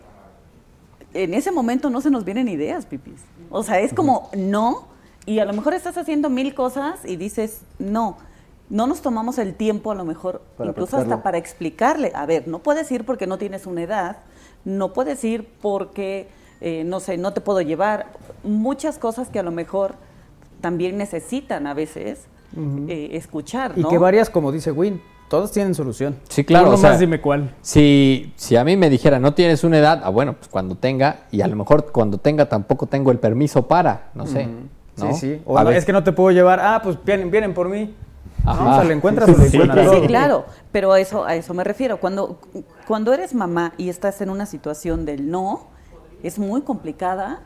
en ese momento no se nos vienen ideas, pipis. O sea, es como no, y a lo mejor estás haciendo mil cosas y dices no. No nos tomamos el tiempo, a lo mejor, Para incluso platicarlo. hasta para explicarle. A ver, no puedes ir porque no tienes una edad, no puedes ir porque, eh, no sé, no te puedo llevar. Muchas cosas que a lo mejor también necesitan a veces eh, escuchar, Y ¿no? que varias, como dice Win, todas tienen solución. Sí, claro. Tú o sea, nomás dime cuál. Si, si a mí me dijera, no tienes una edad, ah, bueno, pues cuando tenga, y a lo mejor cuando tenga tampoco tengo el permiso para, no sé. ¿no? Sí, sí. O A no, ver. es que no te puedo llevar. Ah, pues vienen, vienen por mí. Ajá. ¿No? O sea, le encuentras Sí, o le sí, encuentras Sí, todo. claro, pero a eso, a eso me refiero. Cuando, cuando eres mamá y estás en una situación del no, es muy complicada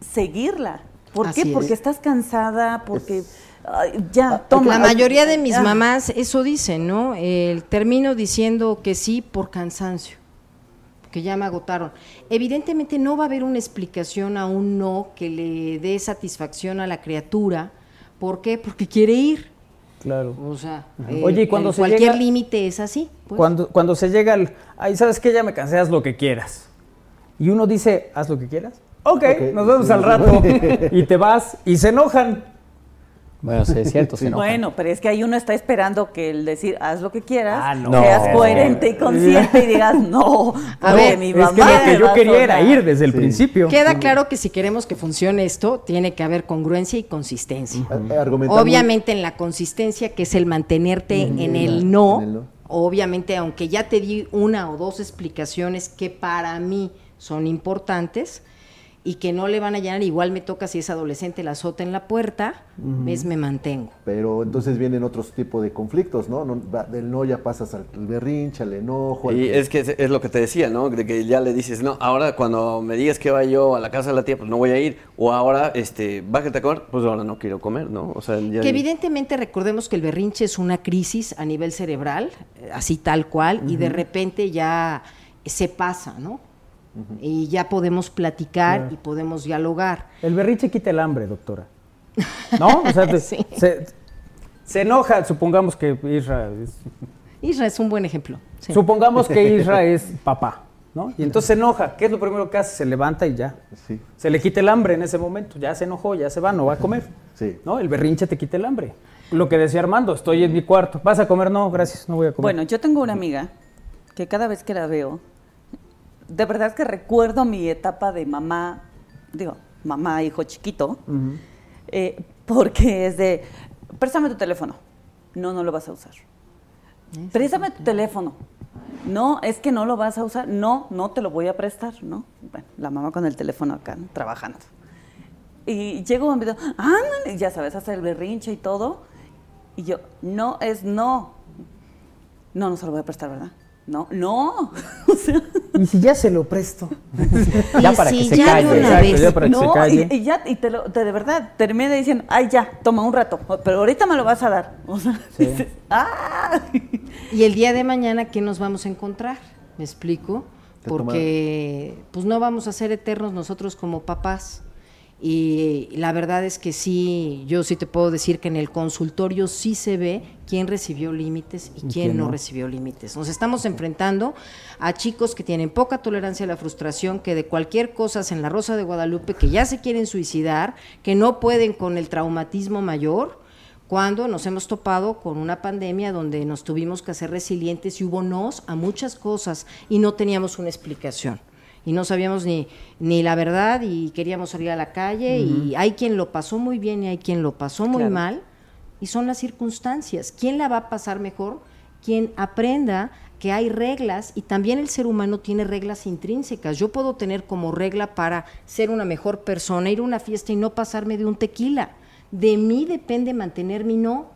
seguirla. ¿Por Así qué? es. Porque estás cansada, porque ay, ya, toma. la mayoría de mis Ah. mamás eso dicen, ¿no? El termino diciendo que sí por cansancio, que ya me agotaron. Evidentemente no va a haber una explicación a un no que le dé satisfacción a la criatura. ¿Por qué? Porque quiere ir. Claro. O sea, eh, Oye, y cuando se cualquier llega- límite es así. pues. Cuando, cuando se llega al. Ay, ¿sabes qué? Ya me cansé, haz lo que quieras. Y uno dice, haz lo que quieras. Ok, Ok, nos vemos sí. al rato. y te vas y se enojan. Bueno, sí, es cierto, enojan. Bueno, pero es que ahí uno está esperando que el decir haz lo que quieras, Ah, no. seas No. coherente y consciente y digas no. A porque ver, mi Es mamá que lo que yo quería era ir desde el principio. Queda claro que si queremos que funcione esto, tiene que haber congruencia y consistencia. Muy- Obviamente en la consistencia, que es el mantenerte en, el no, en el no. obviamente aunque ya te di una o dos explicaciones que para mí son importantes y que no le van a llenar, igual me toca si es adolescente la azota en la puerta, ves, me mantengo. Pero entonces vienen otros tipos de conflictos, ¿no? No, va- Del no ya pasas al berrinche, al enojo. al Y que- es que es, es lo que te decía, ¿no? De que ya le dices, no, ahora cuando me digas que vaya yo a la casa de la tía, pues no voy a ir. O ahora, este, bájate a comer, pues ahora no quiero comer, ¿no? O sea, ya... Que evidentemente recordemos que el berrinche es una crisis a nivel cerebral, eh, así tal cual, y de repente ya se pasa, ¿no? Y ya podemos platicar Claro. y podemos dialogar. El berrinche quita el hambre, doctora. ¿No? O sea, te- Sí. se, se enoja, supongamos que Isra es, Isra es un buen ejemplo. sí. supongamos que Isra es papá, ¿no? Y entonces se enoja. ¿Qué es lo primero que hace? Se levanta y ya. Sí, Se le quita el hambre en ese momento. Ya se enojó, ya se va, no va a comer. sí. ¿No? El berrinche te quita el hambre. Lo que decía Armando, estoy en mi cuarto. ¿Vas a comer? No, gracias, no voy a comer. Bueno, yo tengo una amiga que cada vez que la veo, de verdad que recuerdo mi etapa de mamá, digo, mamá, hijo chiquito, eh, porque es de, préstame tu teléfono. No, no lo vas a usar. Préstame tu teléfono. No, es que no lo vas a usar. No, no te lo voy a prestar, ¿no? Bueno, la mamá con el teléfono acá, ¿no? trabajando. Y llego un video, ándale, ya sabes, hacer el berrinche y todo. Y yo, no es no. No, no se lo voy a prestar, ¿verdad? No, no. O sea, ¿Y si ya se lo presto? Ya Y para si que se calle. una Exacto, vez. ya para que se no, calle. y, y ya, y te lo, te- de verdad, terminé diciendo, ay, ya, toma un rato, pero ahorita me lo vas a dar. O sea, dices, ¡ah! Y el día de mañana, ¿qué nos vamos a encontrar? ¿Me explico? Porque pues no vamos a ser eternos nosotros como papás. Y la verdad es que sí, yo sí te puedo decir que en el consultorio sí se ve quién recibió límites y quién, no, recibió límites. Nos estamos enfrentando a chicos que tienen poca tolerancia a la frustración, que de cualquier cosa en la Rosa de Guadalupe, que ya se quieren suicidar, que no pueden con el traumatismo mayor, cuando nos hemos topado con una pandemia donde nos tuvimos que hacer resilientes y hubo nos a muchas cosas y no teníamos una explicación. Y no sabíamos ni, ni la verdad y queríamos salir a la calle y hay quien lo pasó muy bien y hay quien lo pasó muy Claro. mal y son las circunstancias. ¿Quién la va a pasar mejor? Quien aprenda que hay reglas y también el ser humano tiene reglas intrínsecas. Yo puedo tener como regla para ser una mejor persona, ir a una fiesta y no pasarme de un tequila. De mí depende mantener mi no.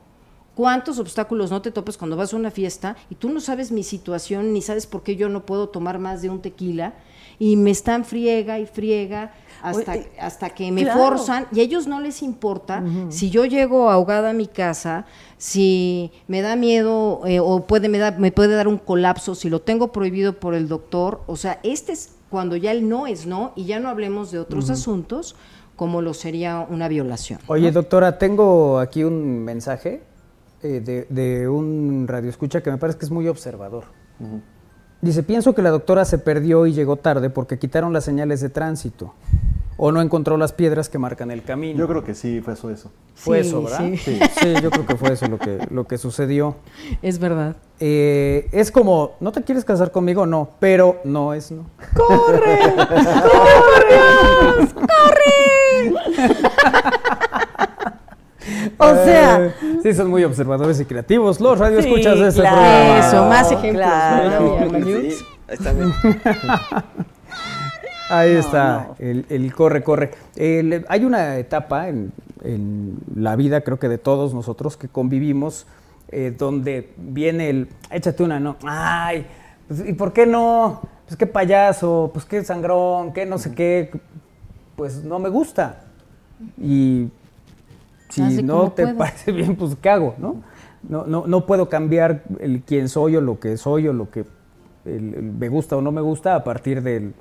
¿Cuántos obstáculos no te topes cuando vas a una fiesta y tú no sabes mi situación ni sabes por qué yo no puedo tomar más de un tequila y me están friega y friega hasta, Oye, hasta que me claro. forzan y a ellos no les importa si yo llego ahogada a mi casa, si me da miedo eh, o puede me, da- me puede dar un colapso, si lo tengo prohibido por el doctor, o sea, este es cuando ya el no es no y ya no hablemos de otros asuntos como lo sería una violación. Oye, doctora, tengo aquí un mensaje eh, de, de un radioescucha que me parece que es muy observador. Dice, pienso que la doctora se perdió y llegó tarde porque quitaron las señales de tránsito o no encontró las piedras que marcan el camino. Yo creo que sí, fue eso. eso. Fue Sí, eso, ¿verdad? sí. Sí. sí, yo creo que fue eso lo que, lo que sucedió. Es verdad. Eh, es como, ¿no te quieres casar conmigo? No, pero no es no. ¡Corre! O sea- Eh, sí, son muy observadores y creativos los radioescuchas Sí, de este claro. programa. Eso, más ejemplos, Claro. está bien. Ahí No, está, no. El, el corre, corre. El- hay una etapa en, en la vida, creo que de todos nosotros, que convivimos, eh, donde viene el, échate una, no, ay, pues, ¿y por qué no? Pues qué payaso, pues qué sangrón, qué no sé qué, pues no me gusta. Y si no te parece bien, pues ¿qué hago? ¿no? No, no, no puedo cambiar el quién soy o lo que soy o lo que el- el me gusta o no me gusta a partir de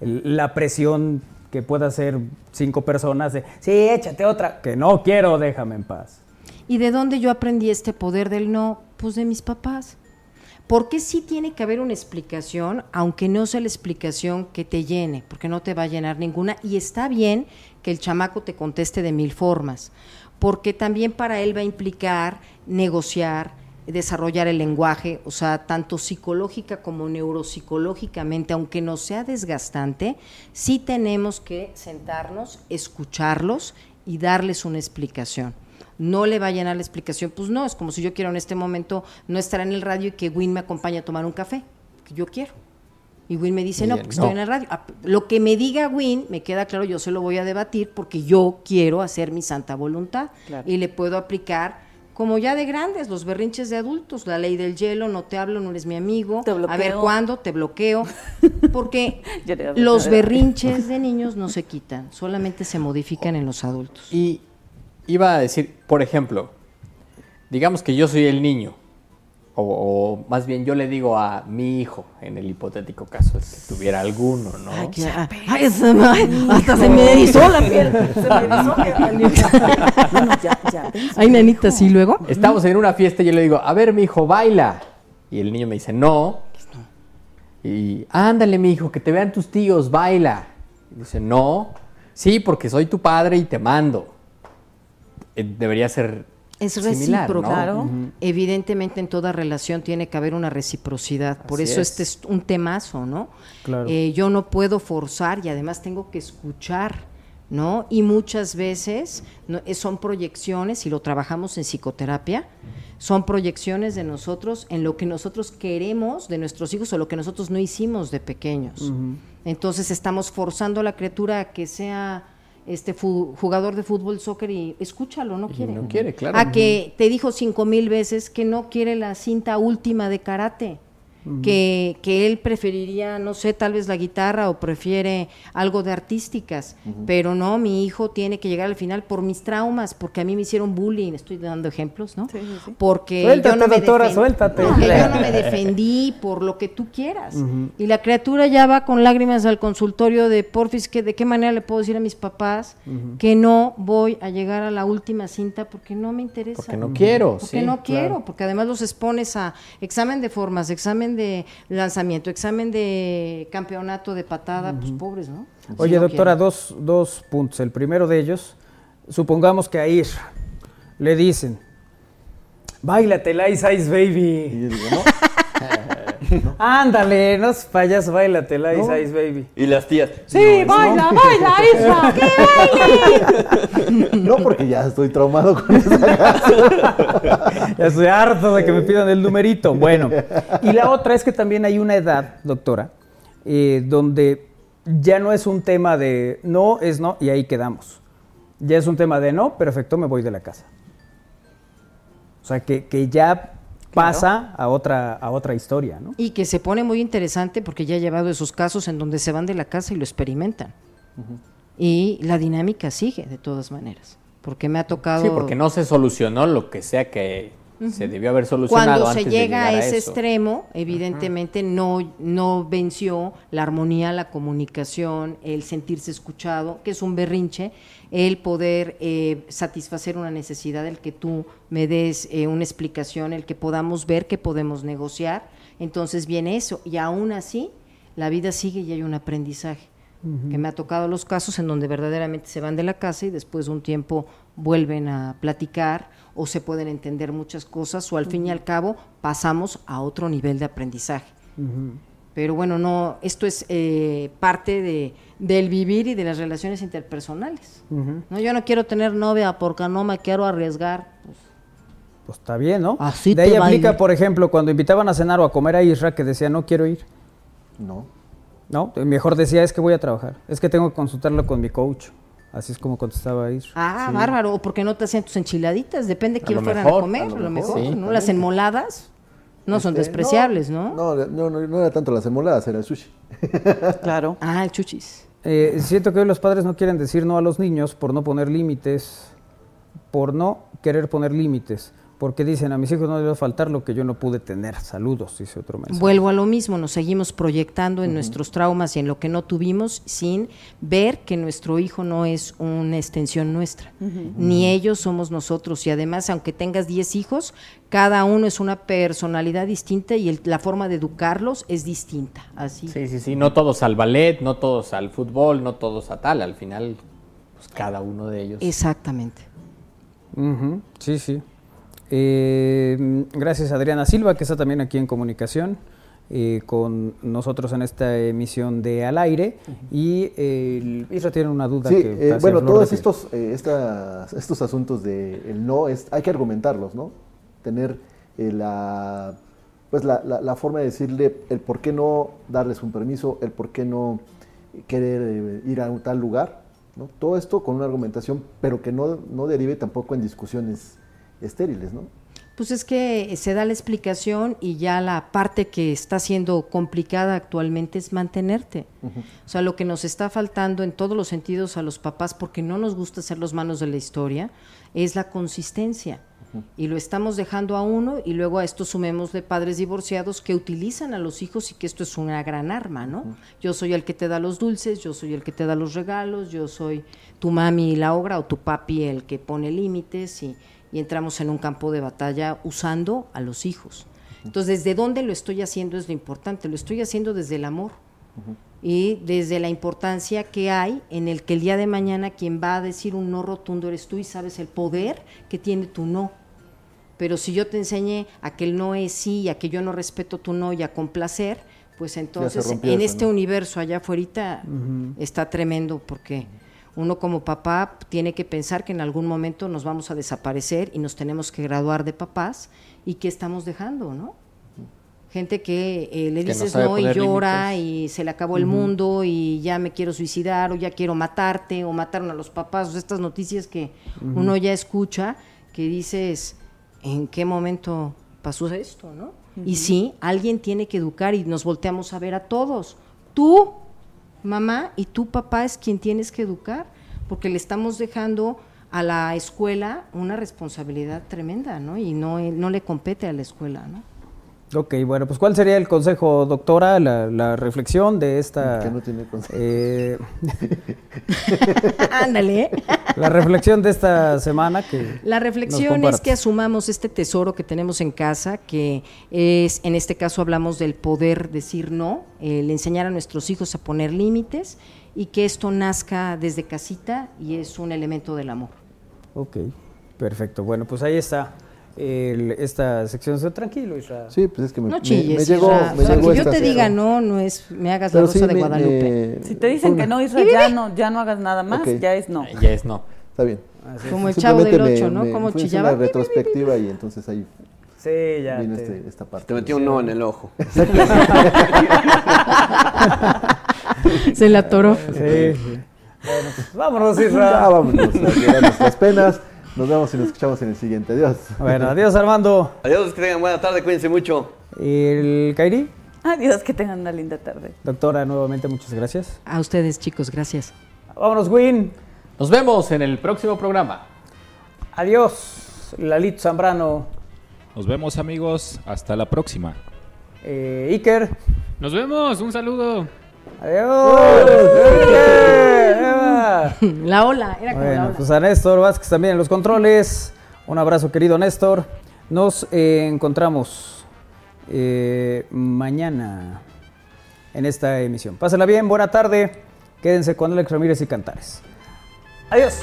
la presión que pueda hacer cinco personas de, sí, échate otra, que no quiero, déjame en paz. ¿Y de dónde yo aprendí este poder del no? Pues de mis papás. Porque sí tiene que haber una explicación, aunque no sea la explicación que te llene, porque no te va a llenar ninguna. Y está bien que el chamaco te conteste de mil formas, porque también para él va a implicar negociar, desarrollar el lenguaje, o sea, tanto psicológica como neuropsicológicamente, aunque no sea desgastante, sí tenemos que sentarnos, escucharlos y darles una explicación. No le va a llenar la explicación, pues no, es como si yo quiero en este momento no estar en el radio y que Win me acompañe a tomar un café, que yo quiero. Y Win me dice, no, porque no. estoy en el radio. Ah, Lo que me diga Win, me queda claro, yo se lo voy a debatir porque yo quiero hacer mi santa voluntad. Claro. Y le puedo aplicar, como ya de grandes, los berrinches de adultos, la ley del hielo, no te hablo, no eres mi amigo, Te a ver cuándo, te bloqueo. Porque los berrinches de niños no se quitan, solamente se modifican en los adultos. Y iba a decir, por ejemplo, digamos que yo soy el niño, o, o más bien yo le digo a mi hijo, en el hipotético caso de que tuviera alguno, ¿no? Ay, que- ay, se me- ay, hasta se me erizó la piel. Se me erizó la piel. Bueno, ya, ya. Ay, nanita, sí, luego. Estamos en una fiesta y yo le digo, a ver, mi hijo, baila. Y el niño me dice, no. Y, ándale, mi hijo, que te vean tus tíos, baila. Y dice, no. Sí, porque soy tu padre y te mando. Eh, Debería ser Es similar, recíproco. Claro. Evidentemente en toda relación tiene que haber una reciprocidad. Por eso es. este es un temazo, ¿no? Claro. Eh, yo no puedo forzar y además tengo que escuchar, ¿no? Y muchas veces no, eh, son proyecciones, y lo trabajamos en psicoterapia, son proyecciones de nosotros en lo que nosotros queremos de nuestros hijos o lo que nosotros no hicimos de pequeños. Entonces estamos forzando a la criatura a que sea este jugador de fútbol, soccer y escúchalo, no quiere. no quiere, claro. A que te dijo cinco mil veces que no quiere la cinta última de karate. Que, que él preferiría, no sé, tal vez la guitarra o prefiere algo de artísticas, pero no, mi hijo tiene que llegar al final por mis traumas, porque a mí me hicieron bullying, estoy dando ejemplos, ¿no? Sí, sí, sí. Porque Suéltate, yo no me doctora, suéltate. porque yo no me defendí por lo que tú quieras. Y la criatura ya va con lágrimas al consultorio de porfis, que de qué manera le puedo decir a mis papás que no voy a llegar a la última cinta porque no me interesa. Porque no quiero, Porque sí, no quiero, claro. porque además los expones a examen de formas, examen de lanzamiento, examen de campeonato de patada, pues pobres, ¿no? Oye, Si no doctora, dos, dos puntos. El primero de ellos, supongamos que a Ir le dicen, Báilate el Ice Ice Baby. Y yo digo, no. Ándale, no báilate el Ice Ice Baby. Y las tías. Sí, baila, baila, Isra, que baile. No, porque ya estoy traumado con esa canción. Ya estoy harto de que me pidan el numerito. Bueno, y la otra es que también hay una edad, doctora, eh, donde ya no es un tema de no es no y ahí quedamos. Ya es un tema de no, perfecto, me voy de la casa. O sea, que, que ya pasa a otra, a otra historia, ¿no? Y que se pone muy interesante porque ya he llevado esos casos en donde se van de la casa y lo experimentan. Y la dinámica sigue de todas maneras. Porque me ha tocado... Sí, porque no se solucionó lo que sea que se debió haber solucionado Cuando se de llega a ese extremo, evidentemente no, no venció la armonía, la comunicación, el sentirse escuchado, que es un berrinche, el poder eh, satisfacer una necesidad, el que tú me des eh, una explicación, el que podamos ver que podemos negociar. Entonces viene eso. Y aún así, la vida sigue y hay un aprendizaje. Que me ha tocado los casos en donde verdaderamente se van de la casa y después de un tiempo vuelven a platicar o se pueden entender muchas cosas o al fin y al cabo pasamos a otro nivel de aprendizaje. Pero bueno, no, esto es eh, parte de, del vivir y de las relaciones interpersonales. No, yo no quiero tener novia porque no me quiero arriesgar. Pues, Pues está bien, ¿no? Así de ahí aplica, por ejemplo, cuando invitaban a cenar o a comer a Isra que decía no quiero ir. No. No, mejor decía es que voy a trabajar, es que tengo que consultarlo con mi coach. Así es como contestaba Isra. ah, Sí. bárbaro, o porque no te hacían tus enchiladitas, depende de quién fueran mejor, a comer, a a lo mejor, mejor, sí, ¿no? Las enmoladas no son Este, despreciables, ¿no? No, no, no, no era tanto las emoladas, era el sushi. Claro. Ah, el chuchis. Eh, siento que hoy los padres no quieren decir no a los niños por no poner límites, por no querer poner límites, porque dicen a mis hijos no les va a faltar lo que yo no pude tener. Saludos, dice otro mensaje. Vuelvo a lo mismo, nos seguimos proyectando en nuestros traumas y en lo que no tuvimos sin ver que nuestro hijo no es una extensión nuestra, ni ellos somos nosotros. Y además, aunque tengas 10 hijos, cada uno es una personalidad distinta y el- la forma de educarlos es distinta. Así. Sí, sí, sí. No todos al ballet, no todos al fútbol, no todos a tal. Al final, pues cada uno de ellos. Exactamente. Sí, sí. Eh, gracias a Adriana Silva, que está también aquí en comunicación eh, con nosotros en esta emisión de Al Aire. Y eh, Isra tiene una duda Sí, que eh, bueno, todos estos, eh, estas- estos asuntos de el no, es, hay que argumentarlos, ¿no? Tener la, pues la, la- la forma de decirle el por qué no darles un permiso, el por qué no querer ir a un tal lugar, ¿no? Todo esto con una argumentación, pero que no, no derive tampoco en discusiones estériles, ¿no? Pues es que se da la explicación y ya la parte que está siendo complicada actualmente es mantenerte. O sea, lo que nos está faltando en todos los sentidos a los papás, porque no nos gusta ser los manos de la historia, es la consistencia. Y lo estamos dejando a uno y luego a esto sumemos de padres divorciados que utilizan a los hijos y que esto es una gran arma, ¿no? Yo soy el que te da los dulces, yo soy el que te da los regalos, yo soy tu mami la obra o tu papi el que pone límites y, y entramos en un campo de batalla usando a los hijos. Entonces, ¿desde dónde lo estoy haciendo es lo importante? Lo estoy haciendo desde el amor y desde la importancia que hay en el que el día de mañana quien va a decir un no rotundo eres tú y sabes el poder que tiene tu no. Pero si yo te enseñé a que el no es sí y a que yo no respeto tu no y a complacer, pues entonces en eso, este ¿no? universo allá afuera está tremendo porque uno como papá tiene que pensar que en algún momento nos vamos a desaparecer y nos tenemos que graduar de papás y qué estamos dejando, ¿no? Gente que eh, le Que dices no, y llora y se le acabó el mundo y ya me quiero suicidar o ya quiero matarte o mataron a los papás, o sea, estas noticias que uno ya escucha que dices, ¿en qué momento pasó esto, no? Y sí, alguien tiene que educar y nos volteamos a ver a todos. Tú, mamá, y tú, papá, es quien tienes que educar, porque le estamos dejando a la escuela una responsabilidad tremenda, ¿no? Y no, no le compete a la escuela, ¿no? Ok, bueno, pues ¿cuál sería el consejo, doctora, la, la reflexión de esta... Que no tiene consejo. eh, Ándale. la reflexión de esta semana que... La nos reflexión es que asumamos este tesoro que tenemos en casa, que es, en este caso hablamos del poder decir no, el enseñar a nuestros hijos a poner límites y que esto nazca desde casita y es un elemento del amor. Ok, perfecto. Bueno, pues ahí está el- esta sección. Tranquilo, Isra. Sí, pues es que me, No chilles, me llegó, Isra. me O sea, llegó que yo te cero. diga no, no es me hagas Pero la rosa sí de me- Guadalupe. me- Si te dicen que no, Isra, ya no, ya no hagas nada más, Ok. ya es no. Ya es no. Está bien. Como el chavo del Simplemente ocho, ¿no? me- Como chillaba. una retrospectiva y entonces ahí Sí, ya. vino te- este- esta parte. Te metió un no en el ojo. Se la atoró. Sí, sí. Bueno, pues vámonos, Isra. Ya vámonos a nuestras penas. Nos vemos y nos escuchamos en el siguiente. Adiós. Bueno, adiós, Armando. Adiós, que tengan buena tarde, cuídense mucho. El Kairi, Adiós, que tengan una linda tarde. doctora, nuevamente muchas gracias. A ustedes, chicos, gracias. Vámonos, Win. Nos vemos en el próximo programa. Adiós, Lalito Zambrano. Nos vemos amigos, hasta la próxima. Eh, Iker. Nos vemos, un saludo. Adiós. La ola, era como la Bueno, ola. pues a Néstor Vázquez también en los controles. Un abrazo, querido Néstor. Nos eh, encontramos eh, mañana en esta emisión. Pásenla bien, buena tarde. Quédense con Alex Ramírez y Cantares. Adiós.